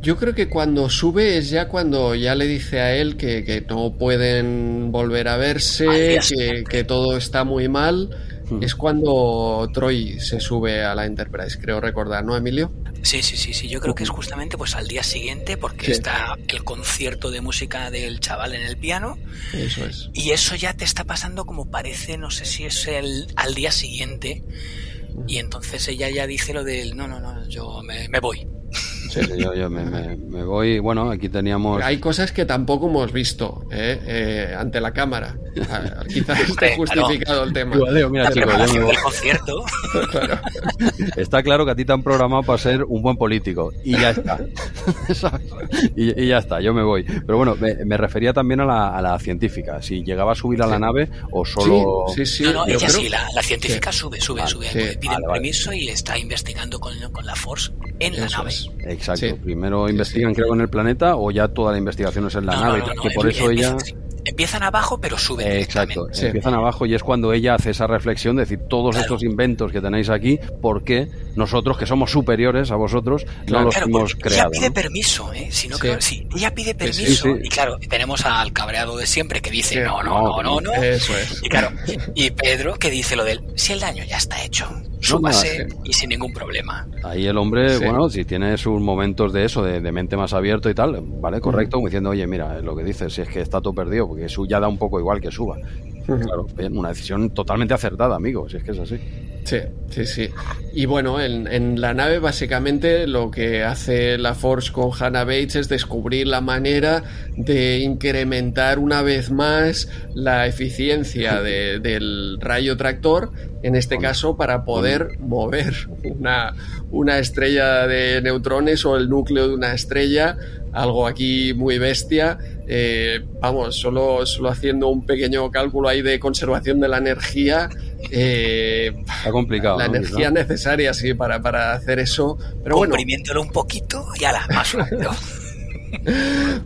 Speaker 1: Yo creo que cuando sube es ya cuando ya le dice a él que, no pueden volver a verse, que, todo está muy mal. Hmm. Es cuando Troy se sube a la Enterprise, creo recordar, ¿no, Emilio?
Speaker 3: Sí, sí, sí, sí. Yo creo que es justamente pues al día siguiente, porque está el concierto de música del chaval en el piano.
Speaker 1: Eso es.
Speaker 3: Y eso ya te está pasando como parece, no sé si es el al día siguiente. Y entonces ella ya dice lo del no, no, no, yo me voy.
Speaker 2: Sí, yo, yo me, me, voy. Bueno, aquí teníamos.
Speaker 1: Hay cosas que tampoco hemos visto ¿eh? Eh, ante la cámara. Quizás <laughs> esté justificado el tema.
Speaker 2: mira, chicos, yo me concierto. <laughs> Está claro que a ti te han programado para ser un buen político. Y ya está. <laughs> y, ya está, yo me voy. Pero bueno, me, refería también a la, a la, científica. Si llegaba a subir a la nave o solo.
Speaker 3: Sí, sí, sí. No, no, ella sí, la, científica sube, sube, sube. Pide permiso y está investigando con, con la Force en la nave.
Speaker 2: Exacto. Primero investigan, creo, en el planeta o ya toda la investigación es en la nave. que por eso ella.
Speaker 3: Empiezan abajo, pero suben.
Speaker 2: exacto. Empiezan abajo y es cuando ella hace esa reflexión de decir todos estos inventos que tenéis aquí, ¿por qué nosotros, que somos superiores a vosotros, no los hemos creado?
Speaker 3: Ella pide permiso, ¿eh? Sino que, sí, ella pide permiso. Y claro, tenemos al cabreado de siempre que dice no, no, no, no,
Speaker 1: Eso es.
Speaker 3: Y claro, y Pedro que dice lo del si el daño ya está hecho súbase y sin ningún problema.
Speaker 2: Ahí el hombre, bueno, si tiene sus momentos de eso, de, mente más abierto y tal, vale, correcto, como diciendo, oye, mira, lo que dices, si es que está todo perdido, porque eso ya da un poco igual que suba. Claro, una decisión totalmente acertada, amigo, si es que es así.
Speaker 1: Sí, sí, sí. Y bueno, en, la nave básicamente lo que hace la Force con Hannah Bates es descubrir la manera de incrementar una vez más la eficiencia del rayo tractor, en este caso para poder mover una, una estrella de neutrones o el núcleo de una estrella algo aquí muy bestia. Eh, vamos, solo, solo haciendo un pequeño cálculo ahí de conservación de la energía, eh,
Speaker 2: Está complicado.
Speaker 1: la
Speaker 2: ¿no?
Speaker 1: energía necesaria sí para, para hacer eso. Pero bueno,
Speaker 3: Comprimiéndolo un poquito y ala, más rápido.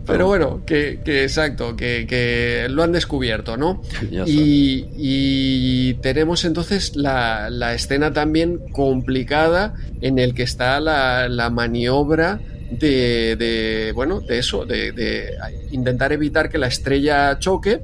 Speaker 1: pero bueno, que, que exacto, que, que lo han descubierto, ¿no? Y, y tenemos entonces la, la escena también complicada en el que está la, la maniobra de, de, bueno, de eso, de, de intentar evitar que la estrella choque.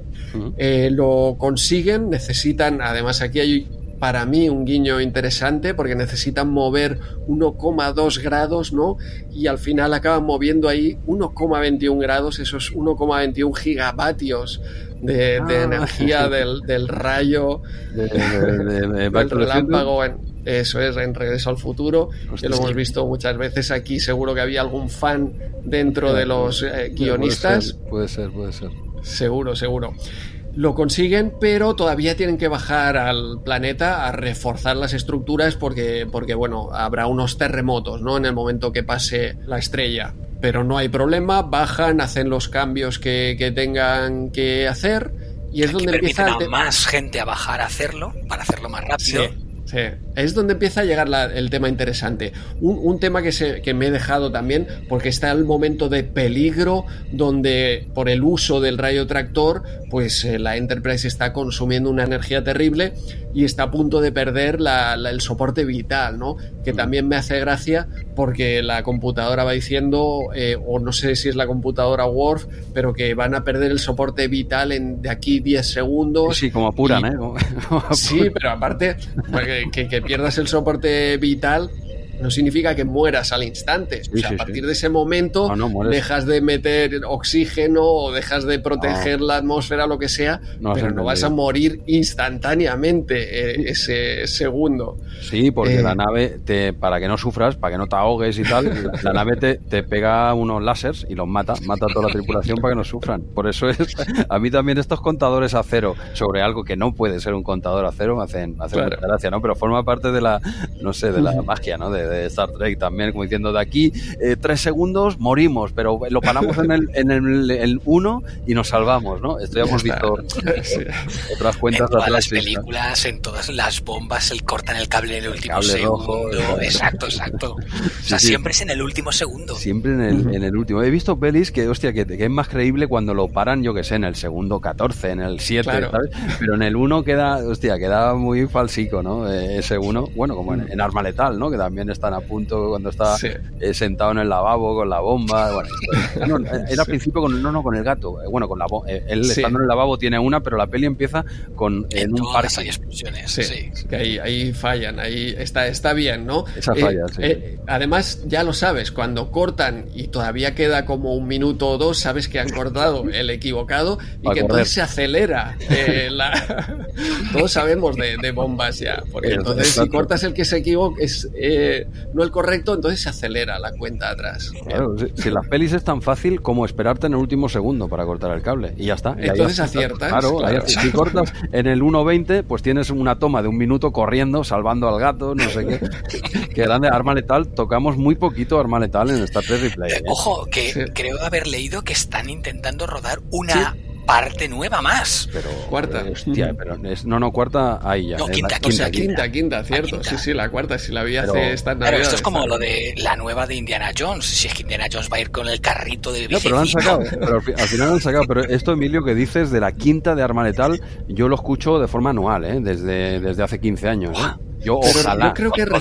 Speaker 1: Eh, lo consiguen, necesitan, además aquí hay para mí un guiño interesante porque necesitan mover 1,2 grados, ¿no? Y al final acaban moviendo ahí 1,21 grados, esos 1,21 gigavatios de, de
Speaker 2: Ah.
Speaker 1: energía <laughs> del, del rayo,
Speaker 2: De, <laughs>
Speaker 1: del relámpago. En, eso es, en Regreso al Futuro,
Speaker 2: Hostia,
Speaker 1: que lo hemos
Speaker 2: sí.
Speaker 1: visto muchas veces aquí. Seguro que había algún fan dentro de los eh, guionistas.
Speaker 2: Puede ser, puede ser. puede ser.
Speaker 1: Seguro, seguro. Lo consiguen, pero todavía tienen que bajar al planeta a reforzar las estructuras porque, porque bueno, habrá unos terremotos, ¿no? En el momento que pase la estrella. Pero no hay problema, bajan, hacen los cambios que, que tengan que hacer y es
Speaker 3: que
Speaker 1: donde empieza
Speaker 3: a más gente a bajar a hacerlo, para hacerlo más
Speaker 1: Sí,
Speaker 3: rápido.
Speaker 1: sí. Es donde empieza a llegar la- el tema interesante. Un, un tema que, se, que me he dejado también, porque está el momento de peligro, donde por el uso del rayo tractor, pues eh, la Enterprise está consumiendo una energía terrible y está a punto de perder la- la- el soporte vital, ¿no? Que también me hace gracia porque la computadora va diciendo, eh, o no sé si es la computadora Worf, pero que van a perder el soporte vital en, de aquí 10 segundos.
Speaker 2: Sí, como apuran,
Speaker 1: Y-
Speaker 2: ¿eh? Como- <laughs>
Speaker 1: Sí, pero aparte, que, que- que pierdas el soporte vital no significa que mueras al instante. o sea,
Speaker 2: sí,
Speaker 1: a partir
Speaker 2: sí.
Speaker 1: de ese momento
Speaker 2: No,
Speaker 1: dejas de meter oxígeno o dejas de proteger la atmósfera, lo que sea, pero no vas a morir instantáneamente eh, ese segundo.
Speaker 2: Sí, porque
Speaker 1: Eh.
Speaker 2: la nave, te, para que no sufras, para que no te ahogues y tal, la, <laughs> la nave te, te pega unos láseres y los mata, mata a toda la tripulación para que no sufran. Por eso es, a mí también estos contadores a cero sobre algo que no puede ser un contador a cero me hacen, hacen
Speaker 1: Claro.
Speaker 2: mucha gracia, ¿no? Pero forma parte de la, no sé, de la magia, ¿no? De, de Star Trek también, como diciendo, de aquí eh, tres segundos morimos, pero lo paramos en el, en el, el uno y nos salvamos, ¿no? Esto ya hemos <laughs> visto
Speaker 1: Sí.
Speaker 2: otras
Speaker 3: En
Speaker 2: cuentas de
Speaker 3: todas las
Speaker 2: Atlantis, ¿no?
Speaker 3: películas, en todas las bombas, el cortan el cable en el último
Speaker 2: cable
Speaker 3: segundo.
Speaker 2: rojo,
Speaker 3: exacto, exacto. O sea,
Speaker 2: sí.
Speaker 3: siempre es en el último segundo.
Speaker 2: Siempre en el, en el último. He visto pelis que, hostia, que, que es más creíble cuando lo paran, yo que sé, en el segundo 14, en el 7,
Speaker 1: Claro.
Speaker 2: ¿sabes? Pero en el 1 queda, hostia, queda muy falsico, ¿no? Eh, ese 1, bueno, como en, en Arma Letal, ¿no? Que también están a punto cuando está
Speaker 1: Sí.
Speaker 2: eh, sentado en el lavabo con la bomba. Bueno, <laughs> esto- no, era al
Speaker 1: Sí.
Speaker 2: principio con, no, no, con el gato. Eh, Bueno, con la eh, Él
Speaker 1: Sí.
Speaker 2: estando en el lavabo tiene una, pero la peli empieza con en
Speaker 3: En
Speaker 2: un parque.
Speaker 3: hay explosiones.
Speaker 1: Sí, que ahí, ahí fallan, ahí está, está bien, ¿no?
Speaker 2: Esa falla, sí.
Speaker 1: además, ya lo sabes, cuando cortan y todavía queda como un minuto o dos, sabes que han cortado <laughs> el equivocado y que
Speaker 2: correr.
Speaker 1: entonces se acelera. eh, la- <laughs> Todos sabemos de, de bombas ya, porque entonces si cortas el que se equivoca, es eh, no el correcto, entonces se acelera la cuenta atrás.
Speaker 2: Claro, si, si las pelis es tan fácil como esperarte en el último segundo para cortar el cable y ya está. Y
Speaker 1: Entonces
Speaker 2: aciertas.
Speaker 1: aciertas,
Speaker 2: Claro,
Speaker 1: claro.
Speaker 2: si cortas en el 1.20, pues tienes una toma de un minuto corriendo, salvando al gato, no sé qué. <laughs> que grande arma letal. Tocamos muy poquito arma letal en Star Trek Replay.
Speaker 3: Ojo, que
Speaker 1: Sí.
Speaker 3: creo haber leído que están intentando rodar una parte nueva más.
Speaker 2: Pero,
Speaker 1: Cuarta.
Speaker 2: eh, hostia, pero es, no, no, cuarta ahí ya.
Speaker 3: No,
Speaker 2: eh,
Speaker 3: quinta,
Speaker 2: la-
Speaker 1: O sea,
Speaker 3: quinta,
Speaker 1: quinta, quinta, cierto.
Speaker 3: quinta.
Speaker 1: Sí, sí, la cuarta, si la vi
Speaker 2: Pero-
Speaker 1: hace estas
Speaker 3: Claro, esto
Speaker 1: navidades,
Speaker 3: es como lo de la nueva de Indiana Jones. Si es que Indiana Jones va a ir con el carrito de
Speaker 2: No, pero lo han sacado. Pero al, fi- al final lo han sacado. Pero esto, Emilio, que dices de la quinta de Arma Letal, yo lo escucho de forma anual, ¿eh? Desde, desde hace 15 años. ¿eh? Yo
Speaker 1: Pero
Speaker 2: ojalá.
Speaker 1: yo creo que re-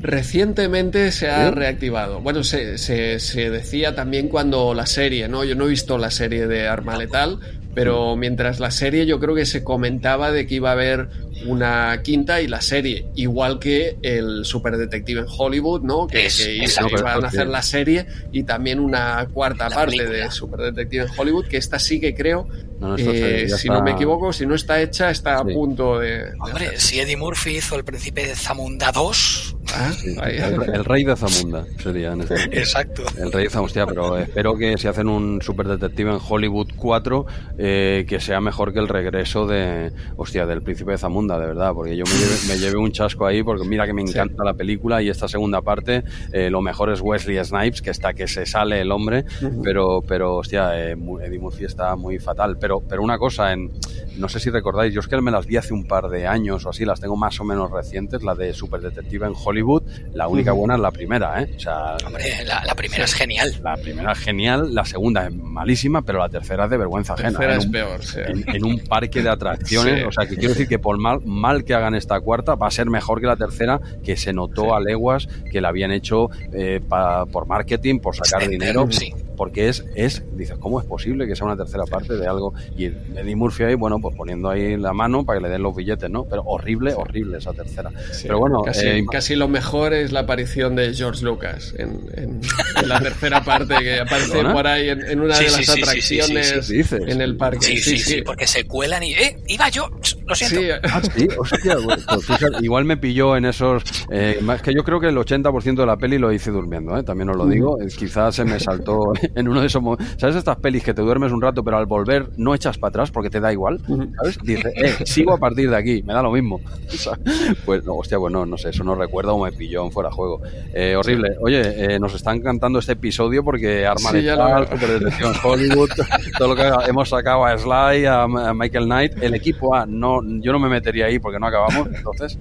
Speaker 1: recientemente se ha
Speaker 2: ¿Sí?
Speaker 1: reactivado. Bueno, se, se, se decía también cuando la serie, ¿no? Yo no he visto la serie de Arma Letal, pero mientras la serie yo creo que se comentaba de que iba a haber una quinta y la serie, igual que el Super Detective en Hollywood, ¿no? Que,
Speaker 3: Es-
Speaker 1: que
Speaker 3: exacto.
Speaker 1: iban a hacer la serie y también una cuarta
Speaker 3: La
Speaker 1: parte
Speaker 3: película.
Speaker 1: de Super Detective en Hollywood, que esta sí que creo,
Speaker 2: No,
Speaker 1: eh, si
Speaker 2: está-
Speaker 1: no me equivoco, si no está hecha, está a punto de...
Speaker 3: Hombre, si Eddie Murphy hizo El Príncipe de Zamunda 2,
Speaker 1: Ah,
Speaker 2: Sí, el, el rey de Zamunda sería en este
Speaker 3: Exacto.
Speaker 2: El rey de Zamunda, pero espero que si hacen un super detective en Hollywood 4, eh, que sea mejor que el regreso de, hostia, del príncipe de Zamunda, de verdad, porque yo me llevé, me llevé un chasco ahí, porque mira que me encanta la película y esta segunda parte, eh, lo mejor es Wesley Snipes, que está que se sale el hombre, pero, pero hostia, eh, Eddie Murphy está muy fatal. Pero, pero una cosa, en, no sé si recordáis, yo es que me las vi hace un par de años o así, las tengo más o menos recientes, la de Super Detective en Hollywood, la única buena es la primera, ¿eh? O sea,
Speaker 3: Hombre, la, la primera es genial.
Speaker 2: la primera es genial, la segunda es malísima, pero la tercera es de vergüenza ajena.
Speaker 1: Tercera
Speaker 2: en,
Speaker 1: es
Speaker 2: un,
Speaker 1: peor, sí.
Speaker 2: en- en un parque de atracciones.
Speaker 1: Sí.
Speaker 2: O sea, que quiero decir que por mal, mal que hagan esta cuarta, va a ser mejor que la tercera, que se notó a leguas que la habían hecho eh, pa- por marketing, por sacar dinero. <laughs>
Speaker 3: sí.
Speaker 2: Porque es, es, dices, ¿cómo es posible que sea una tercera parte de algo? Y Eddie Murphy ahí, bueno, pues poniendo ahí la mano para que le den los billetes, ¿no? Pero horrible, horrible esa tercera.
Speaker 1: Sí,
Speaker 2: Pero bueno,
Speaker 1: casi,
Speaker 2: eh,
Speaker 1: casi lo mejor es la aparición de George Lucas en, en- en la tercera parte que aparece por ahí en, en una
Speaker 3: Sí,
Speaker 1: de
Speaker 3: sí,
Speaker 1: las
Speaker 3: sí, sí,
Speaker 1: atracciones
Speaker 3: sí,
Speaker 2: sí, sí. Dices.
Speaker 1: en el parque.
Speaker 3: Sí, sí, sí, porque se cuelan y... ¡Eh! ¡Iba yo! Lo siento.
Speaker 1: Sí,
Speaker 2: Ah, sí, hostia, <laughs> pues fíjate, igual me pilló en esos. Eh, más que yo creo que el 80% de la peli lo hice durmiendo, ¿eh? también os lo digo. Quizás se me saltó <laughs> en uno de esos momentos. ¿Sabes estas pelis que te duermes un rato, pero al volver no echas para atrás porque te da igual? ¿Sabes? Dices, eh, sigo a partir de aquí, me da lo mismo. <laughs> Pues no, hostia, pues no, no sé, eso no recuerdo o me pilló en fuera de juego. Eh, horrible. Oye, eh, nos están cantando este episodio porque Arma
Speaker 1: Sí.
Speaker 2: Superdetective en Hollywood, todo lo que hemos sacado a Sly, a, a Michael Knight, el equipo A, no, yo no me metería ahí porque no acabamos, entonces.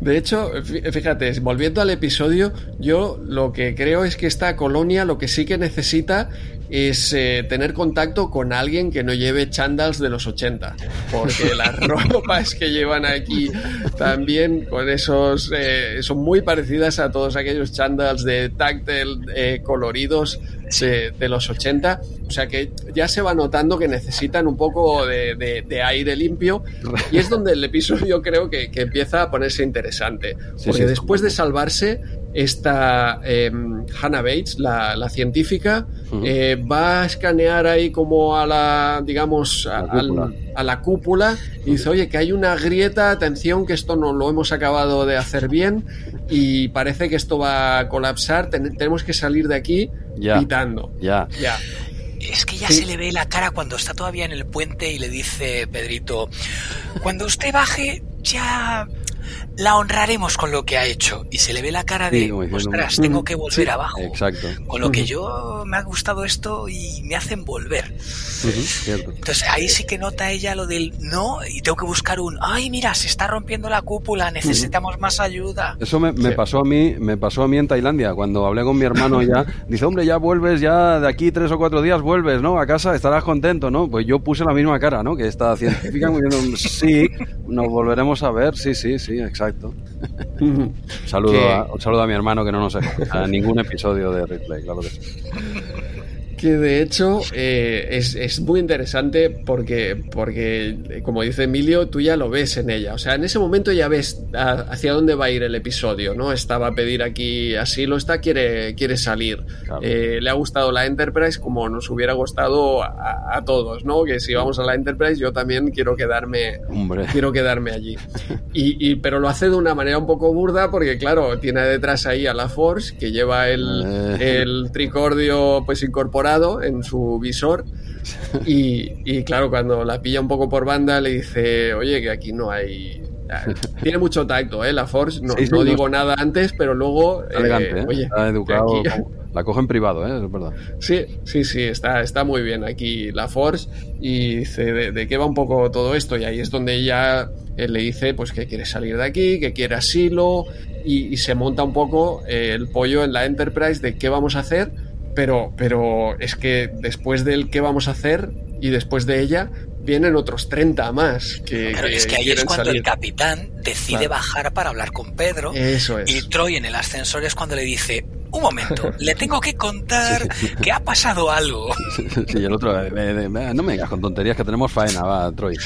Speaker 1: De hecho, fí- fíjate, volviendo al episodio, yo lo que creo es que esta colonia lo que sí que necesita es eh, tener contacto con alguien que no lleve chandals de los 80. Porque <laughs> las ropas que llevan aquí también con esos eh, son muy parecidas a todos aquellos chandals de táctil eh, coloridos de, de los 80. O sea que ya se va notando que necesitan un poco de, de- de aire limpio. <laughs> Y es donde el episodio creo que, que empieza a ponerse interesante.
Speaker 2: Sí,
Speaker 1: Porque
Speaker 2: sí,
Speaker 1: después de salvarse, esta eh, Hannah Bates, la, la científica,
Speaker 2: Ujú.
Speaker 1: eh, va a escanear ahí como a la, digamos, a,
Speaker 2: La cúpula.
Speaker 1: a la cúpula y dice, oye, que hay una grieta, atención, que esto no lo hemos acabado de hacer bien y parece que esto va a colapsar, ten- tenemos que salir de aquí
Speaker 2: Ya.
Speaker 1: pitando.
Speaker 2: Ya.
Speaker 1: Ya.
Speaker 3: Es que ya
Speaker 1: Sí.
Speaker 3: se le ve la cara cuando está todavía en el puente y le dice Pedrito, cuando usted baje ya la honraremos con lo que ha hecho. Y se le ve la cara de,
Speaker 2: Sí,
Speaker 3: ostras,
Speaker 1: "Mm,
Speaker 3: tengo que volver
Speaker 1: sí,
Speaker 3: abajo.
Speaker 2: Exacto.
Speaker 3: Con lo que
Speaker 1: Ujú.
Speaker 3: yo me ha gustado esto y me hacen volver. Entonces ahí sí que nota ella lo del no y tengo que buscar un, ay mira, se está rompiendo la cúpula, necesitamos más ayuda.
Speaker 2: Eso me, me
Speaker 1: Sí.
Speaker 2: pasó a mí, me pasó a mí en Tailandia, cuando hablé con mi hermano ya, <laughs> dice, hombre, ya vuelves, ya de aquí tres o cuatro días vuelves, ¿no? A casa estarás contento, ¿no? Pues yo puse la misma cara, ¿no? Que esta científica sí, nos volveremos a ver, sí, sí, sí, exacto. <laughs> Un saludo, a, un saludo a mi hermano que no nos escucha ningún episodio de Replay, claro que sí.
Speaker 1: Que de hecho eh, es, es muy interesante porque, porque, como dice Emilio, tú ya lo ves en ella. O sea, en ese momento ya ves a- hacia dónde va a ir el episodio, ¿no? Esta va a pedir aquí asilo, esta quiere, quiere salir.
Speaker 2: Claro.
Speaker 1: Eh, le ha gustado la Enterprise como nos hubiera gustado a, a todos, ¿no? Que si vamos a la Enterprise yo también quiero quedarme,
Speaker 2: Hombre,
Speaker 1: quiero quedarme allí. <laughs> Y, y- pero lo hace de una manera un poco burda porque, claro, tiene detrás ahí a la Force que lleva el,
Speaker 2: Eh.
Speaker 1: el tricordio pues incorporado en su visor. <laughs> Y, y, claro, cuando la pilla un poco por banda le dice, oye, que aquí no hay... <laughs> Tiene mucho tacto, ¿eh? La Force. No,
Speaker 2: Sí, sí,
Speaker 1: no
Speaker 2: no.
Speaker 1: digo nada antes, pero luego...
Speaker 2: está elegante, ¿eh?
Speaker 1: oye,
Speaker 2: está educado,
Speaker 1: aquí-
Speaker 2: la coge en privado, ¿eh? Es verdad.
Speaker 1: Sí, sí, sí, está, está muy bien aquí la Force y dice de, de qué va un poco todo esto y ahí es donde ella eh, le dice pues que quiere salir de aquí, que quiere asilo y, y se monta un poco eh, el pollo en la Enterprise de qué vamos a hacer, pero, pero es que después del qué vamos a hacer y después de ella vienen otros 30 más que,
Speaker 3: Pero es que ahí es cuando
Speaker 1: salir.
Speaker 3: el capitán decide
Speaker 1: Claro.
Speaker 3: bajar para hablar con Pedro
Speaker 1: Eso
Speaker 3: y
Speaker 1: es.
Speaker 3: Troy en el ascensor es cuando le dice, un momento, le tengo que contar <laughs> que ha pasado algo.
Speaker 2: Sí, y el otro, eh, eh, eh, no me digas con tonterías que tenemos faena, va, Troy.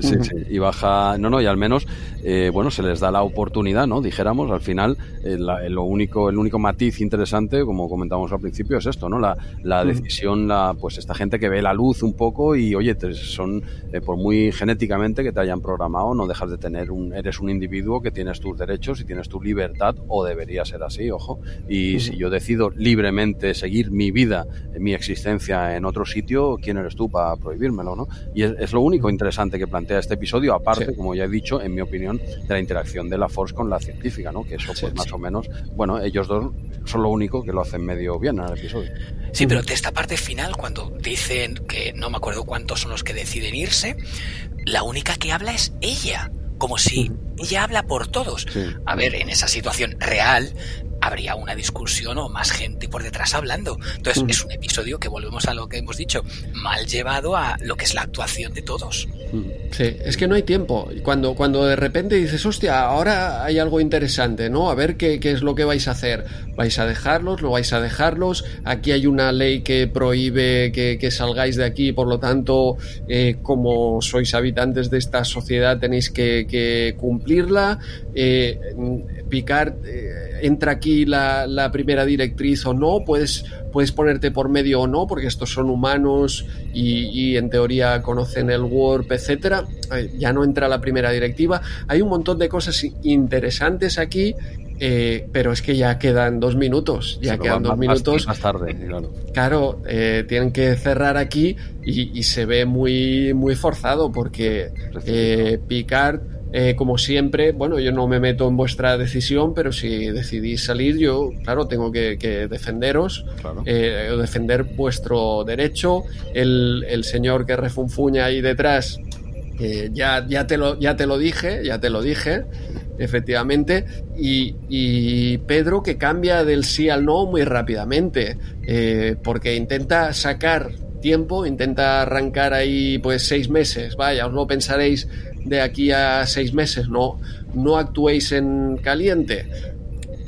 Speaker 2: Sí, sí, y baja, no, no, y al menos, eh, bueno, se les da la oportunidad, ¿no? Dijéramos, al final, eh, la, lo único, el único matiz interesante, como comentamos al principio, es esto, ¿no? La, la decisión, la, pues esta gente que ve la luz un poco y, oye, te, son, eh, por muy genéticamente que te hayan programado, no dejas de tener un, eres un individuo que tienes tus derechos y tienes tu libertad, o debería ser así, ojo. Y si yo decido libremente seguir mi vida, mi existencia en otro sitio, ¿quién eres tú para prohibírmelo, no? Y es, es lo único interesante que plantea este episodio, aparte,
Speaker 1: Sí.
Speaker 2: como ya he dicho, en mi opinión, de la interacción de la Force con la científica, ¿no? Que eso,
Speaker 1: Sí,
Speaker 2: pues más
Speaker 1: sí.
Speaker 2: o menos, bueno, ellos dos son lo único que lo hacen medio bien en el episodio.
Speaker 3: Sí, pero de esta parte final, cuando dicen que no me acuerdo cuántos son los que deciden irse, la única que habla es ella. Como si ella habla por todos.
Speaker 2: Sí.
Speaker 3: A ver, en esa situación real habría una discusión o más gente por detrás hablando. Entonces
Speaker 1: Mm.
Speaker 3: es un episodio que volvemos a lo que hemos dicho, mal llevado a lo que es la actuación de todos.
Speaker 1: Sí, es que no hay tiempo. Cuando, cuando de repente dices, hostia, ahora hay algo interesante, ¿no? A ver qué, qué es lo que vais a hacer. ¿Vais a dejarlos? ¿Lo vais a dejarlos? Aquí hay una ley que prohíbe que, que salgáis de aquí, por lo tanto, eh, como sois habitantes de esta sociedad, tenéis que, que cumplirla. Eh, Picard, eh, entra aquí la, la primera directriz o no, puedes, puedes ponerte por medio o no, porque estos son humanos y, y en teoría conocen el Warp, etcétera. Eh, Ya no entra la primera directiva. Hay un montón de cosas interesantes aquí. eh, pero es que ya quedan dos minutos, ya quedan dos
Speaker 2: más-
Speaker 1: minutos.
Speaker 2: Más tarde, claro.
Speaker 1: Claro, eh, tienen que cerrar aquí y, y se ve muy, muy forzado porque eh, Picard, eh, como siempre, bueno, yo no me meto en vuestra decisión, pero si decidís salir, yo, claro, tengo que, que defenderos,
Speaker 2: Claro.
Speaker 1: eh, defender vuestro derecho. El, el señor que refunfuña ahí detrás, eh, ya, ya, te lo, ya te lo dije, ya te lo dije, efectivamente. Y, y Pedro que cambia del sí al no muy rápidamente, eh, porque intenta sacar tiempo, intenta arrancar ahí pues seis meses, vaya, os lo pensaréis de aquí a seis meses, no, no actuéis en caliente.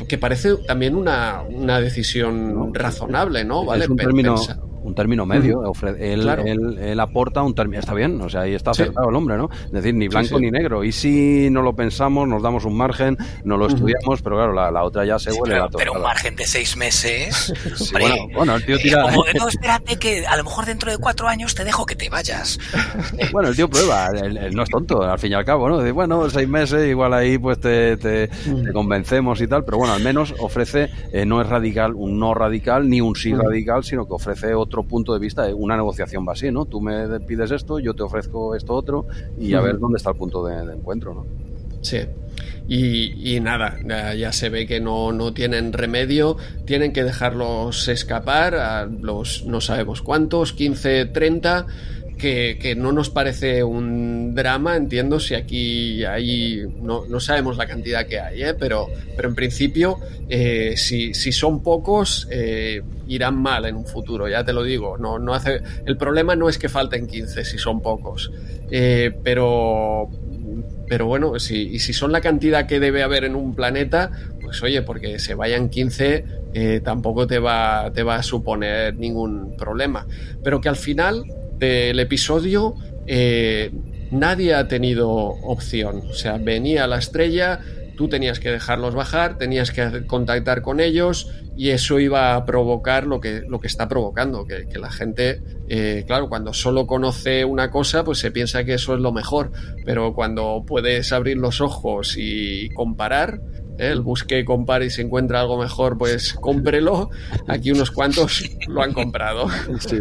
Speaker 1: Que parece también una, una decisión razonable, ¿no?
Speaker 2: Es
Speaker 1: ¿Vale?
Speaker 2: un
Speaker 1: Pe-
Speaker 2: término,
Speaker 1: pensa-
Speaker 2: un término medio. ofre- él,
Speaker 1: Claro.
Speaker 2: él- él aporta un término. Está bien, o sea, ahí está
Speaker 1: Sí.
Speaker 2: acertado el hombre, ¿no? Es decir, ni blanco
Speaker 1: sí.
Speaker 2: ni negro. Y si no lo pensamos, nos damos un margen, no lo estudiamos, pero claro, la, la otra ya se
Speaker 3: Sí,
Speaker 2: huele
Speaker 3: pero,
Speaker 2: la
Speaker 3: pero un margen de seis meses. <laughs>
Speaker 2: Sí,
Speaker 3: hombre,
Speaker 2: bueno, bueno, el tío
Speaker 3: eh,
Speaker 2: tira.
Speaker 3: como, <laughs> no, espérate que a lo mejor dentro de cuatro años te dejo que te vayas. <laughs>
Speaker 2: Bueno, el tío prueba, él, él no es tonto, al fin y al cabo, ¿no? Dice, bueno, seis meses, igual ahí pues te, te- te convencemos y tal, pero bueno, al menos ofrece, eh, no es radical, un no radical, ni un sí
Speaker 1: Mm.
Speaker 2: radical, sino que ofrece otro punto de vista, una negociación va así, ¿no? Tú me pides esto, yo te ofrezco esto otro, y a ver dónde está el punto de, de encuentro, ¿no?
Speaker 1: Sí. Y, y nada, ya, ya se ve que no, no tienen remedio, tienen que dejarlos escapar a los no sabemos cuántos, 15, 30, que, no nos parece un drama, entiendo si aquí hay, no, no sabemos la cantidad que hay, ¿eh? pero, pero en principio, eh, si, si son pocos, eh, irán mal en un futuro, ya te lo digo. No, no hace, el problema no es que falten 15 si son pocos, eh, pero pero bueno, si, y si son la cantidad que debe haber en un planeta, pues oye, porque se vayan 15 eh, tampoco te va, te va a suponer ningún problema. Pero que al final del episodio eh, nadie ha tenido opción. O sea, venía la estrella, tú tenías que dejarlos bajar, tenías que contactar con ellos y eso iba a provocar lo que, lo que está provocando, que, que la gente, eh, claro, cuando solo conoce una cosa, pues se piensa que eso es lo mejor, pero cuando puedes abrir los ojos y comparar. El busque, compare y si encuentra algo mejor, pues cómprelo. Aquí unos cuantos lo han comprado.
Speaker 2: Sí,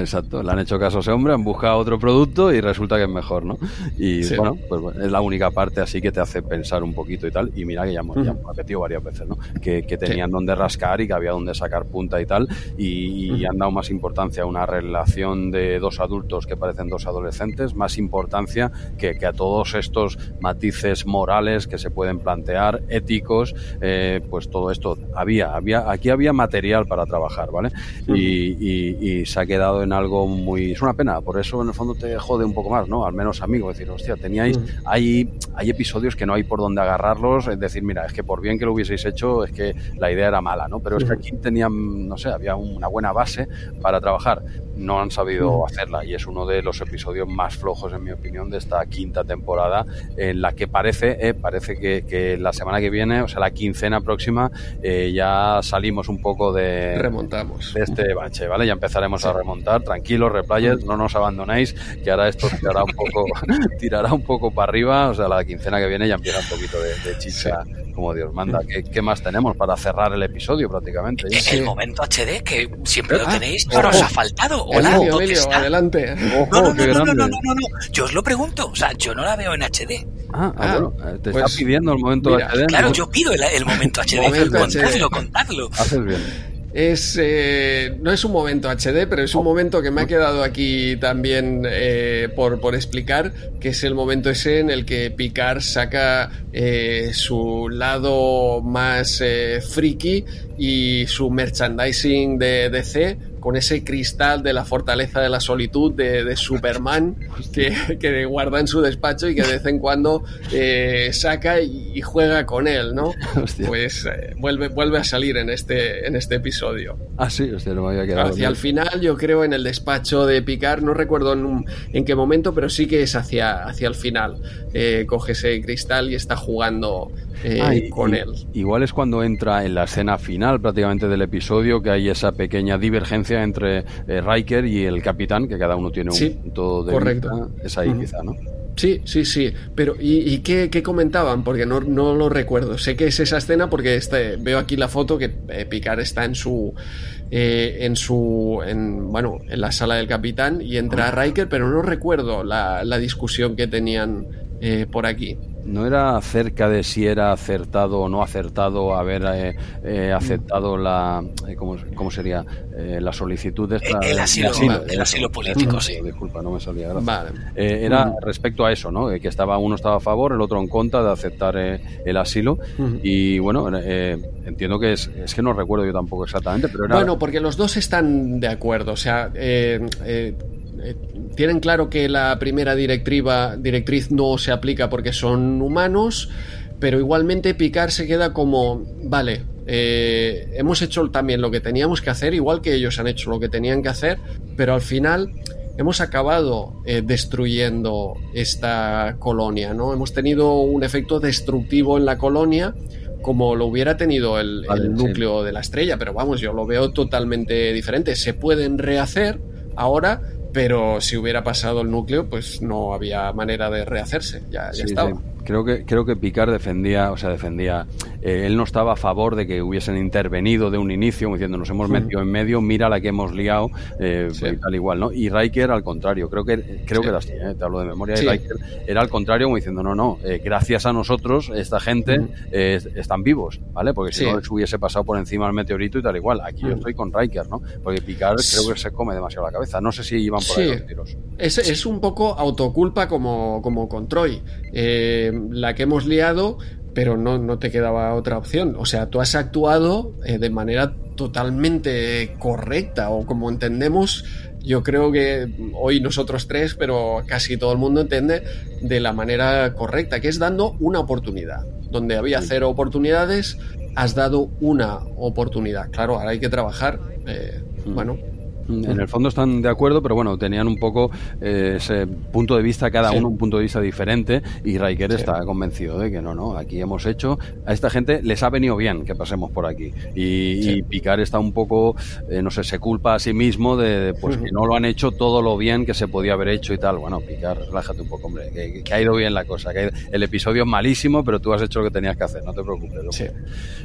Speaker 2: exacto. Le han hecho caso a ese hombre, han buscado otro producto y resulta que es mejor, ¿no? Y
Speaker 1: Sí.
Speaker 2: bueno, pues bueno, es la única parte así que te hace pensar un poquito y tal. Y mira que ya hemos, ya
Speaker 1: Ujú.
Speaker 2: hemos repetido varias veces, ¿no? Que, que tenían donde rascar y que había donde sacar punta y tal. Y, y han dado más importancia a una relación de dos adultos que parecen dos adolescentes, más importancia que, que a todos estos matices morales que se pueden plantear, éticos, eh, pues todo esto había, había, aquí había material para trabajar, ¿vale? Y, y- y se ha quedado en algo muy... Es una pena, por eso en el fondo te jode un poco más, ¿no? Al menos amigo, decir, hostia, teníais...
Speaker 1: Ujú.
Speaker 2: Hay, hay episodios que no hay por dónde agarrarlos, es decir, mira, es que por bien que lo hubieseis hecho, es que la idea era mala, ¿no? Pero es que aquí tenían, no sé, había una buena base para trabajar. no han sabido hacerla y es uno de los episodios más flojos, en mi opinión, de esta quinta temporada, en la que parece, eh, parece que, la semana que viene, o sea, la quincena próxima, eh, ya salimos un poco de,
Speaker 1: Remontamos.
Speaker 2: de este bache, ¿vale? Ya empezaremos a remontar. Tranquilos, replayers, no nos abandonéis, que ahora esto tirará un poco, <laughs> tirará un poco para arriba, o sea, la quincena que viene ya empieza un poquito de, chicha, como Dios manda. ¿Qué, más tenemos para cerrar el episodio prácticamente?
Speaker 3: El momento HD, que siempre lo ah, tenéis, pero os ha faltado. Hola,
Speaker 1: adelante.
Speaker 3: no, no, no, no, no, no, yo os lo pregunto, o sea, yo no la veo en HD.
Speaker 2: Ah, ah, bueno, te está pues, pidiendo el momento HD.
Speaker 3: Claro, yo pido el, momento HD, momento contadlo, contadlo.
Speaker 2: Haces bien.
Speaker 1: Es, eh, no es un momento HD, pero es un momento que me ha quedado aquí también eh, por, por, explicar, que es el momento ese en el que Picard saca eh, su lado más friki y su merchandising de DC con ese cristal de la fortaleza de la solitud de, Superman que, que, guarda en su despacho y que de vez en cuando eh, saca y, juega con él, ¿no? <laughs> Pues eh, vuelve, vuelve a salir en este, en este episodio.
Speaker 2: Ah, sí, hostia, no me había quedado.
Speaker 1: Hacia el final, yo creo, en el despacho de Picard, no recuerdo en, en qué momento, pero sí que es hacia, hacia el final. Eh, coge ese cristal y está jugando ah, con él.
Speaker 2: Igual es cuando entra en la escena final prácticamente del episodio que hay esa pequeña divergencia entre eh, Riker y el capitán, que cada uno tiene un punto de
Speaker 1: correcto.
Speaker 2: Es ahí quizá, ¿no?
Speaker 1: Sí, sí, sí. Pero, ¿y, qué, comentaban? Porque no, no, lo recuerdo. Sé que es esa escena porque este, veo aquí la foto que eh, Picard está en su. Eh, en su. En, bueno, en la sala del capitán y entra ah. Riker, pero no recuerdo la, la discusión que tenían por aquí
Speaker 2: no era acerca de si era acertado o no acertado haber eh, eh, aceptado la eh, ¿cómo, sería la solicitud de esta
Speaker 3: el asilo, el asilo, político sí.
Speaker 2: disculpa no me salía era respecto a eso no que estaba uno estaba a favor el otro en contra de aceptar el asilo. Y bueno entiendo que es, es que no recuerdo yo tampoco exactamente pero era...
Speaker 1: bueno porque los dos están de acuerdo o sea eh, tienen claro que la primera directriva, directriz no se aplica porque son humanos, pero igualmente Picard se queda como, vale, eh, hemos hecho también lo que teníamos que hacer, igual que ellos han hecho lo que tenían que hacer, pero al final hemos acabado eh, destruyendo esta colonia, ¿no? Hemos tenido un efecto destructivo en la colonia como lo hubiera tenido el, núcleo de la estrella, pero vamos, yo lo veo totalmente diferente. Se pueden rehacer ahora, pero si hubiera pasado el núcleo, pues no había manera de rehacerse, ya, ya estaba.
Speaker 2: Creo que, creo que Picard defendía, o sea, defendía, eh, él no estaba a favor de que hubiesen intervenido de un inicio, diciendo, nos hemos metido en medio, mira la que hemos liado, eh, tal igual, ¿no? Y Riker al contrario, creo que, creo que era así, ¿eh? te hablo de memoria, y Riker era al contrario, como diciendo, no, no, eh, gracias a nosotros, esta gente están vivos, ¿vale? Porque si no les hubiese pasado por encima el meteorito y tal igual, aquí yo estoy con Riker, ¿no? Porque Picard creo que se come demasiado la cabeza, no sé si iban por ahí los tiros.
Speaker 1: Es, es un poco autoculpa como, como con Troy. Eh, la que hemos liado, pero no, no, te quedaba otra opción. O sea, tú has actuado eh, de manera totalmente correcta o como entendemos, yo creo que hoy nosotros tres, pero casi todo el mundo entiende de la manera correcta, que es dando una oportunidad. Donde había cero oportunidades, has dado una oportunidad. Claro, ahora hay que trabajar. Eh, mm. bueno,
Speaker 2: en el fondo están de acuerdo, pero bueno, tenían un poco eh, ese punto de vista, cada uno un punto de vista diferente, y Riker está convencido de que no, no, aquí hemos hecho, a esta gente les ha venido bien que pasemos por aquí. Y, Picard está un poco, eh, no sé, se culpa a sí mismo de, pues que no lo han hecho todo lo bien que se podía haber hecho y tal. Bueno, Picard, relájate un poco, hombre, que, ha ido bien la cosa, que el episodio es malísimo, pero tú has hecho lo que tenías que hacer, no te preocupes.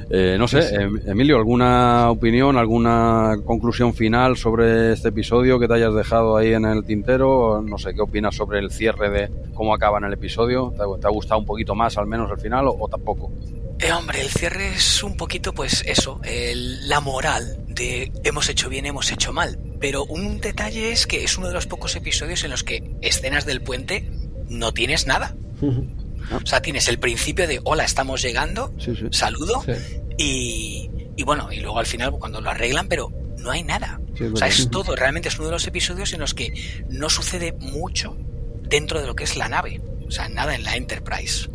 Speaker 2: Eh, no sé, em, Emilio, ¿alguna opinión, alguna conclusión final sobre este episodio que te hayas dejado ahí en el tintero. No sé qué opinas sobre el cierre de cómo acaba en el episodio. ¿Te ha, gustado un poquito más al menos el final o, tampoco?
Speaker 3: Eh, hombre, el cierre es un poquito, pues eso, la moral de hemos hecho bien, hemos hecho mal. Pero un detalle es que es uno de los pocos episodios en los que escenas del puente no tienes nada. O sea, tienes el principio de hola, estamos llegando, saludo, y, y bueno, y luego al final cuando lo arreglan, pero no hay nada. o sea, es todo, realmente es uno de los episodios en los que no sucede mucho dentro de lo que es la nave. O sea, nada en la Enterprise.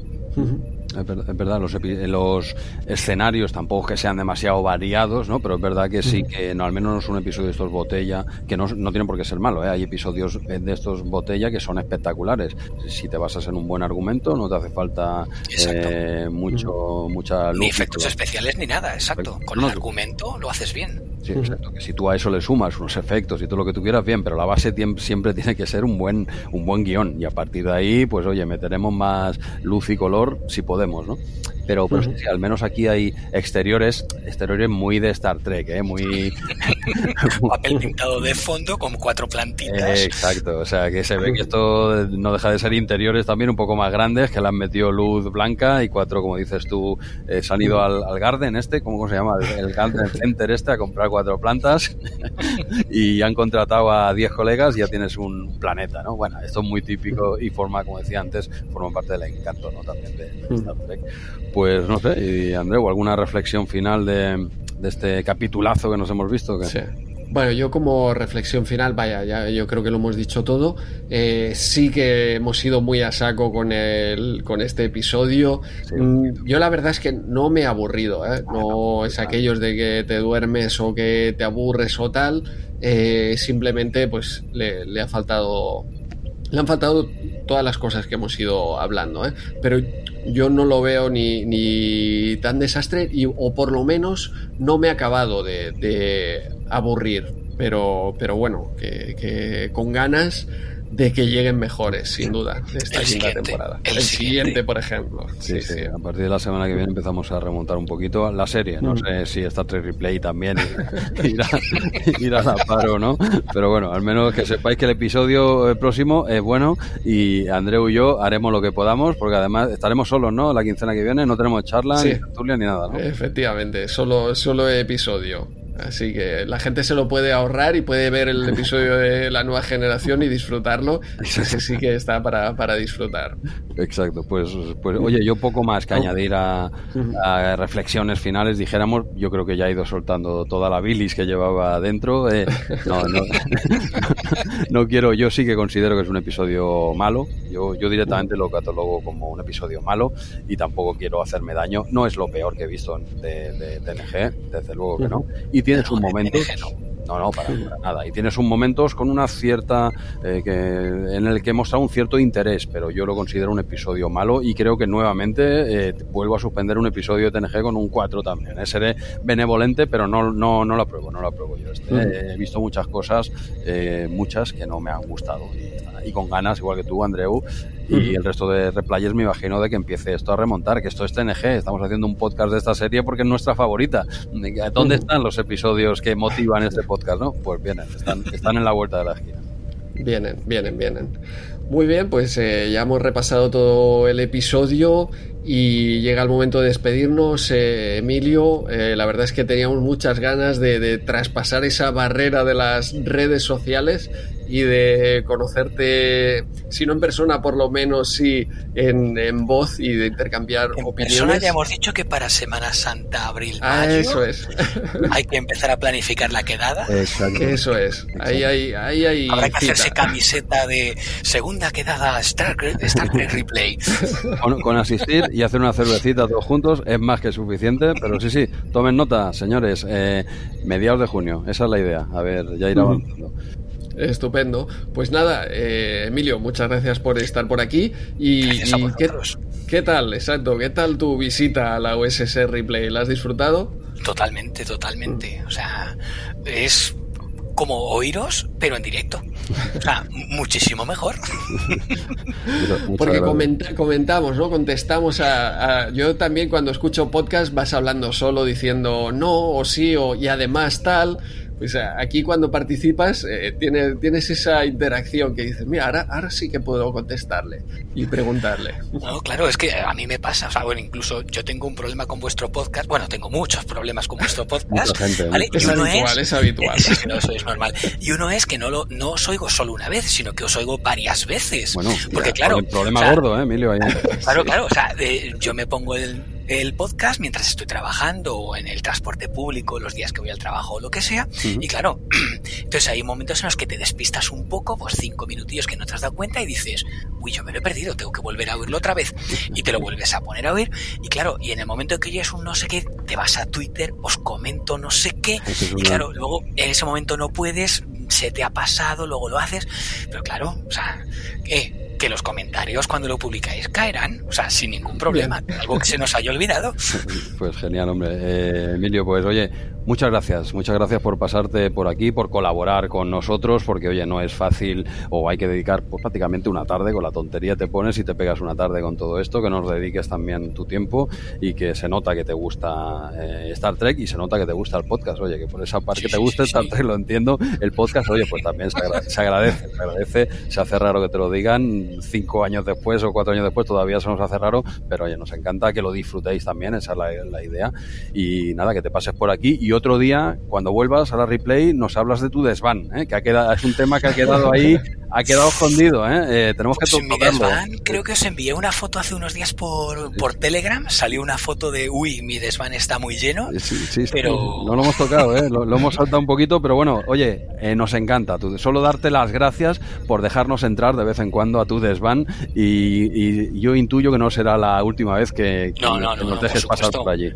Speaker 2: Es verdad, los, los, escenarios tampoco que sean demasiado variados, ¿no? Pero es verdad que sí, que no, al menos no es un episodio de estos botella, que no, no tienen por qué ser malo, ¿eh? Hay episodios de estos botella que son espectaculares. Si te basas en un buen argumento, no te hace falta eh, mucho, mucha luz.
Speaker 3: Ni efectos especiales ni nada, exacto. Con el argumento lo haces bien.
Speaker 2: Sí, exacto. Que si tú a eso le sumas unos efectos y todo lo que tú quieras, bien, pero la base siempre <laughs> tiene que ser un buen, un buen guion. Y a partir de ahí, pues oye, meteremos más luz y color si podemos, ¿no? Pero, pues al menos aquí hay exteriores, exteriores muy de Star Trek, ¿eh? muy... <laughs> <laughs>
Speaker 3: Papel pintado de fondo con cuatro plantitas.
Speaker 2: exacto, o sea que se ve que esto no deja de ser interiores también un poco más grandes, que le han metido luz blanca y cuatro, como dices tú, eh, se han ido al, Garden este, ¿cómo se llama? El, Garden Center este a comprar cuatro plantas <laughs> y han contratado a diez colegas y ya tienes un planeta, ¿no? Bueno, esto es muy típico y forma, como decía antes, forma parte del encanto, ¿no? También de, Star Trek. Pues no sé, y Andreu, ¿alguna reflexión final de, este capitulazo que nos hemos visto?
Speaker 1: Sí. Bueno, yo como reflexión final, vaya, ya yo creo que lo hemos dicho todo. Eh, sí que hemos ido muy a saco con el, con este episodio. Mm, yo la verdad es que no me he aburrido, ¿eh? no es aquellos de que te duermes o que te aburres o tal. Eh, simplemente, pues le, le ha faltado le han faltado todas las cosas que hemos ido hablando, ¿eh? pero yo no lo veo ni, ni tan desastre y, o por lo menos no me ha acabado de, aburrir. Pero, pero bueno, que con ganas de que lleguen mejores, sin duda, de esta quinta temporada. El, siguiente, por ejemplo.
Speaker 2: Sí, sí, A partir de la semana que viene empezamos a remontar un poquito la serie. No mm. sé si está tres replay también <laughs> irá, a la paro, ¿no? Pero bueno, al menos que sepáis que el episodio próximo es bueno y Andreu y yo haremos lo que podamos, porque además estaremos solos, ¿no? La quincena que viene no tenemos charla, ni tertulia, ni nada, ¿no?
Speaker 1: Efectivamente, solo, solo episodio. Así que la gente se lo puede ahorrar y puede ver el episodio de la nueva generación y disfrutarlo. Ese sí que está para, para disfrutar.
Speaker 2: Exacto, pues, pues oye, yo poco más que añadir a, reflexiones finales, dijéramos, yo creo que ya he ido soltando toda la bilis que llevaba dentro. Eh, no, no, <laughs> no, quiero, yo sí que considero que es un episodio malo. Yo, yo directamente lo catalogo como un episodio malo y tampoco quiero hacerme daño. No es lo peor que he visto de, de TNG, desde luego que no. Y tienes un momento. No, no, para, nada. Y tienes un momentos con una cierta. Eh, que, en el que he mostrado un cierto interés, pero yo lo considero un episodio malo y creo que nuevamente eh, vuelvo a suspender un episodio de TNG con un 4 también. ¿eh? Seré benevolente, pero no, no, no lo apruebo, no lo apruebo yo. Este, mm. He visto muchas cosas, muchas que no me han gustado y, y, con ganas, igual que tú, Andreu, y el resto de replayers me imagino de que empiece esto a remontar, que esto es TNG, estamos haciendo un podcast de esta serie porque es nuestra favorita. ¿Dónde están los episodios que motivan este podcast? no Pues vienen, están, están en la vuelta de la esquina.
Speaker 1: Vienen, vienen, vienen. Muy bien, pues eh, ya hemos repasado todo el episodio y llega el momento de despedirnos. Eh, Emilio, eh, la verdad es que teníamos muchas ganas de, traspasar esa barrera de las redes sociales y de conocerte, si no en persona, por lo menos sí en, voz y de intercambiar
Speaker 3: en
Speaker 1: opiniones.
Speaker 3: Persona ya hemos dicho que para Semana Santa, abril,
Speaker 1: ah, eso es. <laughs>
Speaker 3: hay que empezar a planificar la quedada.
Speaker 1: Eso es. Ahí hay, ahí hay
Speaker 3: Habrá que hacerse camiseta de segunda quedada Star, Star Trek <laughs> Replay.
Speaker 2: Con, asistir y hacer una cervecita todos juntos es más que suficiente, pero sí, sí, tomen nota, señores. Eh, mediados de junio, esa es la idea. A ver, ya irá avanzando.
Speaker 1: Estupendo. Pues nada, eh, Emilio, muchas gracias por estar por aquí. Y, ¿qué, tal? Exacto, ¿qué tal tu visita a la USS Replay? ¿La has disfrutado?
Speaker 3: Totalmente, totalmente. O sea, es como oíros, pero en directo. O sea, <laughs> muchísimo mejor.
Speaker 1: Porque comentamos, ¿no? Contestamos a, Yo también cuando escucho podcast vas hablando solo diciendo no o sí o y además tal. Pues aquí cuando participas eh, tienes, tienes, esa interacción que dices, mira, ahora, ahora sí que puedo contestarle y preguntarle. <laughs>
Speaker 3: No, claro, es que a mí me pasa, o sea, bueno, incluso yo tengo un problema con vuestro podcast, bueno, tengo muchos problemas con vuestro podcast, ¿vale?
Speaker 1: Es habitual, es, habitual. <laughs>
Speaker 3: no, eso es normal. Y uno es que no, lo, no os oigo solo una vez, sino que os oigo varias veces. Bueno, porque claro...
Speaker 2: El problema gordo, ¿eh, Emilio?
Speaker 3: Claro, claro, o sea, yo me pongo el el podcast mientras estoy trabajando o en el transporte público, los días que voy al trabajo o lo que sea. Y claro, <clears throat> entonces hay momentos en los que te despistas un poco, pues cinco minutillos que no te has dado cuenta y dices, uy, yo me lo he perdido, tengo que volver a oírlo otra vez. Y te lo vuelves a poner a oír. Y claro, y en el momento en que oyes un no sé qué, te vas a Twitter, os comento no sé qué. Y claro, luego en ese momento no puedes, se te ha pasado, luego lo haces. Pero claro, o sea, ¿qué? Que los comentarios cuando lo publicáis caerán, o sea, sin ningún problema, algo que se nos haya olvidado. <laughs>
Speaker 2: Pues genial, hombre. Eh, Emilio, pues oye, Muchas gracias, muchas gracias por pasarte por aquí, por colaborar con nosotros, porque oye, no es fácil o hay que dedicar pues, prácticamente una tarde con la tontería te pones y te pegas una tarde con todo esto, que nos dediques también tu tiempo y que se nota que te gusta eh, Star Trek y se nota que te gusta el podcast, oye, que por esa parte que te guste Star Trek lo entiendo, el podcast, oye, pues también se, se, agradece, se agradece, se hace raro que te lo digan cinco años después o cuatro años después, todavía se nos hace raro, pero oye, nos encanta que lo disfrutéis también, esa es la, idea y nada, que te pases por aquí y otro día, cuando vuelvas a la replay, nos hablas de tu desván, ¿eh? que ha quedado, es un tema que ha quedado ahí, <laughs> ha quedado escondido. ¿eh? eh tenemos que
Speaker 3: pues desván, creo que os envié una foto hace unos días por, por Telegram, salió una foto de, uy, mi desván está muy lleno, sí, sí, pero...
Speaker 2: No lo hemos tocado, ¿eh? lo, hemos saltado un poquito, pero bueno, oye, eh, nos encanta. solo darte las gracias por dejarnos entrar de vez en cuando a tu desván y, yo intuyo que no será la última vez que, nos dejes pasar por allí.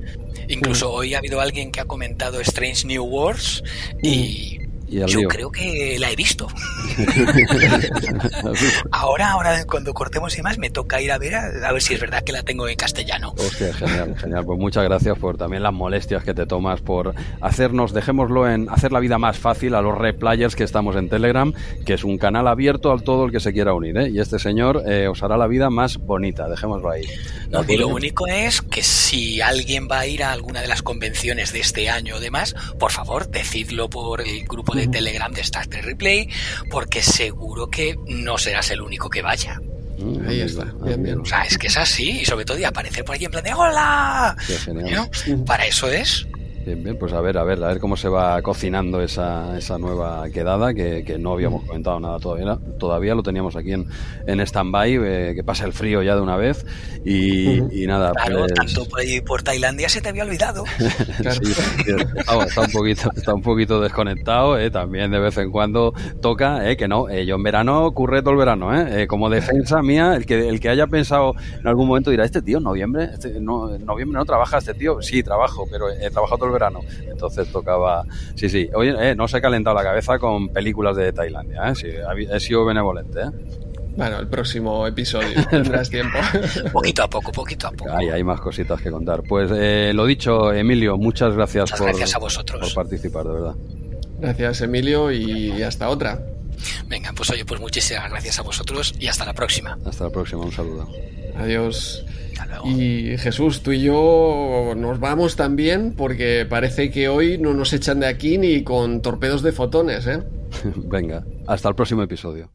Speaker 3: Incluso hoy ha habido alguien que ha comentado Strange New Worlds y yo creo que la he visto. <laughs> ahora, ahora cuando cortemos y más, me toca ir a ver a, ver si es verdad que la tengo en castellano.
Speaker 2: Hostia, genial, genial. Pues muchas gracias por también las molestias que te tomas por hacernos, dejémoslo en hacer la vida más fácil a los replayers que estamos en Telegram, que es un canal abierto a todo el que se quiera unir. ¿eh? Y este señor eh, os hará la vida más bonita. Dejémoslo ahí.
Speaker 3: y lo único es que si alguien va a ir a alguna de las convenciones de este año o demás, por favor, decidlo por el grupo de Telegram de Star Trek Replay, porque seguro que no serás el único que vaya.
Speaker 1: Mm, ahí está, bien, bien.
Speaker 3: O sea, es que es así, y sobre todo y aparecer por ahí en plan de ¡Hola! Para eso es.
Speaker 2: Bien, bien, pues a ver, a ver, a ver cómo se va cocinando esa, esa nueva quedada que, que no habíamos comentado nada todavía. Todavía lo teníamos aquí en, en stand-by, eh, que pasa el frío ya de una vez y, y nada.
Speaker 3: Claro, pues... tanto por, por, Tailandia se te había olvidado. <laughs>
Speaker 2: sí, <laughs> está, un poquito, está un poquito desconectado, eh, también de vez en cuando toca, eh, que no, eh, yo en verano curré todo el verano, eh, eh, como defensa mía, el que, el que haya pensado en algún momento dirá, este tío en noviembre, este, no, en noviembre no trabaja este tío, sí, trabajo, pero he trabajado todo el verano. Entonces tocaba. Sí, sí. Oye, eh, no se ha calentado la cabeza con películas de Tailandia, ¿eh? Sí, he sido benevolente, ¿eh?
Speaker 1: Bueno, el próximo episodio <laughs> tendrás tiempo.
Speaker 3: poquito a poco, poquito a poco.
Speaker 2: Hay, hay más cositas que contar. Pues eh, lo dicho, Emilio, muchas gracias,
Speaker 3: por, gracias a vosotros.
Speaker 2: por participar, de verdad.
Speaker 1: Gracias, Emilio, y hasta otra.
Speaker 3: Venga, pues oye, pues muchísimas gracias a vosotros y hasta la próxima.
Speaker 2: Hasta la próxima, un saludo.
Speaker 1: Adiós. Y Jesús, tú y yo nos vamos también porque parece que hoy no nos echan de aquí ni con torpedos de fotones, ¿eh? <laughs>
Speaker 2: Venga, hasta el próximo episodio.